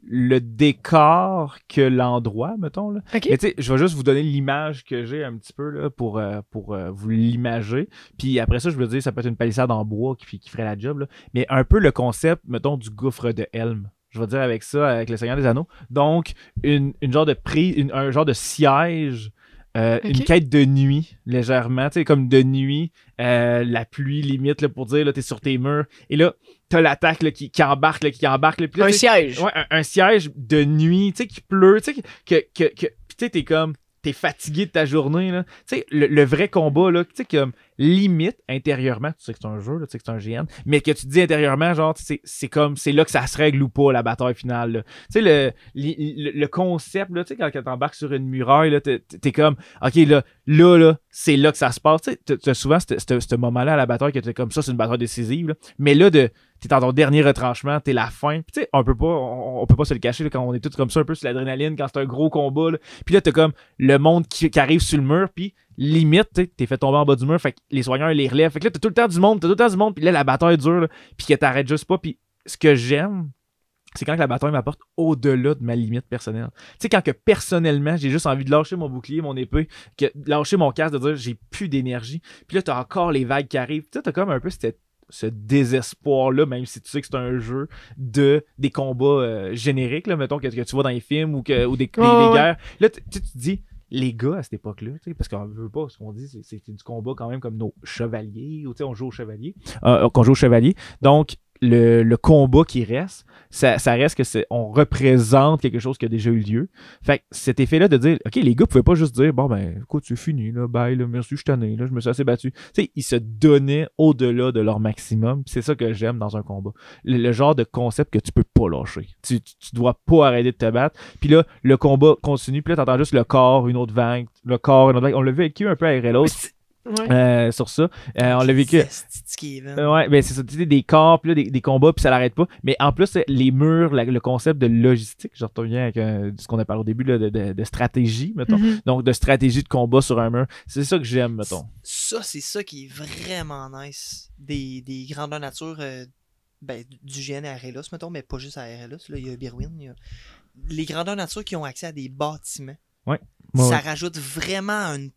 le décor que l'endroit, mettons. Là. Mais tu sais, je vais juste vous donner l'image que j'ai un petit peu là, pour, euh, pour euh, vous l'imager. Puis après ça, je veux dire, ça peut être une palissade en bois qui, qui ferait la job. Là. Mais un peu le concept, mettons, du gouffre de Helm. Je vais dire avec ça, avec le Seigneur des Anneaux. Donc, une, une genre de prise, une- un genre de siège, euh, une quête de nuit, légèrement. Tu sais, comme de nuit, euh, la pluie limite là, pour dire, là, t'es sur tes murs. Et là, t'as l'attaque là, qui, qui embarque, là, qui embarque. Là, puis là, Un siège. Ouais, un, un siège de nuit, tu sais, qui pleut, tu sais, que, que, que, puis tu sais, t'es comme, t'es fatigué de ta journée, là. Le, le vrai combat, là, tu sais, comme, limite, intérieurement, tu sais que c'est un jeu, là, tu sais que c'est un GN, mais que tu dis intérieurement, genre, c'est comme, c'est là que ça se règle ou pas, la bataille finale. Tu sais, le, le, concept, là, tu sais, quand, t'embarques sur une muraille, t'es t'es comme, OK, là, là, là, c'est là que ça se passe, tu t'as souvent ce moment-là à la bataille que t'es comme ça, c'est une bataille décisive, là. Mais là, de, t'es dans ton dernier retranchement, t'es la fin. Puis tu sais, on peut pas, on, peut pas se le cacher quand on est tous comme ça, un peu sur l'adrénaline, quand c'est un gros combat. Là. Puis là, t'as comme le monde qui, arrive sur le mur, puis limite, t'es fait tomber en bas du mur, fait que les soigneurs les relèvent. Fait que là, t'as tout le temps du monde, t'as tout le temps du monde, puis là, la bataille dure, là, puis que t'arrêtes juste pas. Puis ce que j'aime, c'est quand la bataille m'apporte au-delà de ma limite personnelle. Tu sais, quand que personnellement, j'ai juste envie de lâcher mon bouclier, mon épée, que de lâcher mon casque, de dire j'ai plus d'énergie. Puis là, t'as encore les vagues qui arrivent. Tu sais, t'as comme un peu ce désespoir-là, même si tu sais que c'est un jeu de des combats euh, génériques, là, mettons, que, que tu vois dans les films ou, que, ou des, des- guerres. Là, tu te dis, les gars à cette époque-là, parce qu'on veut pas, ce qu'on dit, c'est- c'est du combat quand même comme nos chevaliers, ou tu sais, on joue aux chevaliers, euh, qu'on joue aux chevaliers. Donc, le, le combat qui reste, ça, ça reste que c'est on représente quelque chose qui a déjà eu lieu. Fait que cet effet-là de dire, OK, les gars pouvaient pas juste dire, bon, ben, écoute, c'est fini, là, bye, là, merci, je suis tanné, là, je me suis assez battu. Tu sais, ils se donnaient au-delà de leur maximum. C'est ça que j'aime dans un combat. Le, le genre de concept que tu peux pas lâcher. Tu, tu, tu dois pas arrêter de te battre. Puis là, le combat continue, puis là, t'entends juste le corps, une autre vague, le corps, une autre vague. On l'a vécu un peu à RLO Ouais. euh, sur ça. Euh, on l'a vécu. Ouais, ben c'est ça, tu sais, des corps, puis là, des, des combats, puis ça l'arrête pas. Mais en plus, les murs, la- le concept de logistique, je reviens avec euh, ce qu'on a parlé au début, là, de, de- de stratégie, mettons. Mhm. Donc, de stratégie de combat sur un mur. C'est ça que j'aime, mettons. Ça, c'est ça qui est vraiment nice des, des grandeurs nature euh, ben, du GN à RLS, mettons, mais pas juste à RLS. Là, il y a Birwin. il y a- Les grandeurs nature qui ont accès à des bâtiments, Ouais, ça ouais. rajoute vraiment une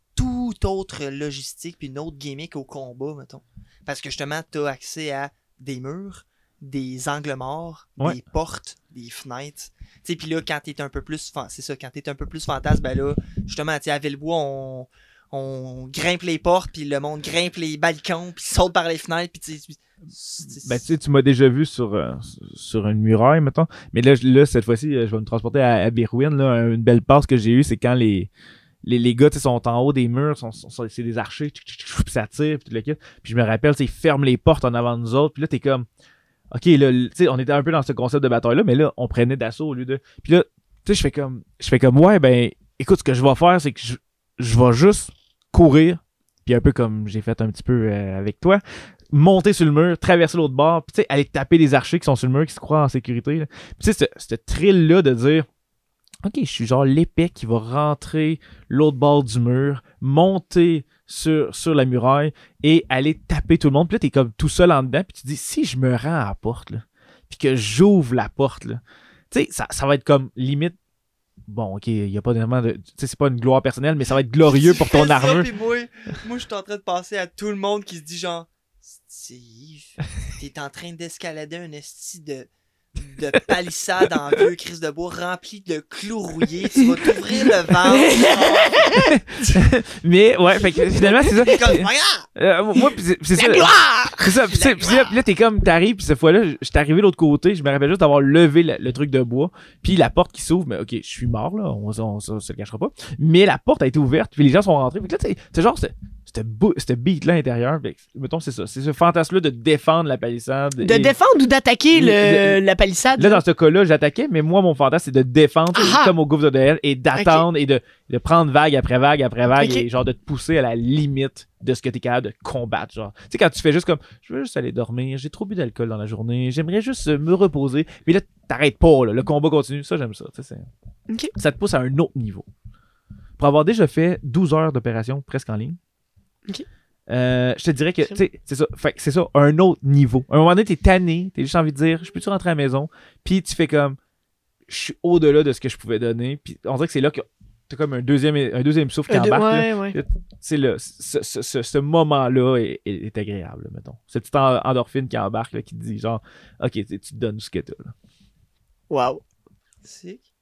toute autre logistique puis une autre gimmick au combat, mettons. Parce que justement, tu as accès à des murs, des angles morts, Ouais. des portes, des fenêtres. Tu sais, puis là, quand t'es un peu plus, c'est ça, quand t'es un peu plus fantasme, ben là, justement, tu à Villebois, on, on grimpe les portes, puis le monde grimpe les balcons, puis saute par les fenêtres, puis tu Ben, tu sais, tu m'as déjà vu sur, euh, sur une muraille, mettons. Mais là, là cette fois-ci, euh, je vais me transporter à, à Birwin. Là, une belle passe que j'ai eue, c'est quand les, les, les gars tu sont en haut des murs, c'est des archers, ça tire, puis tout le kit. Puis je me rappelle, tu ils ferment les portes en avant de nous autres. Puis là, t'es comme, OK, là, tu on était un peu dans ce concept de bataille-là, mais là, on prenait d'assaut au lieu de. Puis là, sais, je fais comme, je fais comme, ouais, ben, écoute, ce que je vais faire, c'est que je, vais juste courir, puis un peu comme j'ai fait un petit peu euh, avec toi, monter sur le mur, traverser l'autre bord, puis tu sais, aller taper des archers qui sont sur le mur, qui se croient en sécurité. Puis tu sais, ce, ce thrill-là de dire, ok, je suis genre l'épée qui va rentrer l'autre bord du mur, monter sur, sur la muraille et aller taper tout le monde. Puis là, t'es comme tout seul en dedans, puis tu te dis, si je me rends à la porte, là, puis que j'ouvre la porte, là, tu sais, ça, ça va être comme limite. Bon, ok, il n'y a pas vraiment de. Tu sais, c'est pas une gloire personnelle, mais ça va être glorieux pour ton armure. puis moi, moi je suis en train de penser à tout le monde qui se dit genre Steve, t'es en train d'escalader un esti de, de palissade en vieux crise de bois rempli de clous rouillés. Tu vas t'ouvrir le ventre. Mais ouais, fait que finalement, c'est ça. Comme! Euh, moi, c'est ça. C'est ça. Puis là, t'es comme, t'arrives, puis cette fois-là, je suis arrivé de l'autre côté, je me rappelle juste d'avoir levé le, le truc de bois, puis la porte qui s'ouvre, mais ok, je suis mort, là, on, on, se le cachera pas. Mais la porte a été ouverte, puis les gens sont rentrés. Puis là, c'est genre, c'était beat-là que, Mettons, c'est ça. C'est ce fantasme-là de défendre la palissade. De Et- défendre ou d'attaquer le- la palissade? Là, dans ce cas-là, j'attaquais, mais moi, mon fantasme, c'est de défendre, comme au gouffre de Noël, et d'attendre et de, de prendre vague après vague après vague, et genre de te pousser à la limite de ce que tu es capable de combattre. Genre, tu sais, quand tu fais juste comme, je veux juste aller dormir, j'ai trop bu d'alcool dans la journée, j'aimerais juste me reposer, mais là, t'arrêtes pas, là, le combat continue, ça, j'aime ça. Ça te pousse à un autre niveau. Pour avoir déjà fait 12 heures d'opération presque en ligne, Euh, je te dirais que, tu sais, c'est ça, fait c'est ça, un autre niveau. À un moment donné, t'es tanné, t'as juste envie de dire, je peux-tu rentrer à la maison? Puis tu fais comme, je suis au-delà de ce que je pouvais donner. Puis on dirait que c'est là que t'as comme un deuxième, un deuxième souffle qui embarque. là. ouais, ouais. C'est le, ce, ce- ce- ce moment-là est, est- est agréable, mettons. Cette petite en- endorphine qui embarque, là, qui te dit genre, ok, tu te donnes ce que t'as. Wow. Sick.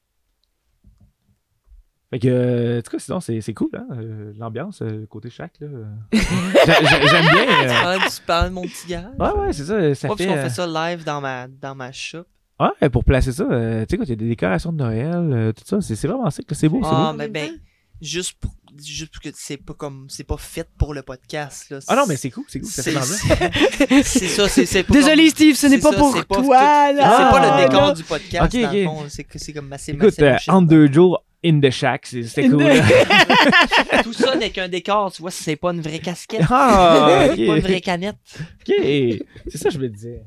Fait que, euh, en tout cas, sinon, c'est c'est cool, hein, euh, l'ambiance, euh, côté chaque, là. J'a- j'a- J'aime bien. Tu parles, tu parles de mon petit garage? Ouais, ouais, c'est ça. Ça Moi, fait, parce qu'on euh, fait ça live dans ma, dans ma shop? Ouais, pour placer ça, euh, tu sais, quand il y a des décorations de Noël, euh, tout ça, c'est c'est vraiment sick, c'est beau, c'est beau. Ah, mais ben, juste pour, juste parce que c'est pas comme, c'est pas fait pour le podcast, là. Ah non, mais c'est cool, c'est cool, ça fait C'est ça, c'est c'est pas Désolé, comme- Steve, ce n'est pas ça, pour toi. C'est pas Ah, le décor là. du podcast, Ok, dans le ok. fond. C'est que- c'est comme assez Écoute, euh, entre deux jours, in the shack, c'est- c'était cool. Tout ça n'est qu'un décor, tu vois, c'est pas une vraie casquette. Ah, C'est pas une vraie canette. Ok, c'est ça que je me disais.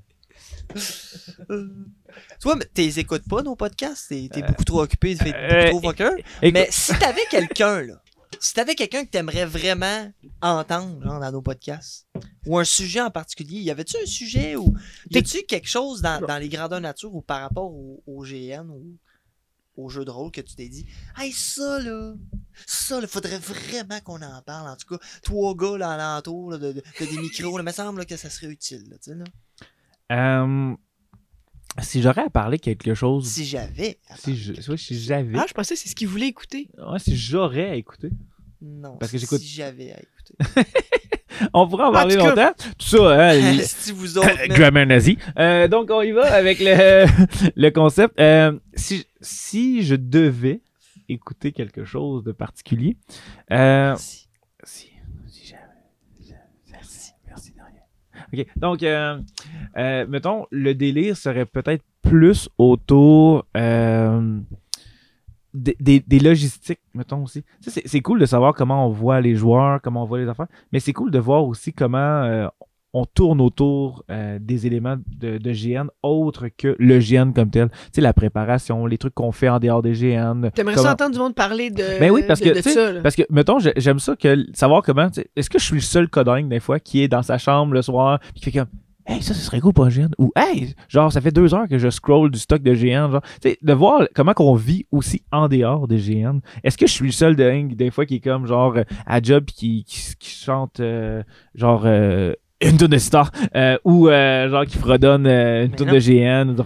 Euh, Tu vois, mais t'es écoutes pas nos podcasts, t'es t'es beaucoup trop occupé, t'es euh, beaucoup trop fucker. Écoute- Mais si t'avais quelqu'un, là, si t'avais quelqu'un que t'aimerais vraiment entendre, genre, dans nos podcasts, ou un sujet en particulier, y avait-tu un sujet ou y a-tu quelque chose dans, dans les grandeurs nature ou par rapport au, au GN ou au jeu de rôle que tu t'es dit, hey, ça, là, ça, là, faudrait vraiment qu'on en parle. En tout cas, trois gars, là, alentour, là, de, de- de des micros, là, me semble là, que ça serait utile, là, tu sais, là. Euh, si j'aurais à parler quelque chose, Si j'avais. si je- ouais, si j'avais, Ah, je pensais que c'est ce qu'il voulait écouter. ouais, si j'aurais à écouter, Non. Parce que si- j'écoute- Si j'avais à écouter. on pourrait en parler longtemps. Tout ça, hein, les- si vous autres. nazi. Euh, donc, on y va avec le, le concept. Euh, si, si je devais écouter quelque chose de particulier, euh, merci. si, si j'avais- Merci, merci de rien. Ok, donc, euh, mettons, le délire serait peut-être plus autour des, des- des logistiques, mettons aussi. C'est c'est cool de savoir comment on voit les joueurs, comment on voit les affaires, mais c'est cool de voir aussi comment euh, on tourne autour euh, des éléments de, de GN autres que le GN comme tel. Tu sais, la préparation, les trucs qu'on fait en dehors des GN. T'aimerais comment- ça entendre du monde parler de, Ben oui, parce de, que, de ça. là. Parce que, mettons, j'ai- j'aime ça que savoir comment. Est-ce que je suis le seul codingue des fois qui est dans sa chambre le soir puis qui fait comme Hey, ça, ce serait cool pour un GN. Ou Hey, genre, ça fait deux heures que je scroll du stock de GN. Genre, tu sais, de voir comment qu'on vit aussi en dehors des GN. Est-ce que je suis le seul dingue des fois qui est comme genre euh, à job pis qui, qui, qui chante euh, genre euh, une tonne de star euh, ou euh, genre qui fredonne euh, une tonne de GN ou de.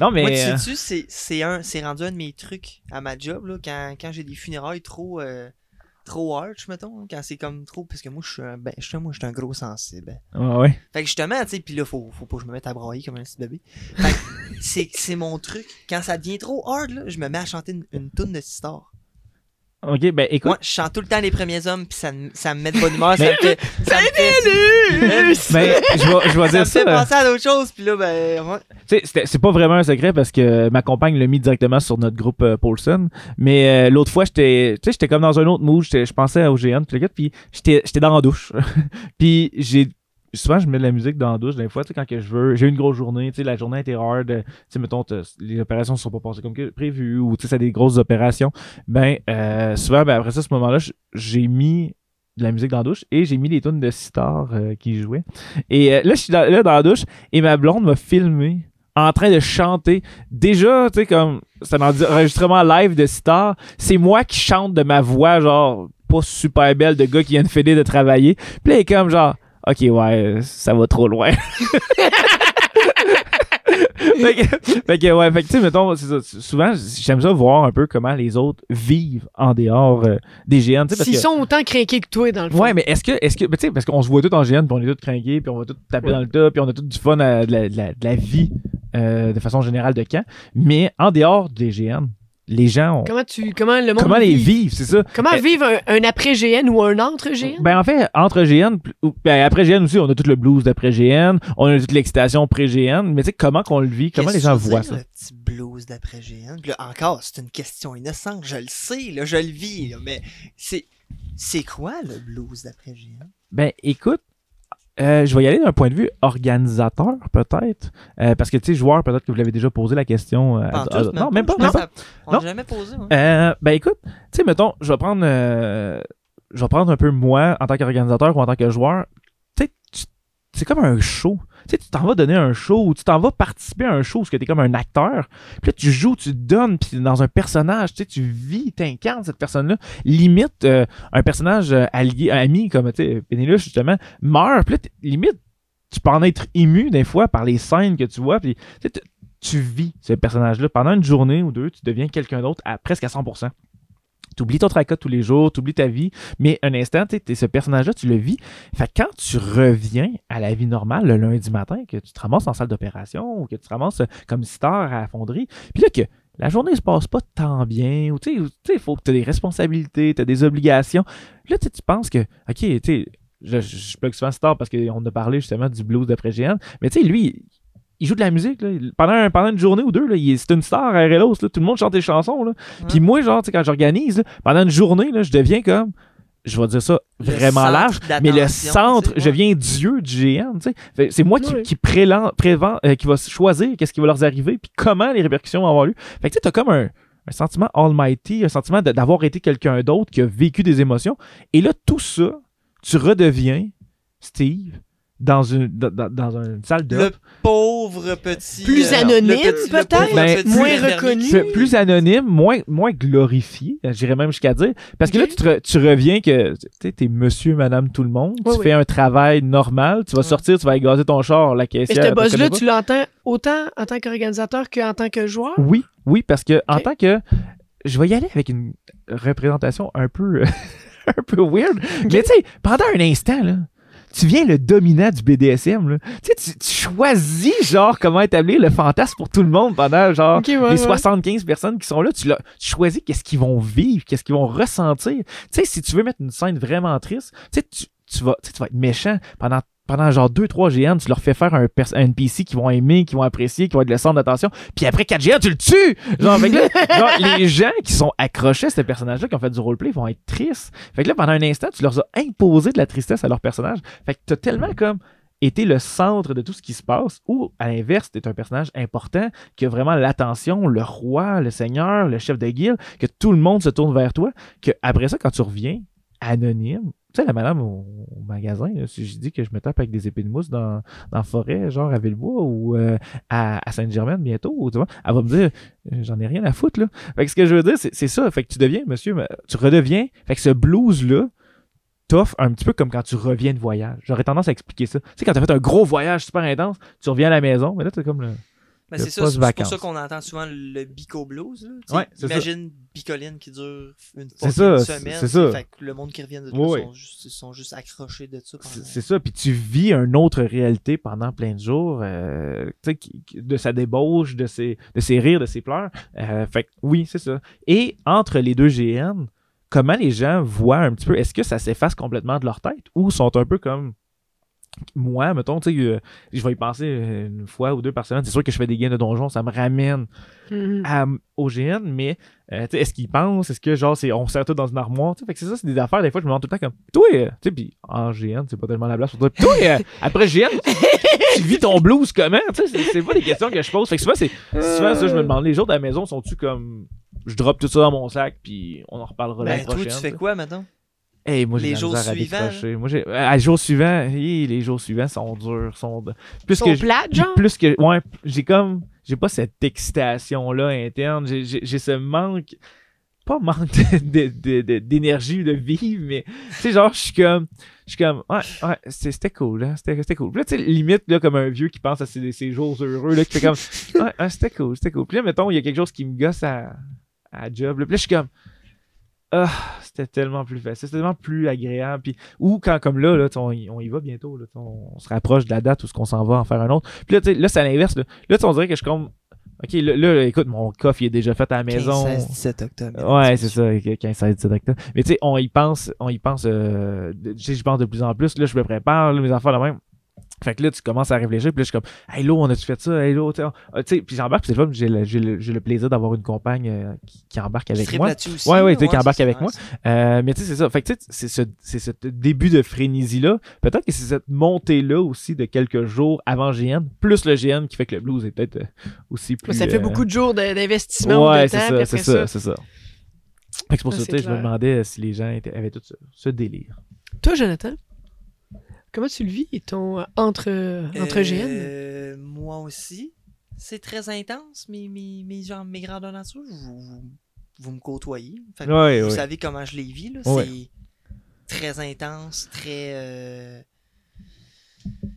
Non, mais. Moi, tu sais-tu, c'est, c'est, un, c'est rendu un de mes trucs à ma job, là, quand, quand j'ai des funérailles trop, euh, trop arch, mettons, hein, quand c'est comme trop, parce que moi, je suis un, ben, je moi, je suis un gros sensible. ouais, ouais? Fait que justement, tu sais, pis là, faut, faut pas que je me mette à brailler comme un petit bébé. Fait que c'est, mon truc. Quand ça devient trop hard, là, je me mets à chanter une, une toune de Star. Ok, ben écoute. Moi, je chante tout le temps les premiers hommes, puis ça, me- ça me met de bonne humeur. ça Mais- me fait, ça me fait, Ben, je vais, je vais ça dire me ça. fait penser à d'autres choses, puis là, ben, ouais. Tu sais, c'était- c'est pas vraiment un secret parce que ma compagne l'a mis directement sur notre groupe euh, Paulson. Mais euh, l'autre fois, j'étais tu sais, j'étais comme dans un autre mood. J'étais- Je pensais au GN, puis le gars, puis j'étais j'étais dans la douche. puis j'ai. Souvent, je mets de la musique dans la douche, des fois, tu sais, quand que je veux. J'ai une grosse journée, tu sais, la journée était hard. Tu sais, mettons, les opérations ne sont pas passées comme prévu, ou tu sais, c'est des grosses opérations. Ben, euh, souvent, ben, après ça, ce moment-là, j'ai mis de la musique dans la douche et j'ai mis les tunes de Sitar euh, qui jouaient. Et euh, là, je suis là dans la douche et ma blonde m'a filmé en train de chanter. Déjà, tu sais, comme c'est un enregistrement live de Sitar, c'est moi qui chante de ma voix, genre, pas super belle de gars qui vient de finir de travailler. Puis là, il est comme genre, ok, ouais, ça va trop loin. fait, que, fait que, ouais, fait que, tu sais, mettons, c'est ça, souvent, j'aime ça voir un peu comment les autres vivent en dehors euh, des GN. S'ils que- sont autant craqués que toi, dans le fond. Ouais, mais est-ce que, est-ce que, tu sais, parce qu'on se voit tous en GN, puis on est tous craqués, puis on va tous taper Ouais. dans le tas, puis on a tous du fun à- de, la, de la- de la vie euh, de façon générale de camp. Mais en dehors des GN, les gens ont. Comment, tu, comment le monde Comment les vivent, c'est ça? Comment Euh, vivre un, un après-GN ou un entre-GN? Ben en fait, entre GN, ben après GN aussi, on a tout le blues d'après GN, on a toute l'excitation pré-GN, mais tu sais, comment qu'on le vit, comment les gens voient dire, ça? Le petit blues d'après GN. Là, encore, c'est une question innocente, je le sais, là, je le vis, là, mais c'est. C'est quoi le blues d'après GN? Ben écoute, euh, je vais y aller d'un point de vue organisateur, peut-être. Euh, parce que, tu sais, joueur, peut-être que vous l'avez déjà posé la question. euh, à- non, même pas. Même pas. On l'a jamais posé, hein. Euh, ben écoute, tu sais, mettons, je vais prendre euh, je vais prendre un peu moi en tant qu'organisateur ou en tant que joueur. Tu sais, c'est comme un show. Tu sais, tu t'en vas donner un show ou tu t'en vas participer à un show parce que t'es comme un acteur. Puis là, tu joues, tu donnes, puis dans un personnage, tu sais, tu vis, t'incarnes cette personne-là. Limite, euh, un personnage euh, allié, ami, comme, tu sais, justement, meurt. Puis là, limite, tu peux en être ému des fois par les scènes que tu vois. Puis, tu tu- tu vis ce personnage-là. Pendant une journée ou deux, tu deviens quelqu'un d'autre à presque à 100%. Tu oublies ton tracas tous les jours, tu oublies ta vie, mais un instant, tu ce personnage-là, tu le vis. Fait quand tu reviens à la vie normale le lundi matin, que tu te ramasses en salle d'opération ou que tu te ramasses euh, comme star à la fonderie, puis là que la journée se passe pas tant bien, ou tu sais, faut que tu des responsabilités, tu as des obligations. Là, tu penses que, OK, tu je, je, je plug souvent Star parce qu'on a parlé justement du blues d'après GN, mais tu sais, lui, il joue de la musique là. pendant, un- pendant une journée ou deux. C'est une star à RLOS. Là. Tout le monde chante des chansons. Là. Puis moi, genre, quand j'organise, pendant une journée, là, je deviens comme, je vais dire ça vraiment large, mais le centre, je viens Dieu du GN. C'est moi qui, Ouais. qui prélan- prévent, euh, qui va choisir qu'est-ce qui va leur arriver, puis comment les répercussions vont avoir lieu. Fait que tu t'as comme un, un sentiment almighty, un sentiment d'avoir été quelqu'un d'autre qui a vécu des émotions. Et là, tout ça, tu redeviens Steve dans une, dans, dans- une salle de Le pauvre petit. Plus euh, anonyme, peut-être? Ben, moins reconnu? plus, plus anonyme, moins, moins glorifié, j'irais même jusqu'à dire. Parce que là, tu, te re- tu reviens que tu sais, t'es monsieur, madame, tout le monde. Oui, tu oui. fais un travail normal. Tu vas Ouais. sortir, tu vas gazer ton char, la Mais caissière. ce elle te buzz-là, tu l'entends autant en tant qu'organisateur qu'en tant que joueur? Oui, oui, parce que en tant que. Je vais y aller avec une représentation un peu. un peu weird. Mais tu sais, pendant un instant, là. Tu viens le dominant du BDSM, là. Tu sais, tu, tu choisis, genre, comment établir le fantasme pour tout le monde pendant, genre, ouais, les ouais. 75 personnes qui sont là, tu, tu choisis qu'est-ce qu'ils vont vivre, qu'est-ce qu'ils vont ressentir. Tu sais, si tu veux mettre une scène vraiment triste, tu sais, tu, tu vas, tu sais, tu vas être méchant pendant pendant genre 2-3 GN, tu leur fais faire un, un NPC qu'ils vont aimer, qui vont apprécier, qui vont être le centre d'attention, puis après 4 GN, tu le tues! Genre, fait que là, genre, les gens qui sont accrochés à ce personnage-là, qui ont fait du roleplay, vont être tristes. Fait que là, pendant un instant, tu leur as imposé de la tristesse à leur personnage. Fait que t'as tellement comme été le centre de tout ce qui se passe, ou à l'inverse, t'es un personnage important qui a vraiment l'attention, le roi, le seigneur, le chef de guilde, que tout le monde se tourne vers toi, que après ça, quand tu reviens, anonyme, tu sais, la madame au, magasin, là, si je dis que je me tape avec des épées de mousse dans, dans la forêt, genre à Villebois ou euh, à, à Sainte-Germaine bientôt, tu vois, elle va me dire, euh, j'en ai rien à foutre, là. Fait que ce que je veux dire, c'est ça. Fait que tu deviens, monsieur, tu redeviens. Fait que ce blues-là, t'offre un petit peu comme quand tu reviens de voyage. J'aurais tendance à expliquer ça. Tu sais, quand t'as fait un gros voyage super intense, tu reviens à la maison, mais là, t'es comme le. Ben, c'est ça, c'est pour ça qu'on entend souvent le bico blues. Là. Ouais, c'est ça. Imagine bicoline qui dure une, ça, semaine. c'est ça. Fait que le monde qui revient de ça oui. sont, juste, ils sont juste accrochés de ça. pendant- C'est c'est ça, puis tu vis une autre réalité pendant plein de jours, euh, qui- de sa débauche, de ses, de ses rires, de ses pleurs. Euh, fait que oui, c'est ça. Et entre les deux GN, comment les gens voient un petit peu, est-ce que ça s'efface complètement de leur tête ou sont un peu comme moi, mettons, tu sais, euh, je vais y penser une fois ou deux par semaine. C'est sûr que je fais des gains de donjon, ça me ramène Mhm. à- au GN, mais euh, tu sais, est-ce qu'ils pensent? Est-ce que genre, c'est, on sert tout dans une armoire? Tu sais, fait que c'est ça, c'est des affaires, des fois, je me demande tout le temps comme, toi, euh, tu sais, puis en GN, c'est pas tellement la place pour toi. Toi, euh, après GN, tu, tu vis ton blues comment? Tu sais, c'est, c'est pas des questions que je pose. Fait que souvent, c'est, souvent, ça, je me demande, les autres à la maison, sont-tu comme, je drop tout ça dans mon sac, puis on en reparlera Ben, toi, prochaine. tu fais tu sais. quoi, maintenant? Hey, moi, j'ai Les jours suivants. Moi, j'ai, à les jours suivants, les jours suivants sont durs, sont, de- plus Sont que plates, genre? plus que ouais j'ai comme j'ai pas cette excitation là interne. J'ai, ce manque pas manque de- de- de- d'énergie ou de vivre mais tu sais genre je suis comme je suis comme ouais ouais c'était, cool là c'était, c'était cool. Puis là tu sais limite là comme un vieux qui pense à ses, ses jours heureux là qui fait comme ouais, ouais, c'était cool c'était cool. Puis là mettons il y a quelque chose qui me gosse à à job là, puis là je suis comme ah c'était tellement plus facile c'était tellement plus agréable puis ou quand comme là, là on, y- on y va bientôt là, on, on se rapproche de la date où ce qu'on s'en va en faire un autre puis là là c'est à l'inverse là, là on dirait que je comme ok là, là, écoute mon coffre il est déjà fait à la maison 15, 16, 17 octobre. Ouais, c'est ça, 15, 16, 17 octobre. Mais tu sais, on y pense, on y pense, euh, de- tu sais, je pense de plus en plus. Là, je me prépare, là, mes affaires là même. Fait que là, tu commences à réfléchir, puis là, je suis comme, hey, là, on a-tu fait ça? Hey, là, tu sais, on- tu sais, puis j'embarque, puis c'est le j'ai le, plaisir d'avoir une compagne euh, qui, qui embarque avec moi. Aussi, Ouais, ouais, sais, qui embarque avec ça, moi. ouais, Euh, mais tu sais, c'est ça. Fait que tu sais, c'est ce, ce début de frénésie-là. Peut-être que c'est cette montée-là aussi de quelques jours avant GN, plus le GN qui fait que le blues est peut-être euh, aussi plus. Ça fait euh, beaucoup de jours d'investissement ou Ouais, de c'est ça, c'est ça, c'est ça. Fait que c'est pour Ah, ça, je me demandais si les gens étaient- avaient tout ce, ce délire. Toi, Jonathan, comment tu le vis, ton euh, entre, entre GN? Euh, moi aussi. C'est très intense, mes, mes, mes, genre, mes grandeurs nature. Vous, vous, vous me côtoyez. Fait que Ouais, vous ouais. savez comment je les vis. Là. Ouais. C'est très intense, très. euh,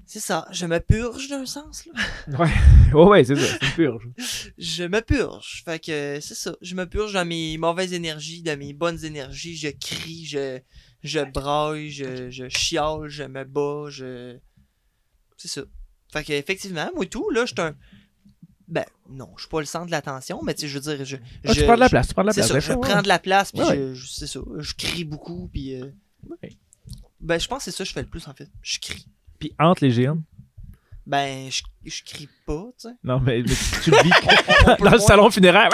C'est ça. Je me purge d'un sens. Là. Ouais, ouais, ouais, c'est ça, c'est purge. Je me purge. Fait que c'est ça. Je me purge dans mes mauvaises énergies, dans mes bonnes énergies. Je crie, je, je braille, je, je chiale, je me bats, je. C'est ça. Fait que effectivement, moi tout, là, je suis un. Ben, non, je suis pas le centre de l'attention, mais tu sais, je veux dire, je. Ah, je tu prends de la place, tu prends de la place. ça, je ouais. prends de la place, puis Ouais, je, c'est ça, je crie beaucoup, puis. euh, Ouais. Ben, je pense que c'est ça que je fais le plus, en fait. Je crie. Puis entre les GN, Ben, je, je crie pas, tu sais. non, mais, mais tu, tu le vis dans le salon funéraire.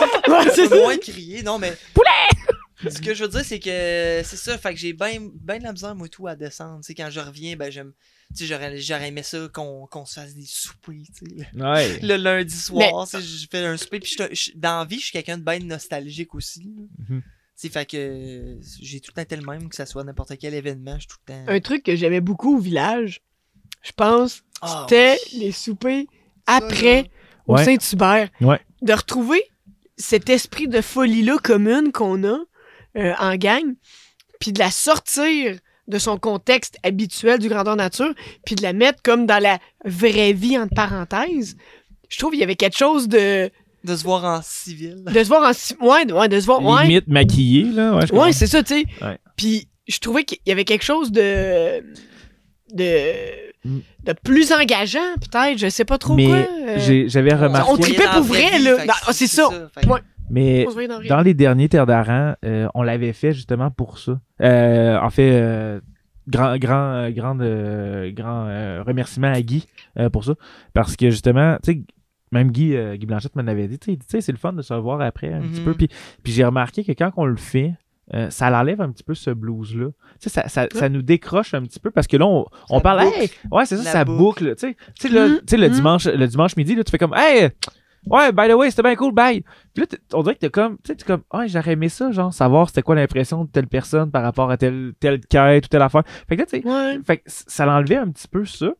on peut moins crier, non, mais. Poulet! Ce que je veux dire, c'est que c'est ça, fait que j'ai bien ben de la misère, moi, tout, à descendre. Tu sais, quand je reviens, ben, j'aime. Tu sais, j'aurais, j'aurais aimé ça qu'on, qu'on se fasse des soupers, tu sais. le- Ouais. Le lundi soir, tu sais, je fais un souper, puis je dans la vie, je suis quelqu'un de bien nostalgique aussi. là. Mhm. Tu sais, fait que j'ai tout le temps été le même, que ça soit n'importe quel événement, je suis tout le temps. Un truc que j'aimais beaucoup au village, je pense, Ah, c'était oui. les soupers après là. au Ouais. Saint-Hubert. Ouais. De retrouver cet esprit de folie-là commune qu'on a euh, en gang, puis de la sortir de son contexte habituel du grandeur nature, puis de la mettre comme dans la vraie vie, entre parenthèses. Je trouve qu'il y avait quelque chose de, De se voir en civil. de se voir en... si- Ouais, de- ouais, de se voir... Ouais, Limite maquillé, là. Ouais, je Ouais, comprends. c'est ça, tu sais. Ouais. Puis je trouvais qu'il y avait quelque chose de de Mm. de plus engageant, peut-être, je sais pas trop Mais quoi. euh, j'ai- j'avais remarqué. On tripait pour vrai, vie, là. fait que Non, ah, c'est ça. que- Ouais. Mais dans le dans les derniers Terres d'Aran, euh, on l'avait fait justement pour ça. Euh, en fait, euh, grand, grand, grand, grand remerciement à Guy pour ça. Parce que justement, tu sais, même Guy, Guy Blanchette m'en avait dit, tu sais, c'est le fun de se revoir après un petit Mhm. peu. Puis, puis j'ai remarqué que quand on le fait, euh, ça l'enlève un petit peu ce blues-là. Tu sais, ça, ça, ça nous décroche un petit peu parce que là, on, on parle, hey, ouais, c'est ça, La ça boucle. boucle. Tu sais, tu sais, là, Mhm. tu sais, le, Mhm. dimanche, le dimanche midi, là, tu fais comme, hey, ouais, by the way, c'était bien cool, bye. Puis là, on dirait que t'es comme, tu sais, comme, ah, j'aurais aimé ça, genre, savoir c'était quoi l'impression de telle personne par rapport à telle, telle quête ou telle affaire. Fait que là, tu sais, Ouais. fait que c- ça l'enlevait un petit peu ça.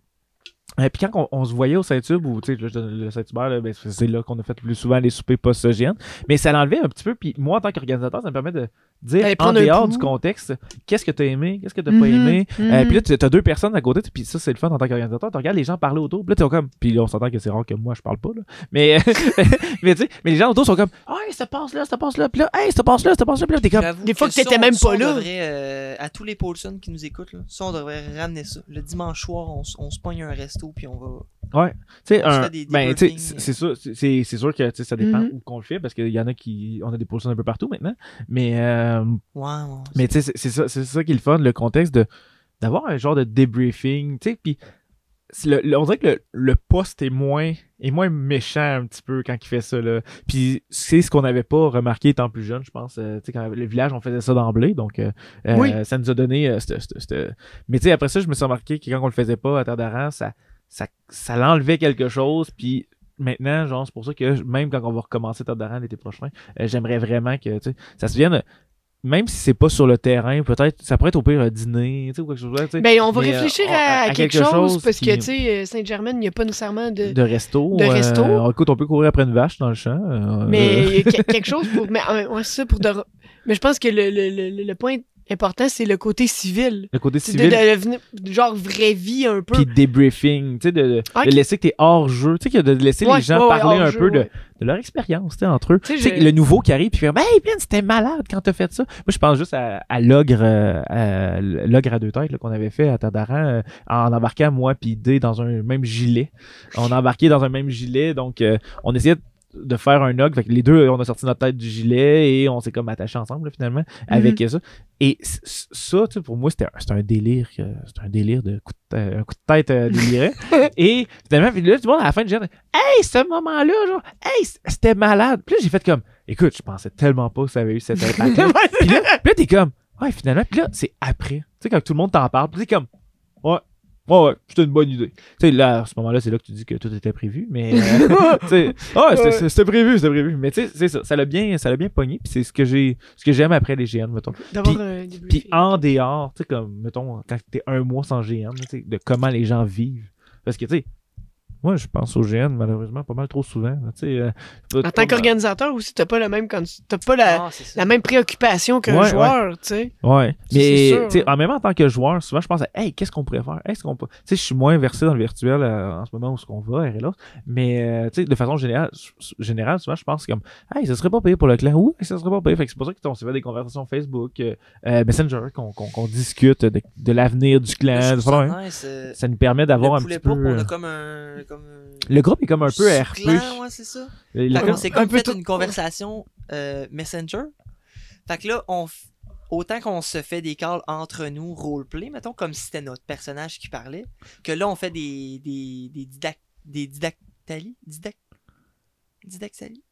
Et puis quand on, on se voyait au Saint-Tube, ou tu sais, là, je donne le Saint-Hubert, là, ben, c'est là qu'on a fait le plus souvent les soupers post-GN. Mais ça l'enlevait un petit peu. Puis moi, en tant qu'organisateur, ça me permet de dire D'aller en dehors du contexte, qu'est-ce que t'as aimé, qu'est-ce que t'as pas Mhm, aimé? mhm. Euh, puis là, tu as deux personnes à côté, puis ça, c'est le fun en tant qu'organisateur. Tu regardes les gens parler autour, puis là, t'es comme. Puis là, on s'entend que c'est rare que moi, je parle pas, là. Mais, mais tu sais, mais les gens autour sont comme, hey, ça passe là, ça passe là, puis là, hey, ça passe là, ça passe là, puis là, t'es comme. J'avoue Des fois que ça, t'étais même ça, pas on là. devrait, euh, à tous les Paulson qui nous écoutent, là, ça, on devrait ramener ça. Le dimanche soir, on, on se pogne un resto, puis on va. Ouais. Tu sais, un- des ben, tu sais, debriefings, c'est c'est sûr, c'est- c'est c'est sûr que tu sais, ça dépend Mhm. où qu'on le fait parce qu'il y en a qui. On a des positions un peu partout maintenant. Mais, euh, Ouais. mais tu sais, c'est- ça, ça qui est le fun, le contexte de d'avoir un genre de debriefing. Tu sais, puis c'est le- le- on dirait que le, le poste est moins, est moins méchant un petit peu quand il fait ça. Là. Puis c'est ce qu'on n'avait pas remarqué étant plus jeune, je pense. Euh, tu sais, quand le village, on faisait ça d'emblée. Donc, euh, euh, ça nous a donné. euh, Mais tu sais, après ça, je me suis remarqué que quand on le faisait pas à Terre d'Aran, ça, ça, ça l'enlevait quelque chose. Puis maintenant, genre, c'est pour ça que même quand on va recommencer Terre d'Aran l'été prochain, euh, j'aimerais vraiment que ça se vienne. Même si c'est pas sur le terrain, peut-être, ça pourrait être au pire un dîner, tu sais, ou quelque chose. tu sais, Ben, on va mais, euh, réfléchir on- à, à quelque, quelque chose, chose parce qui- que, tu sais, euh, Sainte-Germaine, il n'y a pas nécessairement de. de resto. De resto. euh, écoute, on peut courir après une vache dans le champ. euh, Mais euh, quelque chose pour. Mais euh, ouais, c'est ça, pour. de- Mais je pense que le, le, le, le point important, c'est le côté civil. le côté de, civil, de devenir genre vraie vie un peu. puis débriefing, tu sais, de, de, de laisser que t'es hors jeu, tu sais, de laisser Ouais, les gens ouais, ouais, parler un peu de, de leur expérience, tu sais, entre eux. Tu sais, le nouveau qui arrive, puis fait Hey, Ben, c'était malade quand t'as fait ça. Moi, je pense juste à, à l'ogre, euh, à l'ogre à deux têtes qu'on avait fait à Tadaran, euh, en embarquant moi puis D dans un même gilet. On a embarqué dans un même gilet, donc euh, on essayait de- de faire un ogre. Fait que les deux, on a sorti notre tête du gilet et on s'est comme attachés ensemble là, finalement avec ça. Et ça, tu sais, pour moi, c'était un, délire. que- C'était un délire de coup de, tête- un coup de tête euh, déliré. et finalement, puis là, tout le monde à la fin du genre, Hey, ce moment-là, genre, hey, c'était malade. Puis là, j'ai fait comme, écoute, je pensais tellement pas que ça avait eu cet impact-là. puis là, là, t'es comme, ouais, finalement, puis là, c'est après. Tu sais, quand tout le monde t'en parle, puis t'es comme, ouais. Ouais, ouais, c'était une bonne idée. Tu sais, là, à ce moment-là, c'est là que tu dis que tout était prévu, mais. euh, sais, ouais, c'était- prévu, c'était prévu. Mais tu sais, c'est ça, ça l'a bien, ça l'a bien pogné, puis c'est ce que j'ai, ce que j'aime après les GN, mettons. D'avoir puis- un débriefing. Puis en dehors, tu sais, comme, mettons, quand t'es un mois sans GN, tu sais, de comment les gens vivent. Parce que, tu sais, moi, je pense au GN, malheureusement, pas mal trop souvent. là, Tu sais, euh, En tant qu'organisateur aussi, t'as pas la même t'as pas la, Ah, la même préoccupation qu'un Ouais, joueur, tu sais. Ouais. Mais, sûr, tu sais, hein. en même en tant que joueur, souvent, je pense à, hey, qu'est-ce qu'on pourrait faire? Est-ce qu'on peut. Tu sais, je suis moins versé dans le virtuel euh, en ce moment où ce qu'on va, RLA. Mais, euh, tu sais, de façon générale, générale, souvent, je pense comme, hey, ça serait pas payé pour le clan. Oui, ça serait pas payé. Fait que c'est pour ça qu'on s'est fait des conversations Facebook, euh, euh, Messenger, qu'on qu'on- qu'on discute de, de l'avenir du clan. de ça façon- nice, ça nous permet d'avoir le un petit peu. pourpre, on euh, a comme un. Comme un- Le groupe est comme un peu RP. ouais, c'est ça. Fait comme- un peu une conversation euh, Messenger. Fait que là, on f- autant qu'on se fait des calls entre nous, roleplay, mettons, comme si c'était notre personnage qui parlait, que là, on fait des, des, des, didac, des didactalies. Didac, didactalies?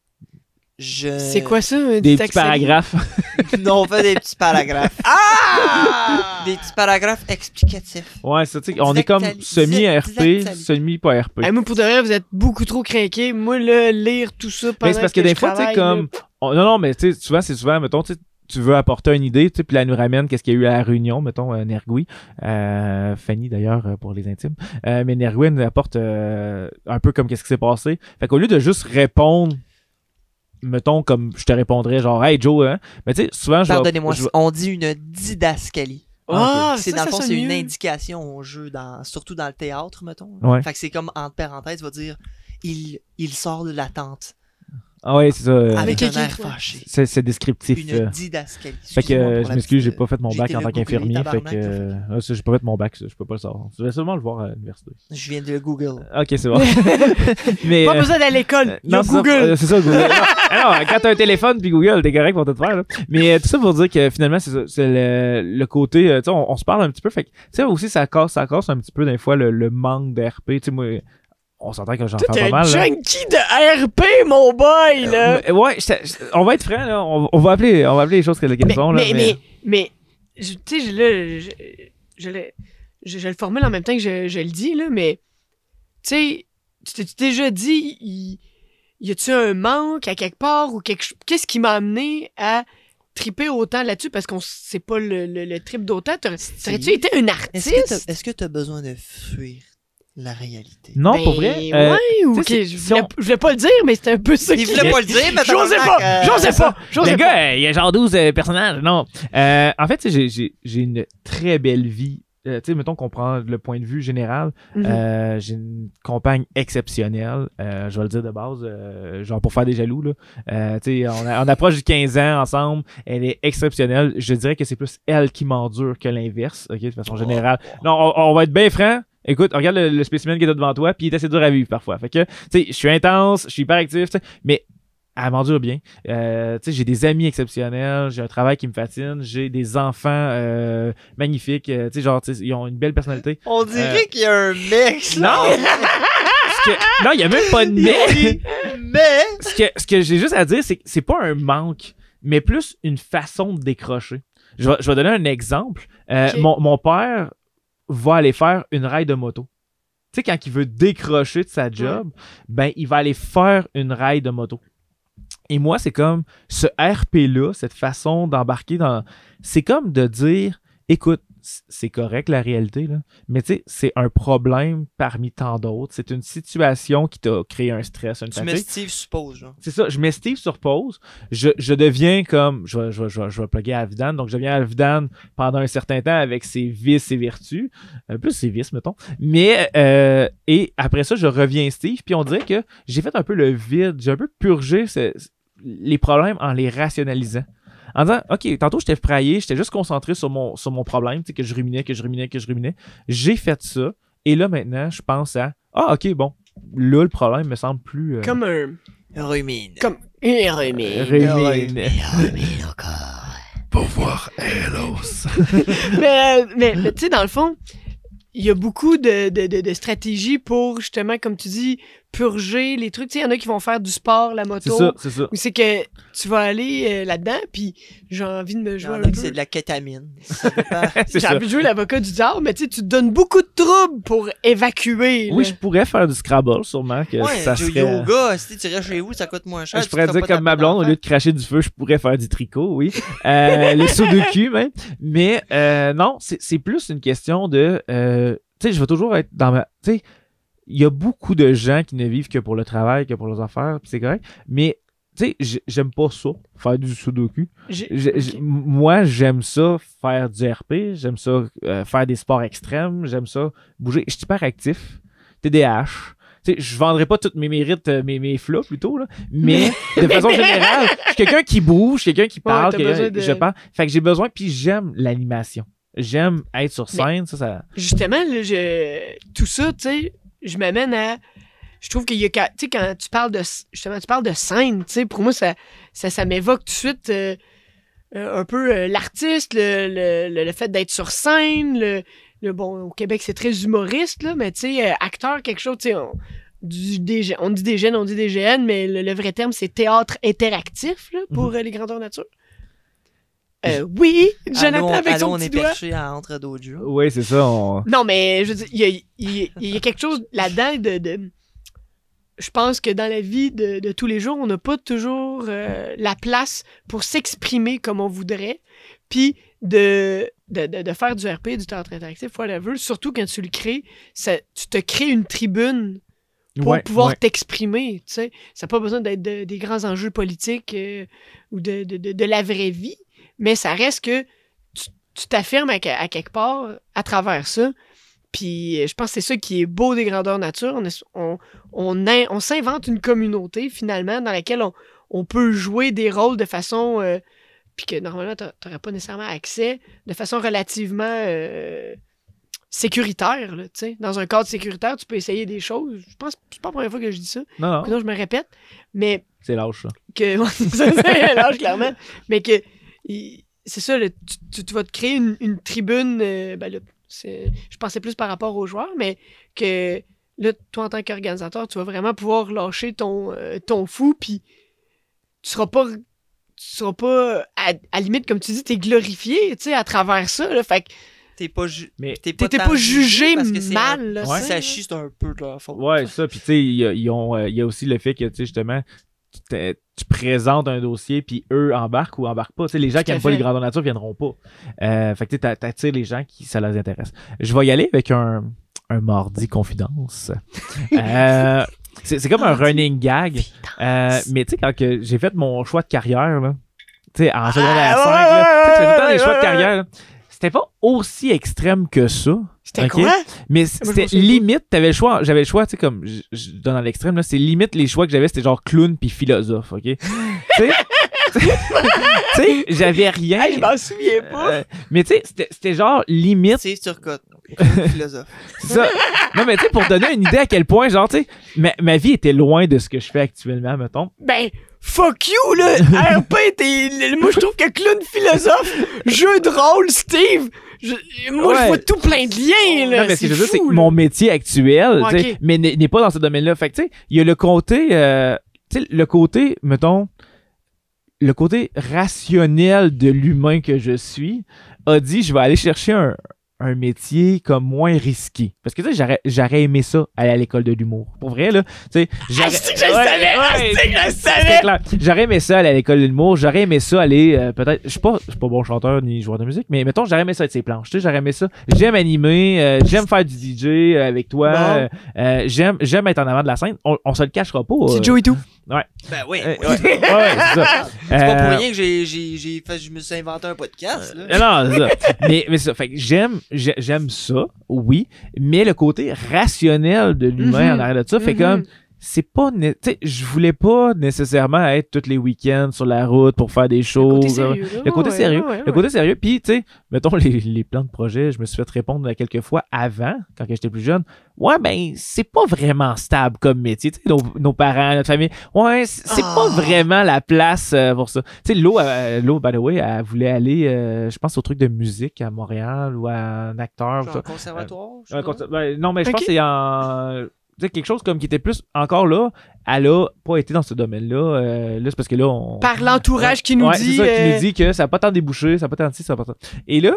Je... C'est quoi ça, un Des petits didactali? paragraphes. non, on fait des petits paragraphes. Ah! Des petits paragraphes explicatifs. Ouais, ça, tu sais, on est comme semi-RP, semi-pas RP. Hey, moi, pour de vrai, vous êtes beaucoup trop craqués. Moi, là, lire tout ça pendant Mais c'est parce que, des fois, tu sais, comme. on- non, non, mais tu sais, souvent, c'est souvent, mettons, tu sais, tu veux apporter une idée, tu sais, puis là, elle nous ramène qu'est-ce qu'il y a eu à la réunion, mettons, euh, Nergui. Euh, Fanny, d'ailleurs, euh, pour les intimes. Euh, mais Nergui, elle nous apporte euh, un peu comme qu'est-ce qui s'est passé. Fait qu'au lieu de juste répondre, mettons, comme je te répondrais, genre, hey Joe, hein, mais tu sais, souvent, je vais- Pardonnez-moi, je on dit une didascalie. Ah, c'est dans le fond, sonne c'est une indication au jeu, dans, surtout dans le théâtre, mettons. Ouais. Fait que c'est comme entre parenthèses, va dire il, il sort de la tente Ah ouais, c'est ça. euh, avec un air fâché. c'est c'est descriptif. Une euh. didascalie. Fait que euh, je m'excuse, j'ai pas fait mon bac en tant qu'infirmier. Fait que j'ai pas fait mon bac, ça, je peux pas le savoir. Je vais seulement le voir à l'université. Je viens de le Google. Ok, c'est bon. mais, Pas euh, besoin d'aller à l'école. Euh, non, c'est ça, Google. euh, C'est ça, Google. non, non, quand t'as un téléphone puis Google, t'es correct pour tout faire. Là. Mais euh, tout ça pour dire que finalement, c'est ça. C'est le, le côté. euh, tu sais, on, on se parle un petit peu. Fait que, tu sais, aussi, ça casse, ça casse un petit peu, des fois, le, le manque d'RP. Tu sais, moi, on s'entend que j'en fais t'es pas un mal. là. junkie de RP, mon boy, là. Euh, ouais, j'étais- j'étais- on va être franc, là. On, on va appeler, on va appeler les choses qu'elles mais, sont. Là, mais, mais, mais, tu sais, je- là, je, je, le- je- je le formule en même temps que je, je le dis, là, mais, tu sais, tu t'es déjà dit, y, y a-tu un manque à quelque part ou quelque chose? Qu'est-ce qui m'a amené à triper autant là-dessus? Parce qu'on c'est pas le, le, le trip d'autant? T'aurais- T'aurais-tu été un Est-ce que artiste? t'as- est-ce que tu as besoin de fuir? La réalité? Non, Ben, pour vrai. euh, ouais, ou tu sais, ok, si- je, voulais, on- je voulais pas le dire, mais c'était un peu ça Il voulait pas le dire, mais J'osais tabarnak, pas! euh, J'osais pas! J'osais Le pas! gars, euh, il y a genre 12 euh, personnages. Non. Euh, en fait, j'ai- j'ai j'ai une très belle vie. Euh, tu sais, mettons qu'on prend le point de vue général. Mhm. Euh, j'ai une compagne exceptionnelle. Euh, je vais le dire de base, euh, genre pour faire des jaloux. Là. Euh, tu sais, on, a- on approche du 15 ans ensemble. Elle est exceptionnelle. Je dirais que c'est plus elle qui m'endure que l'inverse, ok, de façon générale. Non, on, on va être bien franc. Écoute, regarde le, le spécimen qui est devant toi, puis il est assez dur à vivre parfois. Fait que, tu sais, je suis intense, je suis hyper actif, mais elle m'endure bien. Euh, tu sais, j'ai des amis exceptionnels, j'ai un travail qui me fascine, j'ai des enfants euh, magnifiques, euh, tu sais, genre, ils ont une belle personnalité. On dirait qu'il y a un mec. Non! Que- non, il y a même pas de mec. Mais. ce que, ce que j'ai juste à dire, c'est que c'est pas un manque, mais plus une façon de décrocher. Je vais, je vais donner un exemple. Euh, mon, mon père va aller faire une raille de moto. Tu sais, quand il veut décrocher de sa job, ben, il va aller faire une raille de moto. Et moi, c'est comme ce RP-là, cette façon d'embarquer dans. C'est comme de dire écoute, c'est correct la réalité, là, mais tu sais, c'est un problème parmi tant d'autres. C'est une situation qui t'a créé un stress, une Tu mets. Steve suppose, genre. C'est ça, je mets Steve sur pause. Je, je deviens comme. Je vais, je, vais, je, vais, je vais plugger Alvidan. Donc, je deviens Alvidan pendant un certain temps avec ses vices et vertus. Un peu ses vices, mettons. Mais, euh, et après ça, je reviens Steve. Puis on dirait que j'ai fait un peu le vide. J'ai un peu purgé ce- les problèmes en les rationalisant. En disant, OK, tantôt j'étais fraillé, j'étais juste concentré sur mon, sur mon problème, tu sais, que je ruminais, que je ruminais, que je ruminais. J'ai fait ça. Et là, maintenant, je pense à, ah, OK, bon, là, le problème me semble plus. euh, Comme un. Rumine. Comme. Un remède. Rumine. Rumine encore. Pouvoir Elos. mais, euh, mais, mais tu sais, dans le fond, il y a beaucoup de, de, de, de stratégies pour, justement, comme tu dis, purger les trucs. Tu sais, il y en a qui vont faire du sport, la C'est moto. ça, c'est ça. Ou c'est que tu vas aller euh, là-dedans, puis j'ai envie de me jouer un peu. c'est de la kétamine. C'est J'ai envie de jouer l'avocat du diable, mais tu sais, tu te donnes beaucoup de troubles pour évacuer. Oui, là. je pourrais faire du Scrabble, sûrement. Que Ouais, ça du serait... yoga, si tu restes chez vous, ça coûte moins cher. Je pourrais dire comme ma blonde, au lieu de cracher du feu, je pourrais faire du tricot, oui. Euh, les sudoku, même. Mais euh, non, c'est c'est plus une question de... euh, tu sais, je vais toujours être dans ma... Tu sais, il y a beaucoup de gens qui ne vivent que pour le travail, que pour leurs affaires, c'est correct. Mais, tu sais, j'aime pas ça, faire du sudoku. Moi, j'aime ça faire du RP, j'aime ça euh, faire des sports extrêmes, j'aime ça bouger. Je suis hyper actif, TDAH. Tu sais, je vendrai pas tous mes mérites, euh, mes, mes flots plutôt, là, mais de façon générale, je suis quelqu'un qui bouge, quelqu'un qui parle, quelqu'un- de- je parle. Fait que j'ai besoin, puis j'aime l'animation. J'aime être sur scène, ça, ça. Justement, là, je... tout ça, tu sais, je m'amène à. Je trouve qu'il y a. quand- Tu sais, quand tu parles de. Justement, tu parles de scène, tu sais, pour moi, ça, ça, ça m'évoque tout de suite euh, euh, un peu euh, l'artiste, le, le, le- le fait d'être sur scène. Le, le- bon, au Québec, c'est très humoriste, là, mais tu sais, acteur, quelque chose, tu sais, on, du DG on dit DGN, on dit DGN, mais le, vrai terme, c'est théâtre interactif, là, pour euh, les grandeurs nature. Euh, oui, Jonathan Allô, avec son on petit est doigt. perché à entre d'autres jours. Oui, c'est ça. on- Non, mais je veux dire, il y a, il y a- il y a quelque chose là-dedans de, de- Je pense que dans la vie de, de tous les jours, on n'a pas toujours euh, la place pour s'exprimer comme on voudrait. Puis de, de, de, de faire du RP, du théâtre interactif, whatever, surtout quand tu le crées, ça, tu te crées une tribune pour Ouais, pouvoir ouais. t'exprimer. Tu sais, ça n'a pas besoin d'être de- des grands enjeux politiques euh, ou de, de, de, de la vraie vie, mais ça reste que tu t'affirmes à, à quelque part à travers ça. Puis euh, je pense que c'est ça qui est beau des grandeurs nature. On, est- on, on, in- on s'invente une communauté finalement dans laquelle on, on peut jouer des rôles de façon. euh, puis que normalement, tu n'aurais pas nécessairement accès de façon relativement euh, sécuritaire. Là, tu sais. dans un cadre sécuritaire, tu peux essayer des choses. Je pense que c'est pas la première fois que je dis ça. Non, non, Sinon, je me répète. Mais c'est lâche, ça. que c'est l'âge, clairement mais que c'est ça tu, vas te créer une, une tribune euh, ben là, je pensais plus par rapport aux joueurs mais que là toi en tant qu'organisateur tu vas vraiment pouvoir lâcher ton euh, ton fou puis tu seras pas tu seras pas à, à limite comme tu dis t'es glorifié tu sais à travers ça là fait que T'es pas, ju- Mais- pas, jugé parce que c'est un- mal là, Ouais. ça chie, c'est un peu de leur faute. Ouais, ça. Puis, tu sais, il y a, ils ont, euh, il y a aussi le fait que, tu sais, justement, tu, tu présentes un dossier, puis eux embarquent ou embarquent pas. Tu sais, les gens qui à n'aiment pas les grandeurs nature viendront pas. Euh, fait que, tu t'attires les gens qui ça les intéresse. Je vais y aller avec un, un mardi confidence. Euh, c'est c'est comme un running gag. Euh, mais, tu sais, quand que j'ai fait mon choix de carrière, là, tu sais, en secondaire ouais, 5, là, tu fais tout le temps ouais, des choix ouais, de carrière, là. C'était pas aussi extrême que ça. c'était Ok? quoi? Mais c'était limite, t'avais le choix, j'avais le choix, tu sais, comme, je, je donne à l'extrême, là, c'est limite les choix que j'avais, c'était genre clown puis philosophe, ok? tu sais, j'avais rien. Hey, je m'en souviens pas Euh, mais tu sais, c'était- c'était genre limite, C'est Turcotte. philosophe. C'est ça. Non, mais tu sais, pour donner une idée à quel point, genre, tu sais, ma, ma vie était loin de ce que je fais actuellement, mettons. Ben, fuck you, là! RP, t'es. Moi, je trouve que clown philosophe, jeu de rôle, Steve, je- moi, je vois tout plein de liens, là. non, mais ce que je veux dire, c'est que mon métier actuel, Ouais, tu sais, ok. mais n'est n'est pas dans ce domaine-là. Fait que, tu sais, il y a le côté, euh, tu sais, le côté, mettons, le côté rationnel de l'humain que je suis a dit, je vais aller chercher un, un métier comme moins risqué. Parce que, tu sais, j'aurais- aimé ça, aller à l'école de l'humour. Pour vrai, là, tu sais, j'aurais-! Ah. J'aurais aimé ça aller à l'école de l'humour. J'aurais aimé ça aller euh, peut-être. Je suis pas, je suis pas bon chanteur ni joueur de musique, mais mettons j'aurais aimé ça être ses planches. Tu sais, j'aurais aimé ça. J'aime animer. euh, j'aime faire du DJ euh, avec toi. Euh, j'aime, j'aime être en avant de la scène. On, on se le cachera pas. C'est euh, Joey tout. Ben oui. euh, oui. ouais, ouais, c'est ça. C'est pas Euh, pour rien que j'ai, j'ai, j'ai fait, je me suis inventé un podcast, là. Euh, Non, c'est ça. mais, mais c'est ça. Fait que j'aime, j'ai- j'aime ça, oui. Mais le côté rationnel de l'humain Mhm. en arrière de ça fait Mhm. comme. C'est pas. né- Tu sais, je voulais pas nécessairement être tous les week-ends sur la route pour faire des Le shows. côté sérieux, là. Le côté Ouais, sérieux. Le côté sérieux. Puis, tu sais, mettons les, les plans de projet, je me suis fait répondre à quelques fois avant, quand j'étais plus jeune. Ouais, ben, c'est pas vraiment stable comme métier. Tu sais, nos, nos parents, notre famille. Ouais, c'est Ah. pas vraiment la place euh, pour ça. Tu sais, Lo, euh, Lo, by the way, elle voulait aller, euh, je pense, au truc de musique à Montréal ou à un acteur. Genre ça. conservatoire, je sais Un pas. concept- ben, non, mais je pense que c'est en. Tu sais, quelque chose comme qui était plus. Encore là, elle a pas été dans ce domaine-là. euh, là, c'est parce que là, on. Par l'entourage qui nous Ouais, dit. c'est ça, qui euh, nous dit que ça n'a pas tant débouché, ça n'a pas tant de ci, ça n'a pas tant. Et là,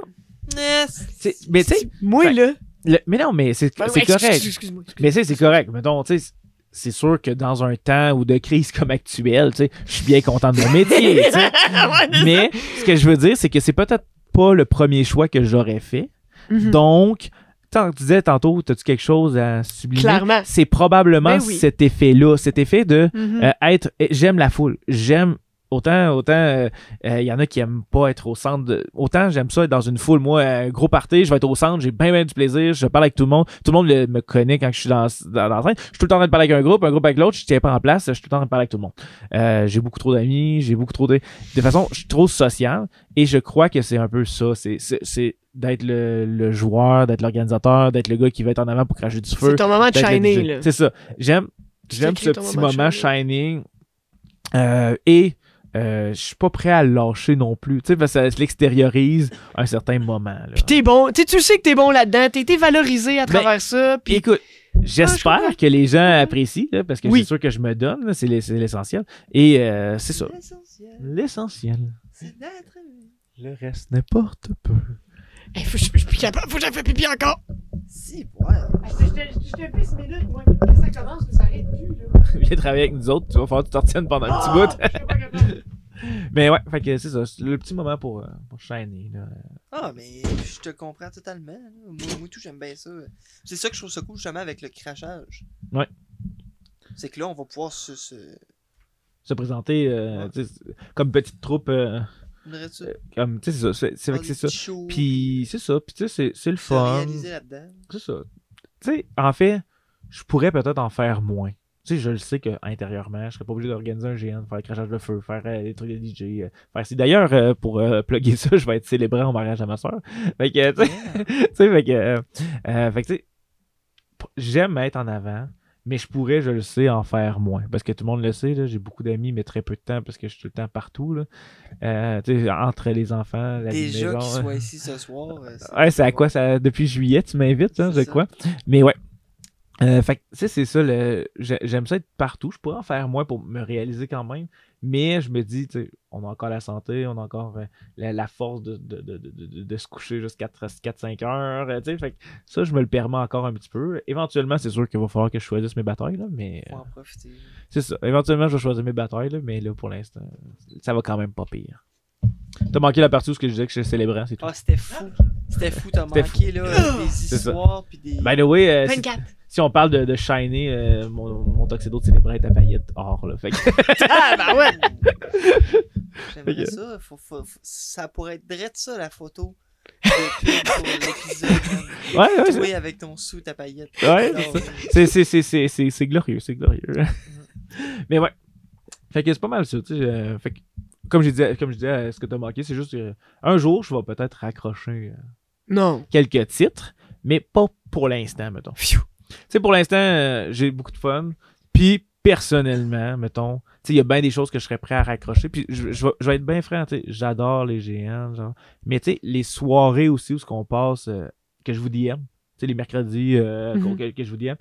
c'est- mais tu sais, Moi, Ben, là. le- mais non, mais c'est Ben, correct. excuse-. Mais tu sais, c'est correct. Mettons, tu sais, c'est sûr que dans un temps ou de crise comme actuel, tu sais, je suis bien content de mon métier, tu sais. Mais ce que je veux dire, c'est que c'est peut-être pas le premier choix que j'aurais fait. Mhm. Donc, tu disais tantôt, as-tu quelque chose à sublimer? Clairement. C'est probablement Ben oui. cet effet-là, cet effet de Mhm. euh, être j'aime la foule j'aime autant autant euh, euh, il y en a qui aiment pas être au centre de- autant j'aime ça être dans une foule moi un gros party je vais être au centre j'ai bien bien du plaisir je parle avec tout le monde tout le monde le- me connaît quand je suis dans dans, dans le train je suis tout le temps en train de parler avec un groupe un groupe avec l'autre je tiens pas en place je suis tout le temps en train de parler avec tout le monde Euh, j'ai beaucoup trop d'amis j'ai beaucoup trop de de façon je suis trop social et je crois que c'est un peu ça c'est c'est- c'est d'être le, le joueur d'être l'organisateur d'être le gars qui va être en avant pour cracher du feu C'est ton moment de le là. C'est ça. J'aime, j'aime ce petit moment shining. Euh, et euh, je suis pas prêt à le lâcher non plus. Tu sais, parce que ça l'extériorise un certain moment. Là. Puis t'es bon. Tu sais, tu sais que t'es bon là-dedans. T'as été valorisé à Ben, travers ça. Puis écoute, Ah, je j'espère que les gens apprécient, là, parce que Oui. c'est sûr que je me donne, c'est l'ess- c'est l'essentiel. Et euh, c'est ça. L'essentiel, L'essentiel. c'est d'être. Le reste n'importe peu. Hey, faut- je je suis plus capable. Faut que j'aille faire pipi encore. Si, ouais. Je te pisse minutes, moi. Ça commence, mais ça arrête plus, là. Viens travailler avec nous autres, tu vas falloir que tu t'en retiennes pendant un petit Ah, bout. je suis pas capable. Mais ouais, fait que c'est ça, c'est le petit moment pour, euh, pour shiner. Là. Ah, mais je te comprends totalement. là. Moi, moi tout, j'aime bien ça. C'est ça que je trouve ça cool, justement, avec le crachage. Ouais. C'est que là, on va pouvoir se. se... Se présenter euh, Ouais. tu sais, comme petite troupe. euh, Euh, comme tu sais c'est ça c'est vrai que c'est ça. Puis, c'est ça puis tu sais c'est le fun. c'est ça. Tu sais en fait je pourrais peut-être en faire moins. Tu sais je le sais que intérieurement je serais pas obligé d'organiser un GN faire le crachage de feu faire euh, des trucs de DJ euh, faire d'ailleurs euh, pour plugger ça je vais être célébré en mariage à ma soeur. Fait que tu sais Yeah. fait que, fait que, tu sais, p- j'aime être en avant, mais je pourrais, je le sais, en faire moins. Parce que tout le monde le sait, j'ai beaucoup d'amis, mais très peu de temps parce que je suis tout le temps partout. Là. Euh, tu sais, entre les enfants, la Déjà maison, qu'il hein. soit ici ce soir. euh, Ouais, c'est à quoi ça depuis juillet, tu m'invites, hein, C'est je ça. crois. Mais ouais. Euh, fait que, tu sais, c'est ça, le... j'aime ça être partout. Je pourrais en faire moins pour me réaliser quand même. Mais je me dis, tu sais, on a encore la santé, on a encore euh, la, la force de, de, de, de, de- de se coucher jusqu'à 4-5 heures. euh, tu sais, fait que ça, je me le permets encore un petit peu. Éventuellement, c'est sûr qu'il va falloir que je choisisse mes batailles, là, mais Faut euh, en profiter. c'est ça. Éventuellement, je vais choisir mes batailles, là, mais là, pour l'instant, ça va quand même pas pire. T'as manqué la partie où ce que je disais que je célébrant, c'est tout. Ah, c'était fou. C'était fou, t'as C'était manqué, là, des histoires, puis des... By the way, euh, si- 24. Si on parle de, de shiner, euh, mon, mon tuxedo de célébrant est à paillettes or. Là, fait que- Ah, ben ouais. J'aimerais Ok. ça. Faut, faut- faut- ça pourrait être drette ça, la photo. Pour man. ouais, ouais, Toi avec ton sou, ta paillette. Ouais, c'est, c'est, c'est, c'est, c'est, c'est glorieux, c'est glorieux. Mais ouais. Fait que c'est pas mal ça, tu sais. euh, fait que, comme, j'ai dit, comme je disais, euh, ce que t'as manqué, c'est juste un jour, je vais peut-être raccrocher euh, Non. quelques titres, mais pas pour l'instant, mettons. Tu sais, pour l'instant, euh, j'ai beaucoup de fun. Puis, personnellement, mettons, tu sais, il y a bien des choses que je serais prêt à raccrocher. Puis, je, je vais, je vais être bien franc, tu sais, j'adore les géants, genre. Mais, tu sais, les soirées aussi où ce qu'on passe, euh, que je vous sais, les mercredis euh, Mhm. qu'on- que, que je vous DM,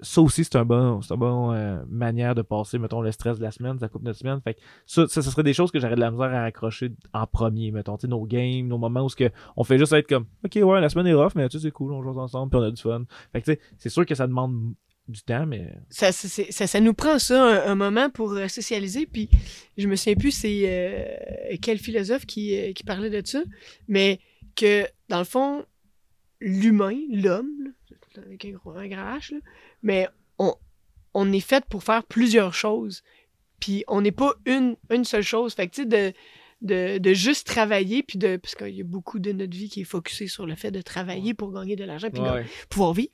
ça aussi, c'est un bon, c'est un bon euh, manière de passer, mettons, le stress de la semaine, ça coupe notre semaine. Fait que ça, ça, serait des choses que j'aurais de la misère à raccrocher en premier, mettons, nos games, nos moments où que on fait juste être comme, ok, ouais, la semaine est rough, mais tu sais, c'est cool, on joue ensemble, puis on a du fun. Fait que, tu sais, c'est sûr que ça demande du temps, mais. ça, ça, nous prend ça un, moment pour euh, socialiser. Puis je me souviens plus c'est euh, quel philosophe qui, qui parlait de ça, mais que dans le fond, l'humain, l'homme, là, avec un gros un grand H, là, mais on, on est fait pour faire plusieurs choses. Puis on n'est pas une, une seule chose. Fait que tu sais, de, de, de juste travailler, puis de. Parce qu'il y a beaucoup de notre vie qui est focusée sur le fait de travailler pour gagner de l'argent, puis Ouais. pouvoir vivre.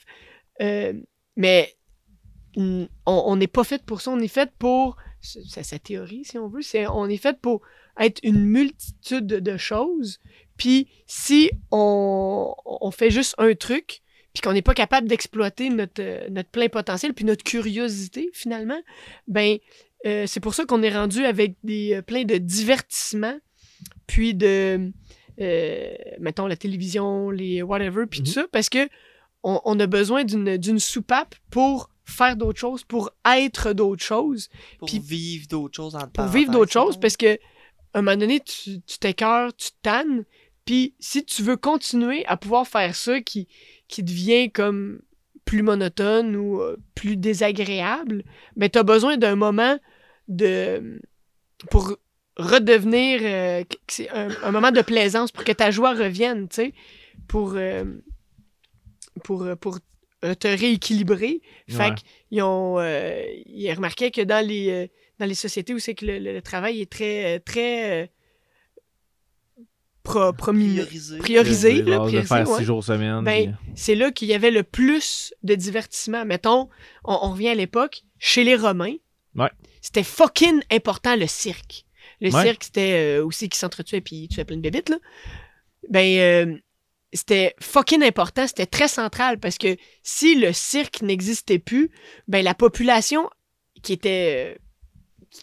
Euh, mais on n'est pas fait pour ça. On est fait pour. C'est sa théorie, si on veut. C'est, on est fait pour être une multitude de, de choses. Puis si on, on fait juste un truc, puis qu'on n'est pas capable d'exploiter notre, euh, notre plein potentiel, puis notre curiosité, finalement, ben euh, c'est pour ça qu'on est rendu avec des euh, plein de divertissements, puis de, euh, mettons, la télévision, les whatever, puis Mhm. tout ça, parce que on, on a besoin d'une d'une soupape pour faire d'autres choses, pour être d'autres choses, Pour Puis- vivre d'autres choses en pour vivre d'autres choses, parce que à un moment donné, tu tu t'écœures, tu tannes, puis si tu veux continuer à pouvoir faire ça qui, qui devient comme plus monotone ou euh, plus désagréable, mais tu as besoin d'un moment de pour redevenir euh, un, un moment de plaisance pour que ta joie revienne, tu sais, pour euh, pour pour te rééquilibrer. Fait Ouais. qu'ils ont ils remarquaient que dans les dans les sociétés où c'est que le, le- travail est très très pro- promis- Priorisé. priorisé, Genre là, de priorisé, faire ouais. six jours semaine. Ben, puis- c'est là qu'il y avait le plus de divertissement. Mettons, on, on revient à l'époque, chez les Romains, Ouais. c'était fucking important le cirque. Le Ouais. cirque, c'était euh, aussi qui s'entretuait puis tuait plein de bébites, là. Ben, euh, c'était fucking important, c'était très central parce que si le cirque n'existait plus, ben la population qui était.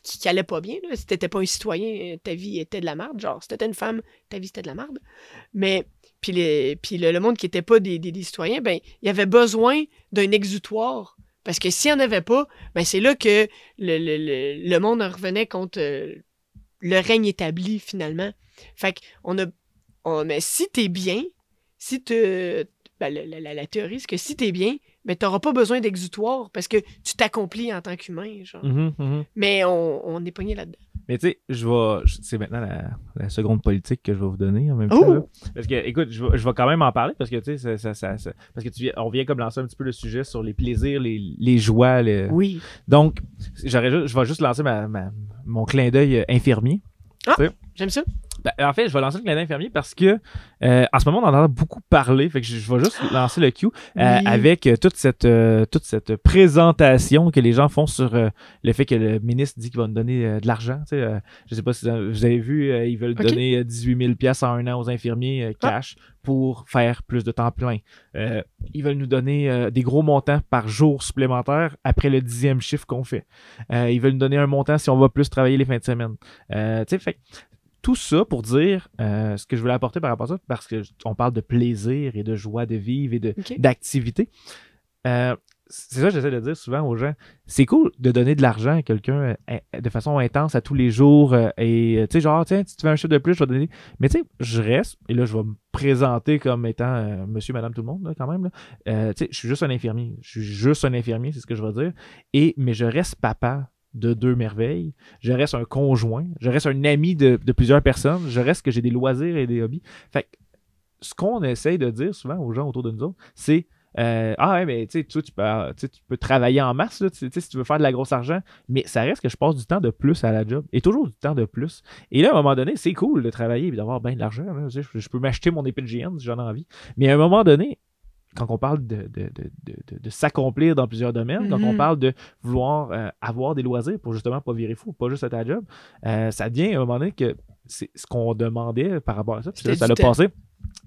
Qui, qui allait pas bien, là, si t'étais pas un citoyen, euh, ta vie était de la merde. Genre, si t'étais une femme, ta vie c'était de la merde. Mais puis, les, puis le, monde qui n'était pas des, des- citoyens, ben, il y avait besoin d'un exutoire. Parce que s'il n'y en avait pas, ben, c'est là que le, le, le, monde en revenait contre euh, le règne établi, finalement. Fait qu'on a. mais si t'es bien, si te. Ben, la, la- la- la théorie, c'est que si t'es bien, ben, t'auras pas besoin d'exutoire parce que tu t'accomplis en tant qu'humain, genre. Mhm, mhm. Mais on, on est pogné là-dedans. Mais tu sais, je vais. C'est maintenant la, la seconde politique que je vais vous donner en même temps. Oh! là. Parce que, écoute, je vais, je vais quand même en parler parce que, tu sais, ça, ça, ça- ça- parce que tu viens, on vient comme lancer un petit peu le sujet sur les plaisirs, les, les joies. le- Oui. Donc, j'aurais je vais juste lancer ma, ma- mon clin d'œil euh, infirmier. J'aime ça. Ben, en fait, je vais lancer le clin d'œil infirmier parce que euh, en ce moment, on en entend beaucoup parler. Fait que je, je vais juste lancer le cue euh, Oui. avec euh, toute cette toute cette présentation que les gens font sur le fait que le ministre dit qu'il va nous donner de l'argent. tu sais, je sais pas si vous avez vu, ils veulent Ok. donner euh, 18 000 pièces en un an aux infirmiers Ah. cash pour faire plus de temps plein. Ils veulent nous donner des gros montants par jour supplémentaire après le dixième chiffre qu'on fait. Ils veulent nous donner un montant si on va plus travailler les fins de semaine. Tu sais, fait tout ça pour dire euh, ce que je voulais apporter par rapport à ça, parce que j- on parle de plaisir et de joie de vivre et de- d'activité. Euh, c'est ça que j'essaie de dire souvent aux gens. C'est cool de donner de l'argent à quelqu'un euh, de façon intense à tous les jours et tu sais genre tiens si tu fais un chiffre de plus je vais te donner. Mais tu sais je reste et là je vais me présenter comme étant monsieur madame tout le monde là, quand même tu sais je suis juste un infirmier. Je suis juste un infirmier c'est ce que je veux dire. Et mais je reste papa de deux merveilles je reste un conjoint je reste un ami de, plusieurs personnes je reste que j'ai des loisirs et des hobbies fait que ce qu'on essaye de dire souvent aux gens autour de nous autres c'est euh, ah ouais, mais tu sais, tu peux, euh, tu travailler en masse, là, si tu veux faire de la grosse argent, mais ça reste que je passe du temps de plus à la job, et toujours du temps de plus. Et là, à un moment donné, c'est cool de travailler et d'avoir bien de l'argent. Je, je peux m'acheter mon épée de GN si j'en ai envie. Mais à un moment donné, quand on parle de, de, de, de, s'accomplir dans plusieurs domaines, quand on Mhm. parle de vouloir euh, avoir des loisirs pour justement pas virer fou, pas juste à ta job, euh, ça devient à un moment donné que c'est ce qu'on demandait par rapport à ça. Puis là, C'était ça l'a passé.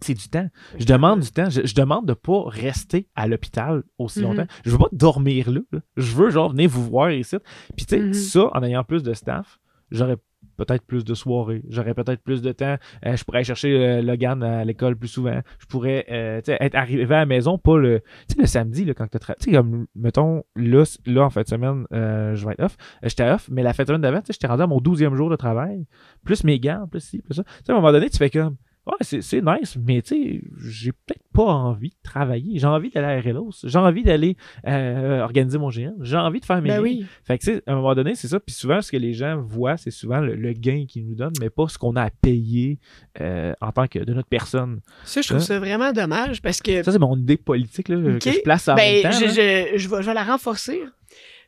c'est du temps. Je demande du temps. Je, je demande de pas rester à l'hôpital aussi Mhm. longtemps. Je veux pas dormir là, là. Je veux genre venir vous voir ici. Puis tu sais, Mhm. ça, en ayant plus de staff, j'aurais peut-être plus de soirées. J'aurais peut-être plus de temps. Euh, je pourrais chercher euh, Logan à l'école plus souvent. Je pourrais euh, être arrivé à la maison, pas le. Le samedi, là, quand tu sais, comme, mettons, là, là, en fin de semaine, euh, je vais être off. Euh, J'étais off, mais la fin de semaine d'avant, j'étais rendu à mon 12e jour de travail. Plus mes gants, plus ci, plus ça. Tu sais, à un moment donné, tu fais comme. Ouais, c'est c'est nice, mais tu sais, j'ai peut-être pas envie de travailler. J'ai envie d'aller à RLOS. J'ai envie d'aller euh, organiser mon GN. J'ai envie de faire mes Ben oui. Fait que, tu sais, à un moment donné, c'est ça. Puis souvent, ce que les gens voient, c'est souvent le, le gain qu'ils nous donnent, mais pas ce qu'on a à payer euh, en tant que de notre personne. Ça, je trouve Hein? ça vraiment dommage parce que Ça, c'est mon idée politique là, Ok. que je place en ben, même temps. je, là. je, je, vais, je vais la renforcer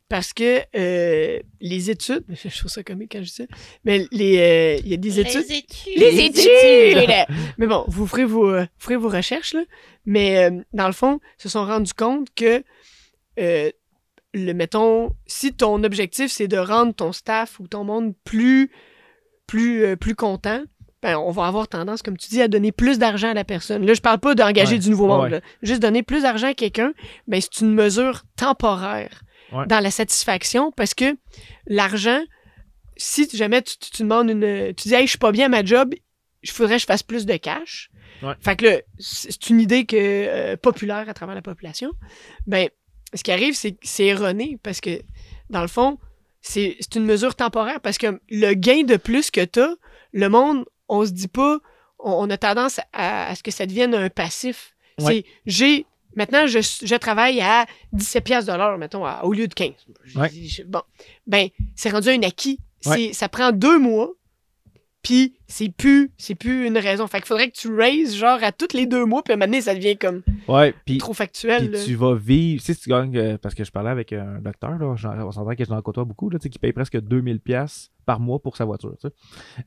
parce que euh, les études, je trouve ça comique quand je dis ça, mais les, euh, il y a des études. études. Les études! mais bon, vous ferez vos, euh, vous ferez vos recherches, là. Mais euh, dans le fond, ils se sont rendus compte que, euh, le, mettons, si ton objectif, c'est de rendre ton staff ou ton monde plus, plus, euh, plus content, ben, on va avoir tendance, comme tu dis, à donner plus d'argent à la personne. Là, je parle pas d'engager Ouais. du nouveau monde. Ouais. là. Juste donner plus d'argent à quelqu'un, ben, c'est une mesure temporaire Ouais. dans la satisfaction parce que l'argent, si jamais tu, tu- tu demandes une. Tu dis, hey, je suis pas bien à ma job, il faudrait que je fasse plus de cash. Ouais. Fait que là, c'est une idée que, euh, populaire à travers la population. Ben, ce qui arrive, c'est que c'est erroné parce que, dans le fond, c'est c'est une mesure temporaire parce que le gain de plus que tu as, le monde, on se dit pas, on, on a tendance à, à ce que ça devienne un passif. Ouais. C'est, j'ai, maintenant, je, je travaille à 17 piastres de l'heure, mettons, à- au lieu de 15. Je- Ouais. je- bon, ben, c'est rendu un acquis. Ouais. Ça prend deux mois, puis c'est plus, c'est plus une raison. Fait qu'il faudrait que tu raises, genre, à tous les deux mois, puis à un moment donné, ça devient comme Ouais, trop factuel. tu vas vivre. Si tu gagnes, euh, parce que je parlais avec un docteur, là, on s'entend que je n'en côtoie beaucoup, là, qui paye presque 2000$ piastres par mois pour sa voiture.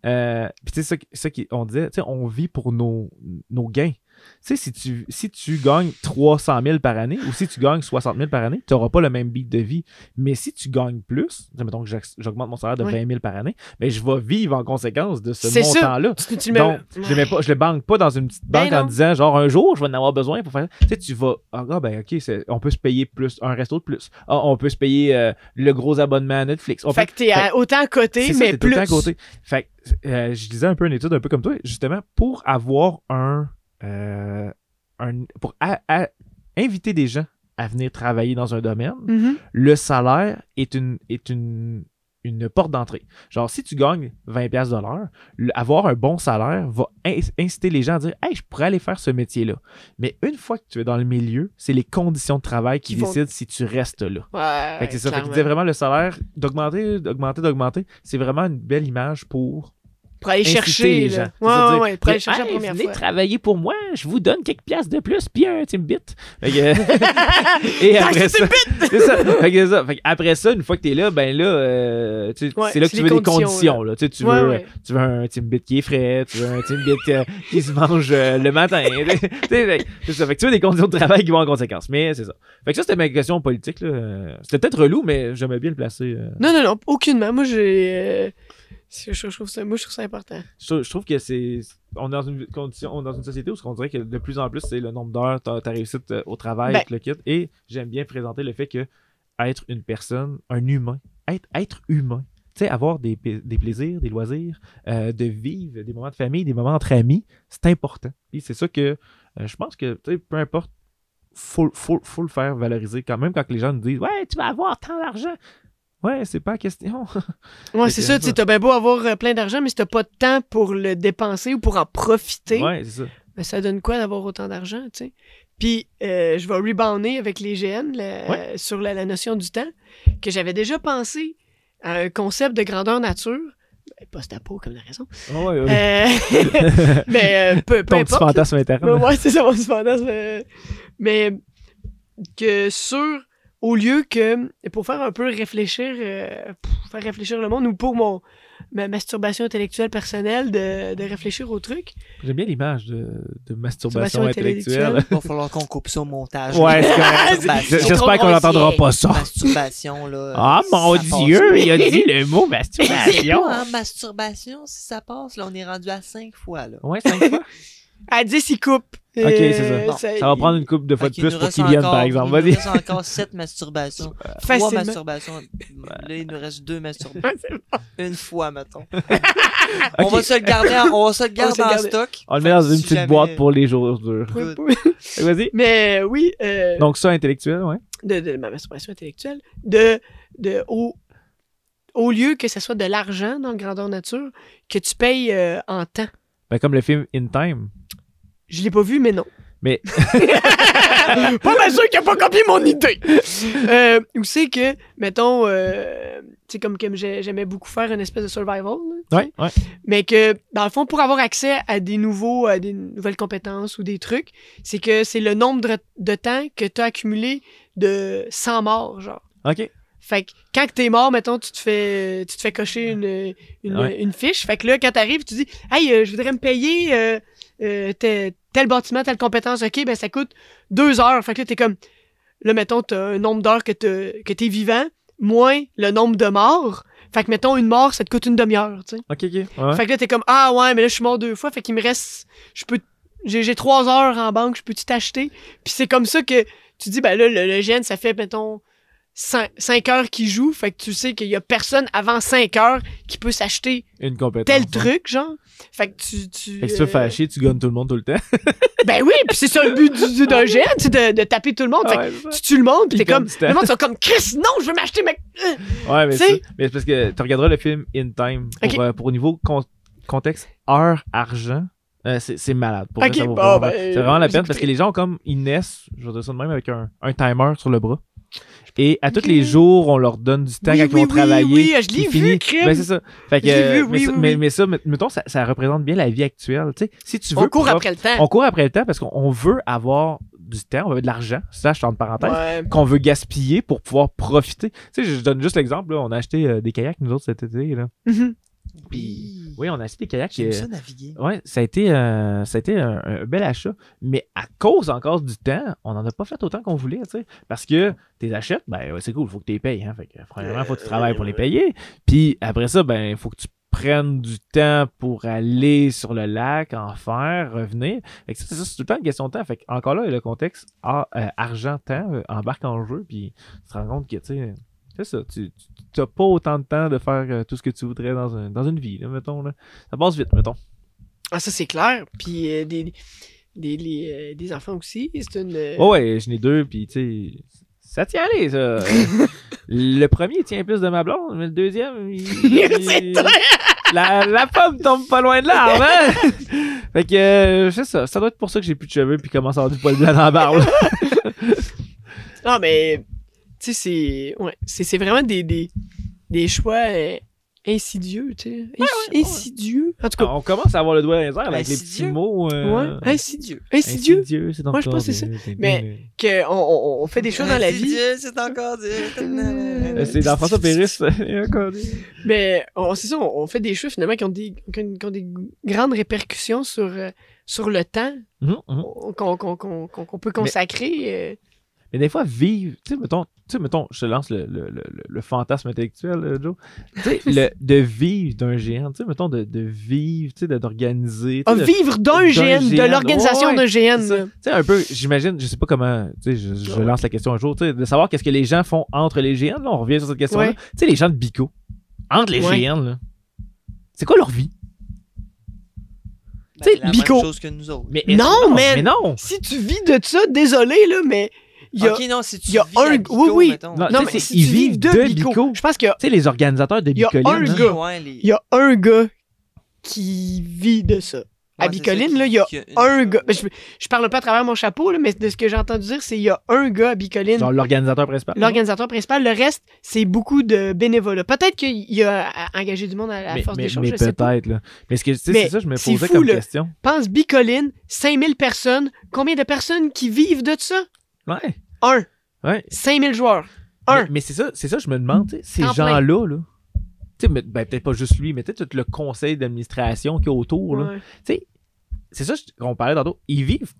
Euh, puis tu sais, ça, ça qui- on disait, on vit pour nos, nos gains. Tu sais, si tu, si tu gagnes 300 000 par année ou si tu gagnes 60 000 par année, tu n'auras pas le même beat de vie. Mais si tu gagnes plus, mettons que j'augmente mon salaire de Ouais. 20 000 par année, ben, je vais vivre en conséquence de ce montant-là. Donc, je je le banque pas dans une petite Ben banque en disant genre un jour je vais en avoir besoin pour faire. Tu sais, tu vas. Ah ah, ben ok, on peut se payer plus un resto de plus. Ah, on peut se payer euh, le gros abonnement à Netflix. On Fait peut- que t'es à- autant à côté, ça, mais plus. côté. Fait que, euh, je disais un peu une étude un peu comme toi, justement, pour avoir un. Euh, un pour a- a- inviter des gens à venir travailler dans un domaine, Mhm. le salaire est une, est une, une porte d'entrée. Genre, si tu gagnes 20$ piastres de l'heure, avoir un bon salaire va in- inciter les gens à dire Hey, je pourrais aller faire ce métier-là. Mais une fois que tu es dans le milieu, c'est les conditions de travail qui, Qui vont- décident si tu restes là. Ouais, c'est ça. Fait vraiment le salaire d'augmenter, d'augmenter, d'augmenter. C'est vraiment une belle image pour Pour aller chercher, les là. gens. Ouais, ça, ouais, pour aller Hey, chercher la première venez fois. travailler pour moi, je vous donne quelques piastres de plus, puis un Timbit. Fait que- Et après ça, ça. Fait ça. Fait que après ça, une fois que t'es là, ben là, euh, tu c'est là que tu veux des conditions. Là. Tu, veux, ouais. tu veux un Timbit qui est frais, tu veux un Timbit euh, qui se mange euh, le matin. C'est ça. Fait que tu veux des conditions de travail qui vont en conséquence. Mais c'est ça. Fait que ça, c'était ma question politique. là. Euh, C'était peut-être relou, mais j'aimais bien le placer. euh. Non, non, non, aucunement. Moi, j'ai. Je, je trouve ça, moi, je trouve ça important. je, trouve- je trouve que c'est on est dans une condition on est dans une société où on dirait que de plus en plus c'est le nombre d'heures ta, ta réussite euh, au travail Ben- avec le kit. Et j'aime bien présenter le fait que être une personne un humain être être humain tu sais avoir des, des plaisirs des loisirs euh, de vivre des moments de famille des moments entre amis c'est important. Et c'est ça que euh, je pense que tu sais peu importe faut, faut, faut le faire valoriser quand même quand les gens nous disent ouais tu vas avoir tant d'argent ouais c'est pas question Ouais, c'est ça. Tu t'as bien beau avoir euh, plein d'argent, mais si t'as pas de temps pour le dépenser ou pour en profiter, ouais c'est ça ben, ça donne quoi d'avoir autant d'argent, tu sais? Puis, euh, je vais rebounder avec les GN la- Ouais. sur la, la notion du temps, que j'avais déjà pensé à un concept de grandeur nature. Ben, Pas stapo, comme la raison. Ouais, ouais. Euh, mais euh, peu, peu ton petit fantasme interne Ouais, c'est ça mon petit fantasme. Mais que sur, au lieu que, pour faire un peu réfléchir, euh, pour faire réfléchir le monde, ou pour mon ma masturbation intellectuelle personnelle, de, de réfléchir au truc. J'aime bien l'image de, de masturbation Masturbation intellectuelle. Il va falloir qu'on coupe ça au montage. Ouais, J'espère qu'on n'entendra pas ça. Masturbation, là. Ah mon dieu, il a dit le mot masturbation. pas, hein, masturbation, si ça passe, là, on est rendu à cinq fois, là. Ouais, cinq fois. À 10, il coupe. Ok, c'est ça. Euh, Ça va prendre une couple de fois de plus pour qu'ils viennent, par exemple. Il nous reste encore 7 masturbations. 3 Facilement. masturbations. Là, il nous reste 2 masturbations. Une fois, mettons. On va se le garder en, on va se le garder en stock. On le met dans une petite jamais- boîte pour les jours durs. Vas-y. Mais euh, oui, euh, Donc, ça, intellectuel, ouais. de, de ma masturbation intellectuelle, de, de au, au lieu que ce soit de l'argent dans le grandeur nature, que tu payes euh, en temps. Ben, comme le film In Time. Je l'ai pas vu, mais non. Mais- pas mal sûr qu'il a pas copié mon idée. Euh, ou c'est que, mettons, euh, tu sais, comme, comme j'ai- j'aimais beaucoup faire une espèce de survival, là, Ouais, ouais. mais que, dans le fond, pour avoir accès à des nouveaux, à des nouvelles compétences ou des trucs, c'est que c'est le nombre de, de temps que tu as accumulé de 100 morts, genre. OK. Fait que quand que t'es mort, mettons, tu te fais, tu te fais cocher une, une, Ouais. une fiche. Fait que là, quand t'arrives, tu dis Hey, euh, je voudrais me payer euh, tel, tel bâtiment, telle compétence. OK, ben ça coûte deux heures. Fait que là, t'es comme. Là, mettons, t'as un nombre d'heures que t'es que t'es vivant, moins le nombre de morts. Fait que, mettons, une mort, ça te coûte une demi-heure, tu sais. OK, OK. Ouais. Fait que là, t'es comme Ah ouais, mais là, je suis mort deux fois. Fait qu'il me reste. Je peux. J'ai j'ai trois heures en banque, je peux-tu t'acheter? Puis c'est comme ça que tu dis, ben là, le, le gène, ça fait, mettons, 5 heures qu'il joue. Fait que tu sais qu'il y a personne avant 5 heures qui peut s'acheter Une compétence. tel truc, genre. Fait que tu. tu Fait que tu veux euh, chier, tu gagnes tout le monde tout le temps. Ben oui, puis c'est ça le but du- du- d'un gène, c'est de, de taper tout le monde. Fait que ouais, tu tues le monde, puis t'es comme. tu Le monde, sont comme Chris, non, je veux m'acheter, mec. Ouais, mais Tu c'est parce que tu regarderas le film In Time pour, euh, pour niveau con- contexte heure, argent. euh, c'est malade. Pour vrai, Ok, ça vaut bon, vraiment- ben, c'est vraiment la peine parce que les gens, comme, ils naissent, je vais dire ça de même, avec un, un timer sur le bras. Et à tous les jours, on leur donne du temps Oui, quand oui, ils vont travailler. oui, je l'ai vu, crime. Ben, c'est ça. Fait que, euh, vu, mais, mais, ça, met- mettons, ça, ça représente bien la vie actuelle. Tu sais, si tu veux. On court prof- après le temps. On court après le temps parce qu'on on veut avoir du temps, on veut de l'argent, ça, je suis entre parenthèses, Ouais. qu'on veut gaspiller pour pouvoir profiter. Tu sais, je, je donne juste l'exemple, là, on a acheté euh, des kayaks, nous autres, cet été. Là. Mhm. Puis, Oui, on a acheté des kayaks. j'aime euh, ça naviguer. Ouais, ça a été, euh, ça a été un, un bel achat, mais à cause encore du temps, on n'en a pas fait autant qu'on voulait, tu sais. Parce que tes achètes, ben ouais, c'est cool, il faut que tu les payes. Hein, fait que, premièrement, il faut que tu travailles pour les payer. Puis après ça, ben il faut que tu prennes du temps pour aller sur le lac, en faire, revenir. C'est tout le temps une question de temps. Fait que, encore là, le contexte ah, euh, argent-temps euh, embarque en jeu, puis tu te rends compte que, tu sais, c'est ça, tu n'as pas autant de temps de faire euh, tout ce que tu voudrais dans, un- dans une vie, là, mettons. Là. Ça passe vite, mettons. Ah, ça, c'est clair. Puis euh, des, des, les, euh, des enfants aussi, c'est une. Oh ouais, j'en ai deux, puis tu sais, ça tient aller, ça. le premier tient plus de ma blonde, mais le deuxième, il- la, la pomme tombe pas loin de l'arbre, hein? fait que, c'est ça. Ça doit être pour ça que j'ai plus de cheveux, puis commence à avoir du poil blanc dans la barbe. Non, mais. Tu sais, c'est. Ouais. C'est c'est vraiment des, des, des choix euh, insidieux, tu sais. Insi- Insidieux. En tout cas, On commence à avoir le doigt dans les airs avec les petits Insidieux? mots. euh, ouais. Insidieux. Insidieux? Insidieux, c'est Moi, je pense que c'est ça. Mais- qu'on on, on fait des choses dans la vie. Dieu, c'est encore Dieu. Euh, C'est dans François Péris. Mais on- c'est ça, on, on fait des choix finalement qui ont des, qui ont- qui ont des grandes répercussions sur, euh, sur le temps Mhm, mhm. qu'on qu'on- qu'on- qu'on- qu'on peut consacrer. euh. Mais des fois, vivre, tu sais, mettons, tu sais, mettons, je te lance le, le, le, le fantasme intellectuel, euh, Joe. Tu sais, le- de vivre d'un géant, tu sais, mettons, de, de vivre, tu sais, d'organiser. Ah, vivre d'un GN, de l'organisation d'un GN. Tu sais, un peu, j'imagine, je sais pas comment, tu sais, je, je Ouais. lance la question un jour, tu sais, de savoir qu'est-ce que les gens font entre les GN, là, on revient sur cette question-là. Ouais. Tu sais, les gens de Bico, entre les Ouais. GN, là, c'est quoi leur vie? Ben, Tu sais, la Bico. même chose que nous autres. Mais Non, man. Mais non! Si tu vis de ça, désolé, là, mais il y a. Ok, non, si tu il y a vis à un- Bico, oui, oui. mettons? Non, non, tu mais sais, si ils tu vivent vis de Bico. Bico, je pense qu'il y a, Tu sais, les organisateurs de Il y a Bicoline, un là, gars. Ouais, les- il y a un gars qui vit de ça. à Ouais, c'est ça, Bicoline, qui- là, il y a qui une Un chose. gars. Je, je parle pas à travers mon chapeau, là, mais de ce que j'ai entendu dire, c'est qu'il y a un gars à Bicoline. genre l'organisateur principal. L'organisateur principal, le reste, c'est beaucoup de bénévolat. Peut-être qu'il a engagé du monde à la mais, force mais- des choses, mais je sais pas. peut-être, là. Mais ce que, tu sais, Mais c'est ça, je me c'est posais fou, comme là. question. Pense Bicoline, 5000 personnes. Combien de personnes qui vivent de ça? Ouais. Un. Ouais. 5000 joueurs. Un. Mais, mais c'est ça, c'est ça, je me demande, ces gens-là, là. Tu sais, mais- ben, peut-être pas juste lui, mais peut-être tout le conseil d'administration qui est autour, là. Ouais. Tu sais, c'est ça qu'on parlait tantôt. Ils vivent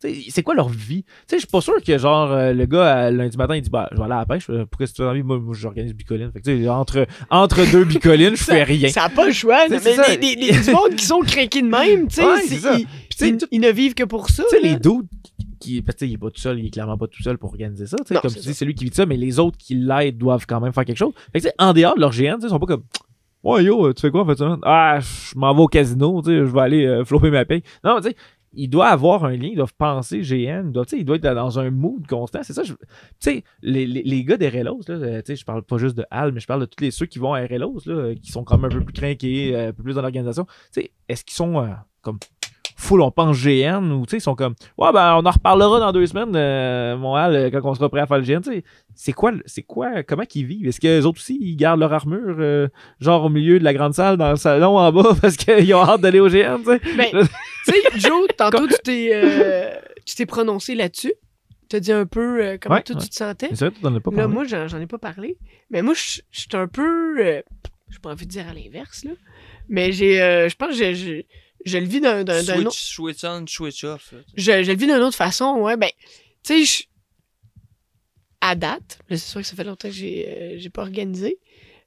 sais, C'est quoi leur vie? Tu sais, Je suis pas sûr que genre euh, le gars euh, lundi matin il dit bah je vais aller à la pêche. Euh, Pourquoi as envie? Moi, moi j'organise bicoline. Fait que, entre, entre deux bicolines, je fais rien. Ça n'a pas le choix. C'est- mais c'est les, les, les- monde qui sont craqués de même, tu sais, Ouais, c'est- c'est ils, ne vivent que pour ça. Tu sais, les doutes qui. Parce que, tu sais, il est pas tout seul, il est clairement pas tout seul pour organiser ça. Non, Comme c'est tu ça. dis, c'est lui qui vit ça, mais les autres qui l'aident doivent quand même faire quelque chose. Fait que, en dehors de leur GN, ils sont pas comme. Ouais, yo, tu fais quoi en fait? Ah, je m'en vais au casino, tu sais, je vais aller euh, flopper ma paye. Non, tu sais, il doit avoir un lien, ils doivent penser GN, il doit, il doit être dans un mood constant. C'est ça, tu sais, les, les, les gars des RLOs, là, euh, tu sais, je parle pas juste de Al, mais je parle de tous les ceux qui vont à RLOs, là, euh, qui sont même un peu plus craqués, euh, un peu plus dans l'organisation. Tu sais, est-ce qu'ils sont euh, comme full on pense GN ou tu sais ils sont comme ouais ben on en reparlera dans deux semaines euh, Montréal euh, quand on sera prêt à faire le GN tu sais c'est quoi c'est quoi comment qu'ils vivent? Est-ce que les autres aussi ils gardent leur armure euh, genre au milieu de la grande salle dans le salon en bas parce qu'ils ont hâte d'aller au GN tu sais? Ben, tu sais, Joe, tantôt, tu t'es, euh, tu t'es prononcé là-dessus. Tu as dit un peu comment Ouais, toi, ouais. tu te sentais? mais c'est vrai tu as pas Là, parlé moi, j'en, j'en ai pas parlé. Mais moi, je je suis un peu. euh, j'ai pas envie de dire à l'inverse, là. Mais j'ai. je pense que je, je, le vis d'un, autre. switch on, switch off. Je, je le vis d'une autre façon, ouais. Ben, tu sais, je- à date, c'est sûr que ça fait longtemps que j'ai, euh, j'ai pas organisé.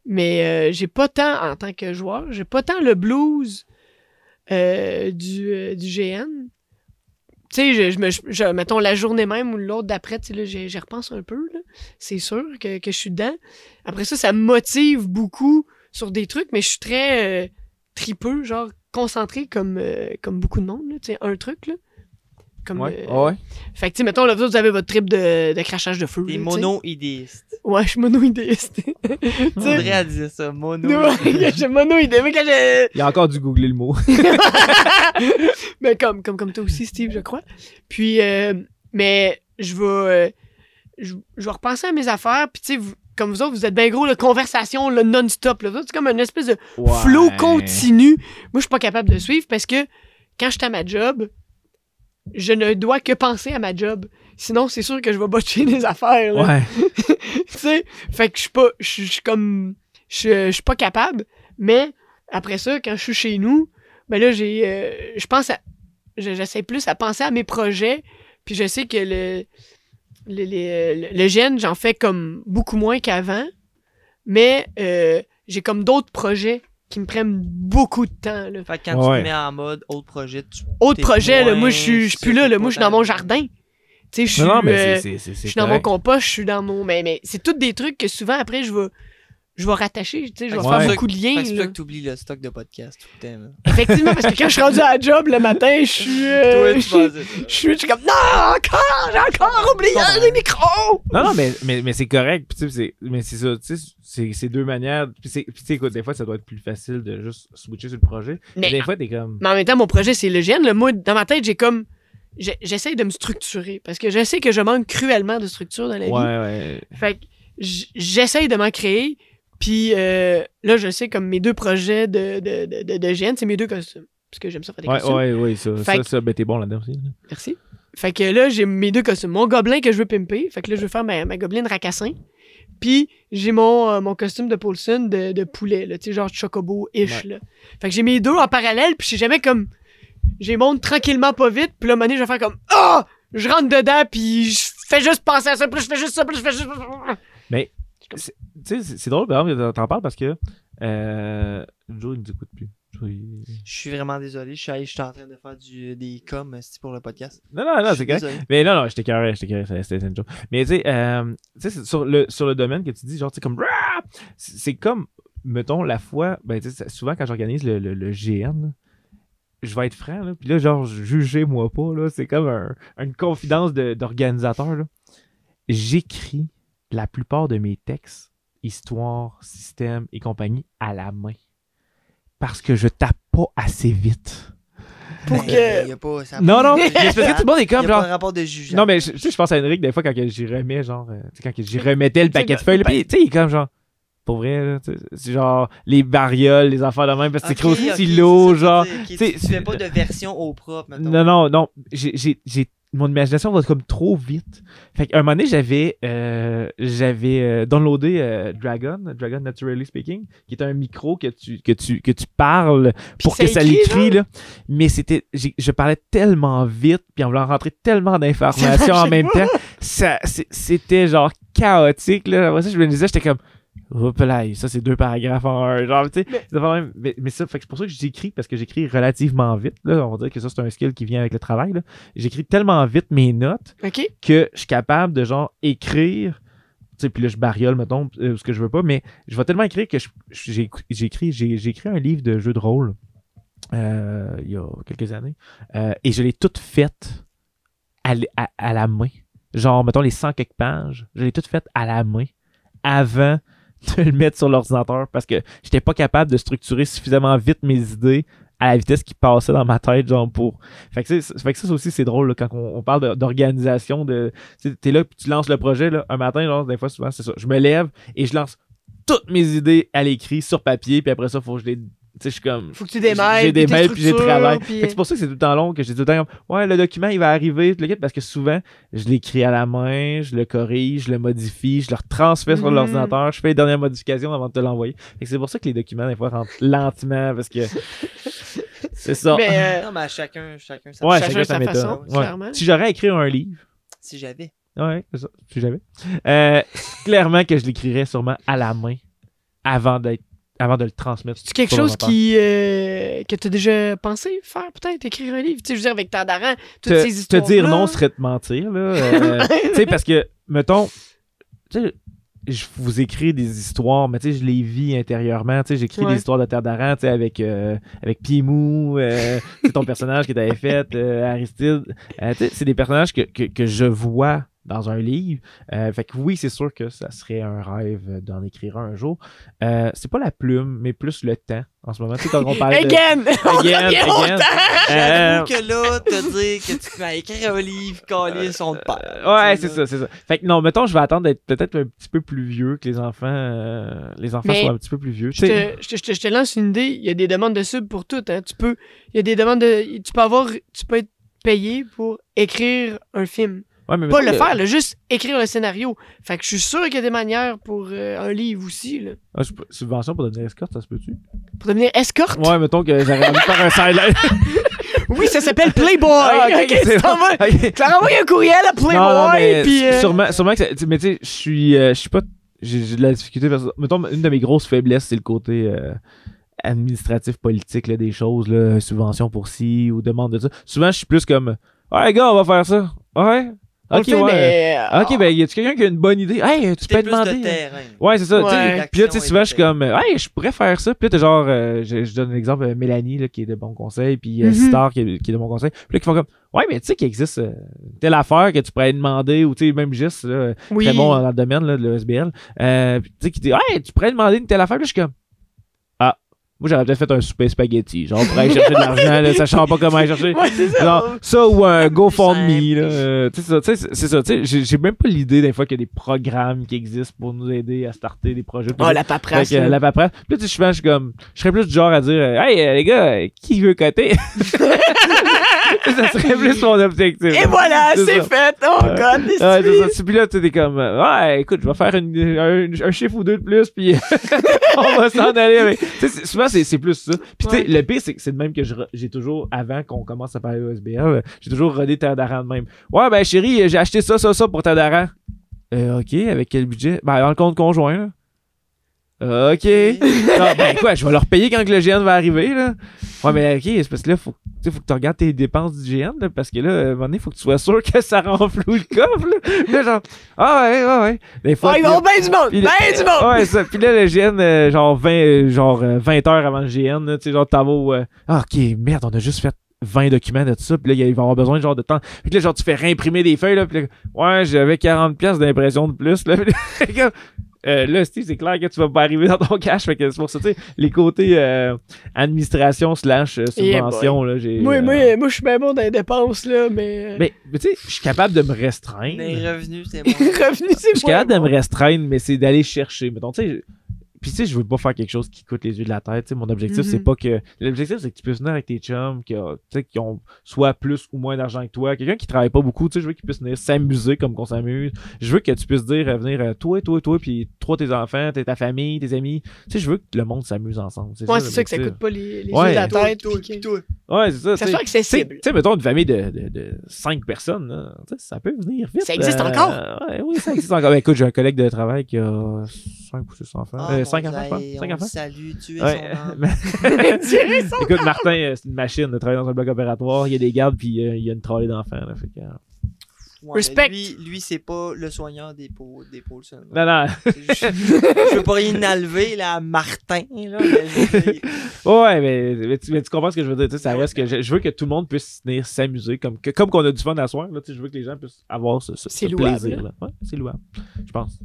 Mais euh, j'ai pas tant, en tant que joueur, j'ai pas tant le blues euh, du, euh, du GN. Tu sais, je, je me, je- mettons la journée même ou l'autre d'après, tu sais, j'y repense un peu. C'est sûr que, que je suis dedans. Après ça, ça me motive beaucoup sur des trucs, mais je suis très euh, tripeux, genre concentré comme, euh, comme beaucoup de monde, là. Tu sais, un truc, là. Comme, ouais euh, ouais Fait que, tu sais, mettons, là, vous avez votre trip de, de crachage de feu. Sais. mono-idéistes. Ouais, je suis mono-idéiste. Faudrait à dire ça, mono Ouais, je suis j'ai- il a encore dû googler le mot mais comme, comme, comme toi aussi, Steve, je crois. Puis, euh, mais je vais, euh, je, je vais repenser à mes affaires. Puis, tu sais, vous- comme vous autres, vous êtes bien gros, la conversation le non-stop. C'est comme une espèce de flow continu. Moi, je suis pas capable de suivre parce que quand je suis à ma job, je ne dois que penser à ma job. Sinon, c'est sûr que je vais botcher des affaires. là. ouais tu sais? Fait que je suis pas je suis- comme je suis pas capable mais après ça quand je suis chez nous ben là j'ai euh, je pense à je- j'essaie plus à penser à mes projets puis je sais que le le, le, le gène j'en fais comme beaucoup moins qu'avant mais euh, j'ai comme d'autres projets qui me prennent beaucoup de temps là. Fait que quand tu te mets en mode autre projet, tu. autre projet là, moins moi je suis je suis plus là, là. moi je suis dans mon jardin tu sais je suis non non mais euh, c'est- c'est c'est je c'est suis dans mon compost, je suis dans mon. Mais, mais c'est tous des trucs que souvent après je vais. Je vais rattacher, tu sais, je vais que faire beaucoup de liens. que c'est que t'oublies le stock de podcast tout le temps. là. Effectivement, parce que quand je suis rendu à la job le matin, je suis. euh, Toi, je tu suis- je suis je suis comme non, encore, j'ai encore oublié les micros! Non, non, mais, mais, mais c'est correct. Puis, tu sais, c'est- mais c'est ça, tu sais, c'est- c'est deux manières. Puis, c'est- puis, tu sais, écoute, des fois, ça doit être plus facile de juste switcher sur le projet. Mais, des fois, t'es comme. mais en même temps, mon projet, c'est le gène. Là. Moi, dans ma tête, j'ai comme. J'essaie de me structurer parce que je sais que je manque cruellement de structure dans la Ouais, vie. ouais. Fait que j- j'essaye de m'en créer. Puis euh, là, je sais comme mes deux projets de, de, de, de, de gène, c'est mes deux costumes. Parce que j'aime ça faire des Ouais, costumes. ouais, ouais, ça. Fait Ça, que- ça, ben, t'es bon là-dedans aussi. là. Merci. Fait que là, j'ai mes deux costumes. Mon gobelin que je veux pimper. Fait que là, je veux faire ma, ma gobeline racassin. Puis j'ai mon, euh, mon costume de Paulson de, de poulet, là, tu sais, genre chocobo-ish. Ouais. là. Fait que j'ai mes deux en parallèle, puis j'ai jamais comme. J'ai monte tranquillement pas vite, puis là, donné, je vais faire comme Ah! Je rentre dedans, puis je fais juste penser à ça, puis je fais juste ça, puis je fais juste. Tu sais, c'est drôle, par exemple, t'en parles parce que. Euh, Joe, il nous écoute plus. Il- Je suis vraiment désolé. Je suis, je suis en train de faire du, des coms euh, pour le podcast. Non, non, non, c'est correct. Mais non, non, j'étais carré, j'étais carré, c'était une joke. Mais tu sais, euh, sur le, sur le domaine que tu dis, genre, tu sais, comme. C'est comme, mettons, la fois. Ben, souvent quand j'organise le, le, le GN, je vais être franc, là, puis là, genre, jugez-moi pas, là, c'est comme un- une confidence de- d'organisateur, là. J'écris la plupart de mes textes, histoire, système et compagnie, à la main. Parce que je tape pas assez vite. Pour Mais, que- y a pas, ça Non, non, mais c'est parce que tout le monde est y a comme pas genre. de rapport de jugeant. Non, mais je, tu sais, je pense à Henrik des fois quand que j'y remets, genre, euh, tu sais, quand que j'y remettais le paquet de le- feuilles, puis tu sais, il est comme genre, pour vrai, c'est genre les barrioles, les affaires de même, parce que c'est écrit au stylo, genre. tu tu fais pas de version au propre, mettons. Non, non, non, j'ai- mon imagination va comme trop vite. Fait qu'à un moment donné, j'avais euh, j'avais euh, downloadé euh, Dragon, Dragon Naturally Speaking, qui est un micro que tu, que tu, que tu parles pour que ça écrit, l'écrit. Là. Mais c'était. Je parlais tellement vite, puis en voulant rentrer tellement d'informations en même temps, ça, c'était genre chaotique. Là. Après ça, je me disais, j'étais comme. Hop là, ça c'est deux paragraphes en un. Genre, tu sais, Mais- mais, mais ça, fait c'est pour ça que j'écris, parce que j'écris relativement vite. Là. On va dire que ça, c'est un skill qui vient avec le travail. J'écris tellement vite mes notes que je suis capable de genre écrire. Tu sais, puis là, je bariole, mettons, euh, ce que je veux pas, mais je vais tellement écrire que je- j'ai écrit, un livre de jeu de rôle euh, il y a quelques années euh, et je l'ai toute faite à- à la main. Genre, mettons, les 100 quelques pages, je l'ai toute faite à la main avant de le mettre sur l'ordinateur parce que j'étais pas capable de structurer suffisamment vite mes idées à la vitesse qui passait dans ma tête, genre pour. Fait que, fait que ça aussi, c'est drôle quand on, parle d'organisation. De, t'es là, tu lances le projet là, un matin, genre, des fois, souvent, c'est ça. Je me lève et je lance toutes mes idées à l'écrit sur papier, puis après ça, faut que je les. Sais, je suis comme. Faut que tu démêles. J'ai des mails puis j'ai travail. puis- C'est pour ça que c'est tout le temps long que j'ai tout le temps comme, ouais, le document il va arriver, tout le kit, parce que souvent, je l'écris à la main, je le corrige, je le modifie, je le retransfère sur Mhm. l'ordinateur, je fais les dernières modifications avant de te l'envoyer. C'est pour ça que les documents, des fois, rentrent lentement, parce que c'est ça. Mais, euh, Non, mais à chacun, chacun sa ouais, chacun chacun sa méthode. façon, Ouais. clairement. Si j'aurais écrit un livre, Si j'avais. ouais, c'est ça, si j'avais, euh, clairement que je l'écrirais sûrement à la main avant d'être avant de le transmettre. C'est quelque chose qui euh, que tu as déjà pensé faire, peut-être, écrire un livre? Tu sais, je veux dire, avec Tardaran, toutes te, ces te histoires. dire non serait te mentir, là. euh, tu sais, parce que, mettons, tu sais, je vous écris des histoires, mais tu sais, je les vis intérieurement. Tu sais, j'écris Ouais. des histoires de Terre d'Aran, tu sais, avec, euh, avec Pimou, euh, ton personnage que tu avais fait, euh, Aristide. Tu sais, c'est des personnages que, que, que je vois dans un livre. Euh, fait que oui, c'est sûr que ça serait un rêve d'en écrire un un jour. Euh, c'est pas la plume, mais plus le temps en ce moment. Tu sais, quand on parle de... Again! On Again, au again. temps! Euh, J'avoue que là, te dire que tu vas écrire un livre, coller son père. Ouais, c'est ça, c'est ça. Fait que non, mettons, je vais attendre d'être peut-être un petit peu plus vieux que les enfants. euh, les enfants Mais soient un petit peu plus vieux. Je, te, je te- je te lance une idée. Il y a des demandes de sub pour tout. Hein. Tu peux, il y a des demandes de, tu peux avoir, tu peux être payé pour écrire un film. Ouais, mais Pas le que- faire, là, juste écrire le scénario. Fait que je suis sûr qu'il y a des manières pour euh, un livre aussi, là. Ah, subvention pour devenir escorte, ça se peut-tu? Pour devenir escorte? Ouais, mettons que j'aurais envie de faire un sideline. Oui, ça s'appelle Playboy. Ah, ok, ok, tu c'est bon. envoies un courriel à Playboy, Non, non, mais puis. euh, sûrement, sûrement que ça, mais tu sais, je suis, euh, je suis pas, j'ai de la difficulté parce mettons, une de mes grosses faiblesses, c'est le côté euh, administratif, politique, là, des choses, là, subvention pour ci ou demande de ça. Souvent, je suis plus comme, ouais, gars, on va faire ça. Ouais. Ok, fait, ouais. mais, Ok, ben, y a-tu quelqu'un qui a une bonne idée? Hey, tu peux plus demander. de terrain. Ouais, c'est ça. tu sais. Ouais. Puis là, tu souvent, je suis comme, euh, hey, je pourrais faire ça. Puis là, t'es genre, euh, je, je donne l'exemple, euh, Mélanie, là, qui est de bon conseil, puis euh, Mhm. Star, qui est, qui est de bon conseil. Puis là, qui font comme, ouais, mais tu sais qu'il existe euh, telle affaire que tu pourrais demander, ou tu sais, même juste, là, oui. très bon dans le domaine là, de l'ESBL. Euh, puis tu sais, qui dit, hey, tu pourrais demander une telle affaire. Puis là, je suis comme, ah, moi, j'aurais peut-être fait un souper spaghetti. Genre, pour aller chercher de l'argent, là, sachant pas comment aller chercher. Ouais, c'est ça. Genre, ça ou un GoFundMe, là. euh, tu sais, c'est ça. Tu sais, j'ai- même pas l'idée des fois qu'il y a des programmes qui existent pour nous aider à starter des projets. Ah, la paperasse. Fait que, là. la paperasse. Puis tu sais, je suis comme, je serais plus du genre à dire, euh, hey, euh, les gars, qui veut coter? ça serait plus mon objectif. Et voilà, c'est fait. Oh, Ouais. God, Ouais, c'est ça. Puis là, t'es comme, euh, ouais, écoute, je vais faire une- un, un chiffre ou deux de plus, puis on va s'en aller avec. Tu sais, c'est- souvent, c'est plus ça. Puis, tu sais, Ouais. le pire, c'est que c'est de même que j'ai toujours, avant qu'on commence à parler OSBL, euh, j'ai toujours rodé Terre d'Aran de même. Ouais, ben, chérie, j'ai acheté ça, ça, ça pour Terre d'Aran. Euh, ok, avec quel budget? Ben, dans le compte conjoint, là. Euh, ok. Non, ben, quoi, je vais leur payer quand que le GN va arriver, là. Ouais, mais ok, c'est parce que là, faut, tu sais, faut que tu regardes tes dépenses du GN, là, parce que là, à un moment donné, faut que tu sois sûr que ça renfloue le coffre, là. Là, genre, ah ouais, ouais, ouais. Des fois, Oh, ils vont bien du monde. Ben du monde. Ouais, ça. Puis là, le GN, euh, genre, 20, euh, genre euh, 20 heures avant le GN, là, tu sais, genre, t'en vas au, euh, ah, ok, merde, on a juste fait 20 documents de tout ça, puis là, il va avoir besoin de genre de temps. Puis là, genre, tu fais réimprimer des feuilles, là, puis là, ouais, j'avais 40 pièces d'impression de plus, là. Puis là, euh, là, Steve, c'est clair que tu vas pas arriver dans ton cash, fait que c'est pour ça, tu sais, les côtés euh, administration slash euh, Yeah, subvention, là, j'ai... Moi, euh, moi, moi je suis bien bon dans les dépenses, là, mais. Mais, mais tu sais, je suis capable de me restreindre. Les revenus, c'est bon. Revenu, c'est Je suis capable de me restreindre, mais c'est d'aller chercher. Mettons, tu sais, puis tu sais, je veux pas faire quelque chose qui coûte les yeux de la tête. tu sais. mon objectif, c'est Mhm. pas que. L'objectif, c'est que tu puisses venir avec tes chums qui, a- tu sais, qui ont soit plus ou moins d'argent que toi. Quelqu'un qui travaille pas beaucoup, tu sais, je veux qu'il puisse venir s'amuser comme qu'on s'amuse. Je veux que tu puisses dire, euh, venir, euh, toi, toi, toi, puis trois tes enfants, t'es ta famille, tes amis. Tu sais, je veux que le monde s'amuse ensemble. Ouais, c'est ça que ça coûte pas les, les Ouais. yeux de la Toi, tête. toi, que- toi. Ouais, c'est ça. Que ça tu sais. soit accessible. Tu sais, mettons une famille de, de, de cinq personnes, là, ça peut venir vite. Ça existe euh, encore? ouais, oui, ça existe encore. Ben, écoute, j'ai un collègue de travail qui a cinq ou six enfants. Ah, Euh, cinq enfants, je Cinq enfants? salue, tu es Ouais. son âme. Tirer ça. Écoute, Martin, euh, c'est une machine de travailler dans un bloc opératoire. Il y a des gardes, puis euh, il y a une trolley d'enfants. que, euh, Ouais, Respect. Lui, lui c'est pas le soigneur des pôles, des pôles seulement. Non, non. Je, je veux pas rien enlever là, à Martin. Là, mais Ouais, mais, mais tu, mais tu comprends ce que je veux dire. tu sais, Ça reste que je, je veux que tout le monde puisse venir s'amuser. Comme, que- comme qu'on a du fun à soir. Là, tu sais, je veux que les gens puissent avoir ce, plaisir. Ouais, c'est louable. Je pense.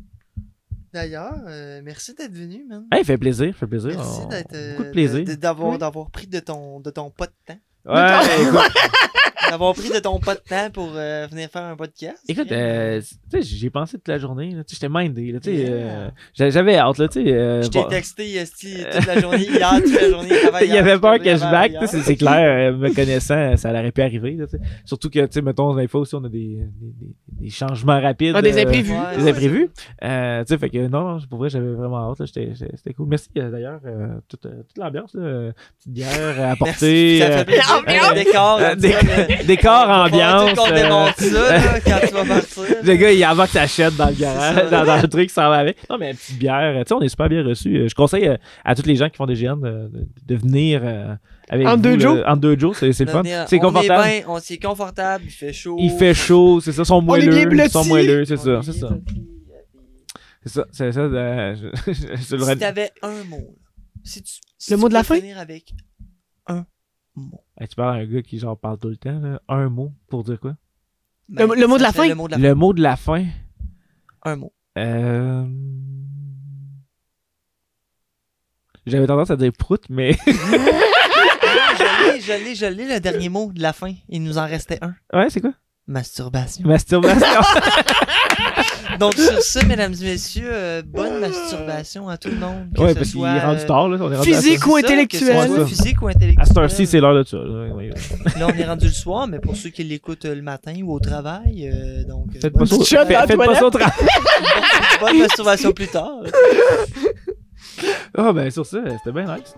D'ailleurs, euh, merci d'être venu, man. Hey, fait plaisir. Fait plaisir. Merci d'être. euh, Beaucoup de plaisir. de- D'avoir Oui. d'avoir pris de ton, de ton pas de temps. Ouais, écoute, D'avoir pris de ton pas de temps pour euh, venir faire un podcast. Écoute, euh, tu sais, j'y pensé toute la journée. là, tu sais, J'étais mindé. là, tu sais, Yeah. euh, j'a- J'avais hâte. Là, tu sais, euh, je t'ai bon, texté esti, toute la journée, hier, toute la journée. avant Il y avait peur que je back, c'est clair, euh, me connaissant, ça aurait pu arriver. là, tu sais. Surtout que, tu sais, mettons, des fois aussi, on a des, des, changements rapides. Ah, des euh, imprévus. Ouais, Des ouais, imprévus. Euh, tu sais, fait que non, non, pour vrai, j'avais vraiment hâte. là, j'étais- j'étais- C'était cool. Merci d'ailleurs, euh, toute, toute l'ambiance. là, Petite bière Merci, apportée. Fait plaisir. Ambiance. Un décor, euh, le- décor, on ambiance. qu'on euh, démonte ça, là, quand tu vas partir. Le gars, il embarque sa chaîne dans le garage, dans, dans le truc, ça va avec. Non, mais une petite bière, tu sais, on est super bien reçus. Euh, Je conseille à tous les gens qui font des GN de, venir avec En vous, deux jours. En deux jours, c'est le fun. C'est on confortable. Est bien, on c'est confortable, il fait chaud. Il fait chaud, c'est ça, sont est moelleux. bien Ils sont moelleux, c'est ça, est c'est ça. C'est ça, c'est ça. euh, je- je- je le Si t'avais un mot, là, si tu, si Le tu mot de la fin? finir avec un mot. Hey, tu parles à un gars qui genre parle tout le temps, là. un mot pour dire quoi? Le- le mot de la fin? Le mot de la Le mot de la fin. fin? Un mot. Euh... J'avais tendance à dire prout, mais. je l'ai, je l'ai, je l'ai, le dernier mot de la fin. Il nous en restait un. ouais, c'est quoi? Masturbation. Masturbation. Donc sur ce, mesdames et messieurs, euh, bonne masturbation à tout le monde. que ouais, ce parce qu'il soit, est rendu euh, tard, là. On est rendu à physique ou c'est ça, intellectuel. que ce soit Ouais, ça. physique ou intellectuel. À cette heure-ci, c'est l'heure de ça. là. Ouais, ouais. Là, on est rendu le soir, mais pour ceux qui l'écoutent euh, le matin ou au travail, euh, donc. euh, Faites pas bonne, ça au- Shot dans la faites- faites pas toilette. ça au travail. bonne masturbation plus tard. Ah, ben, sur ça, c'était bien nice.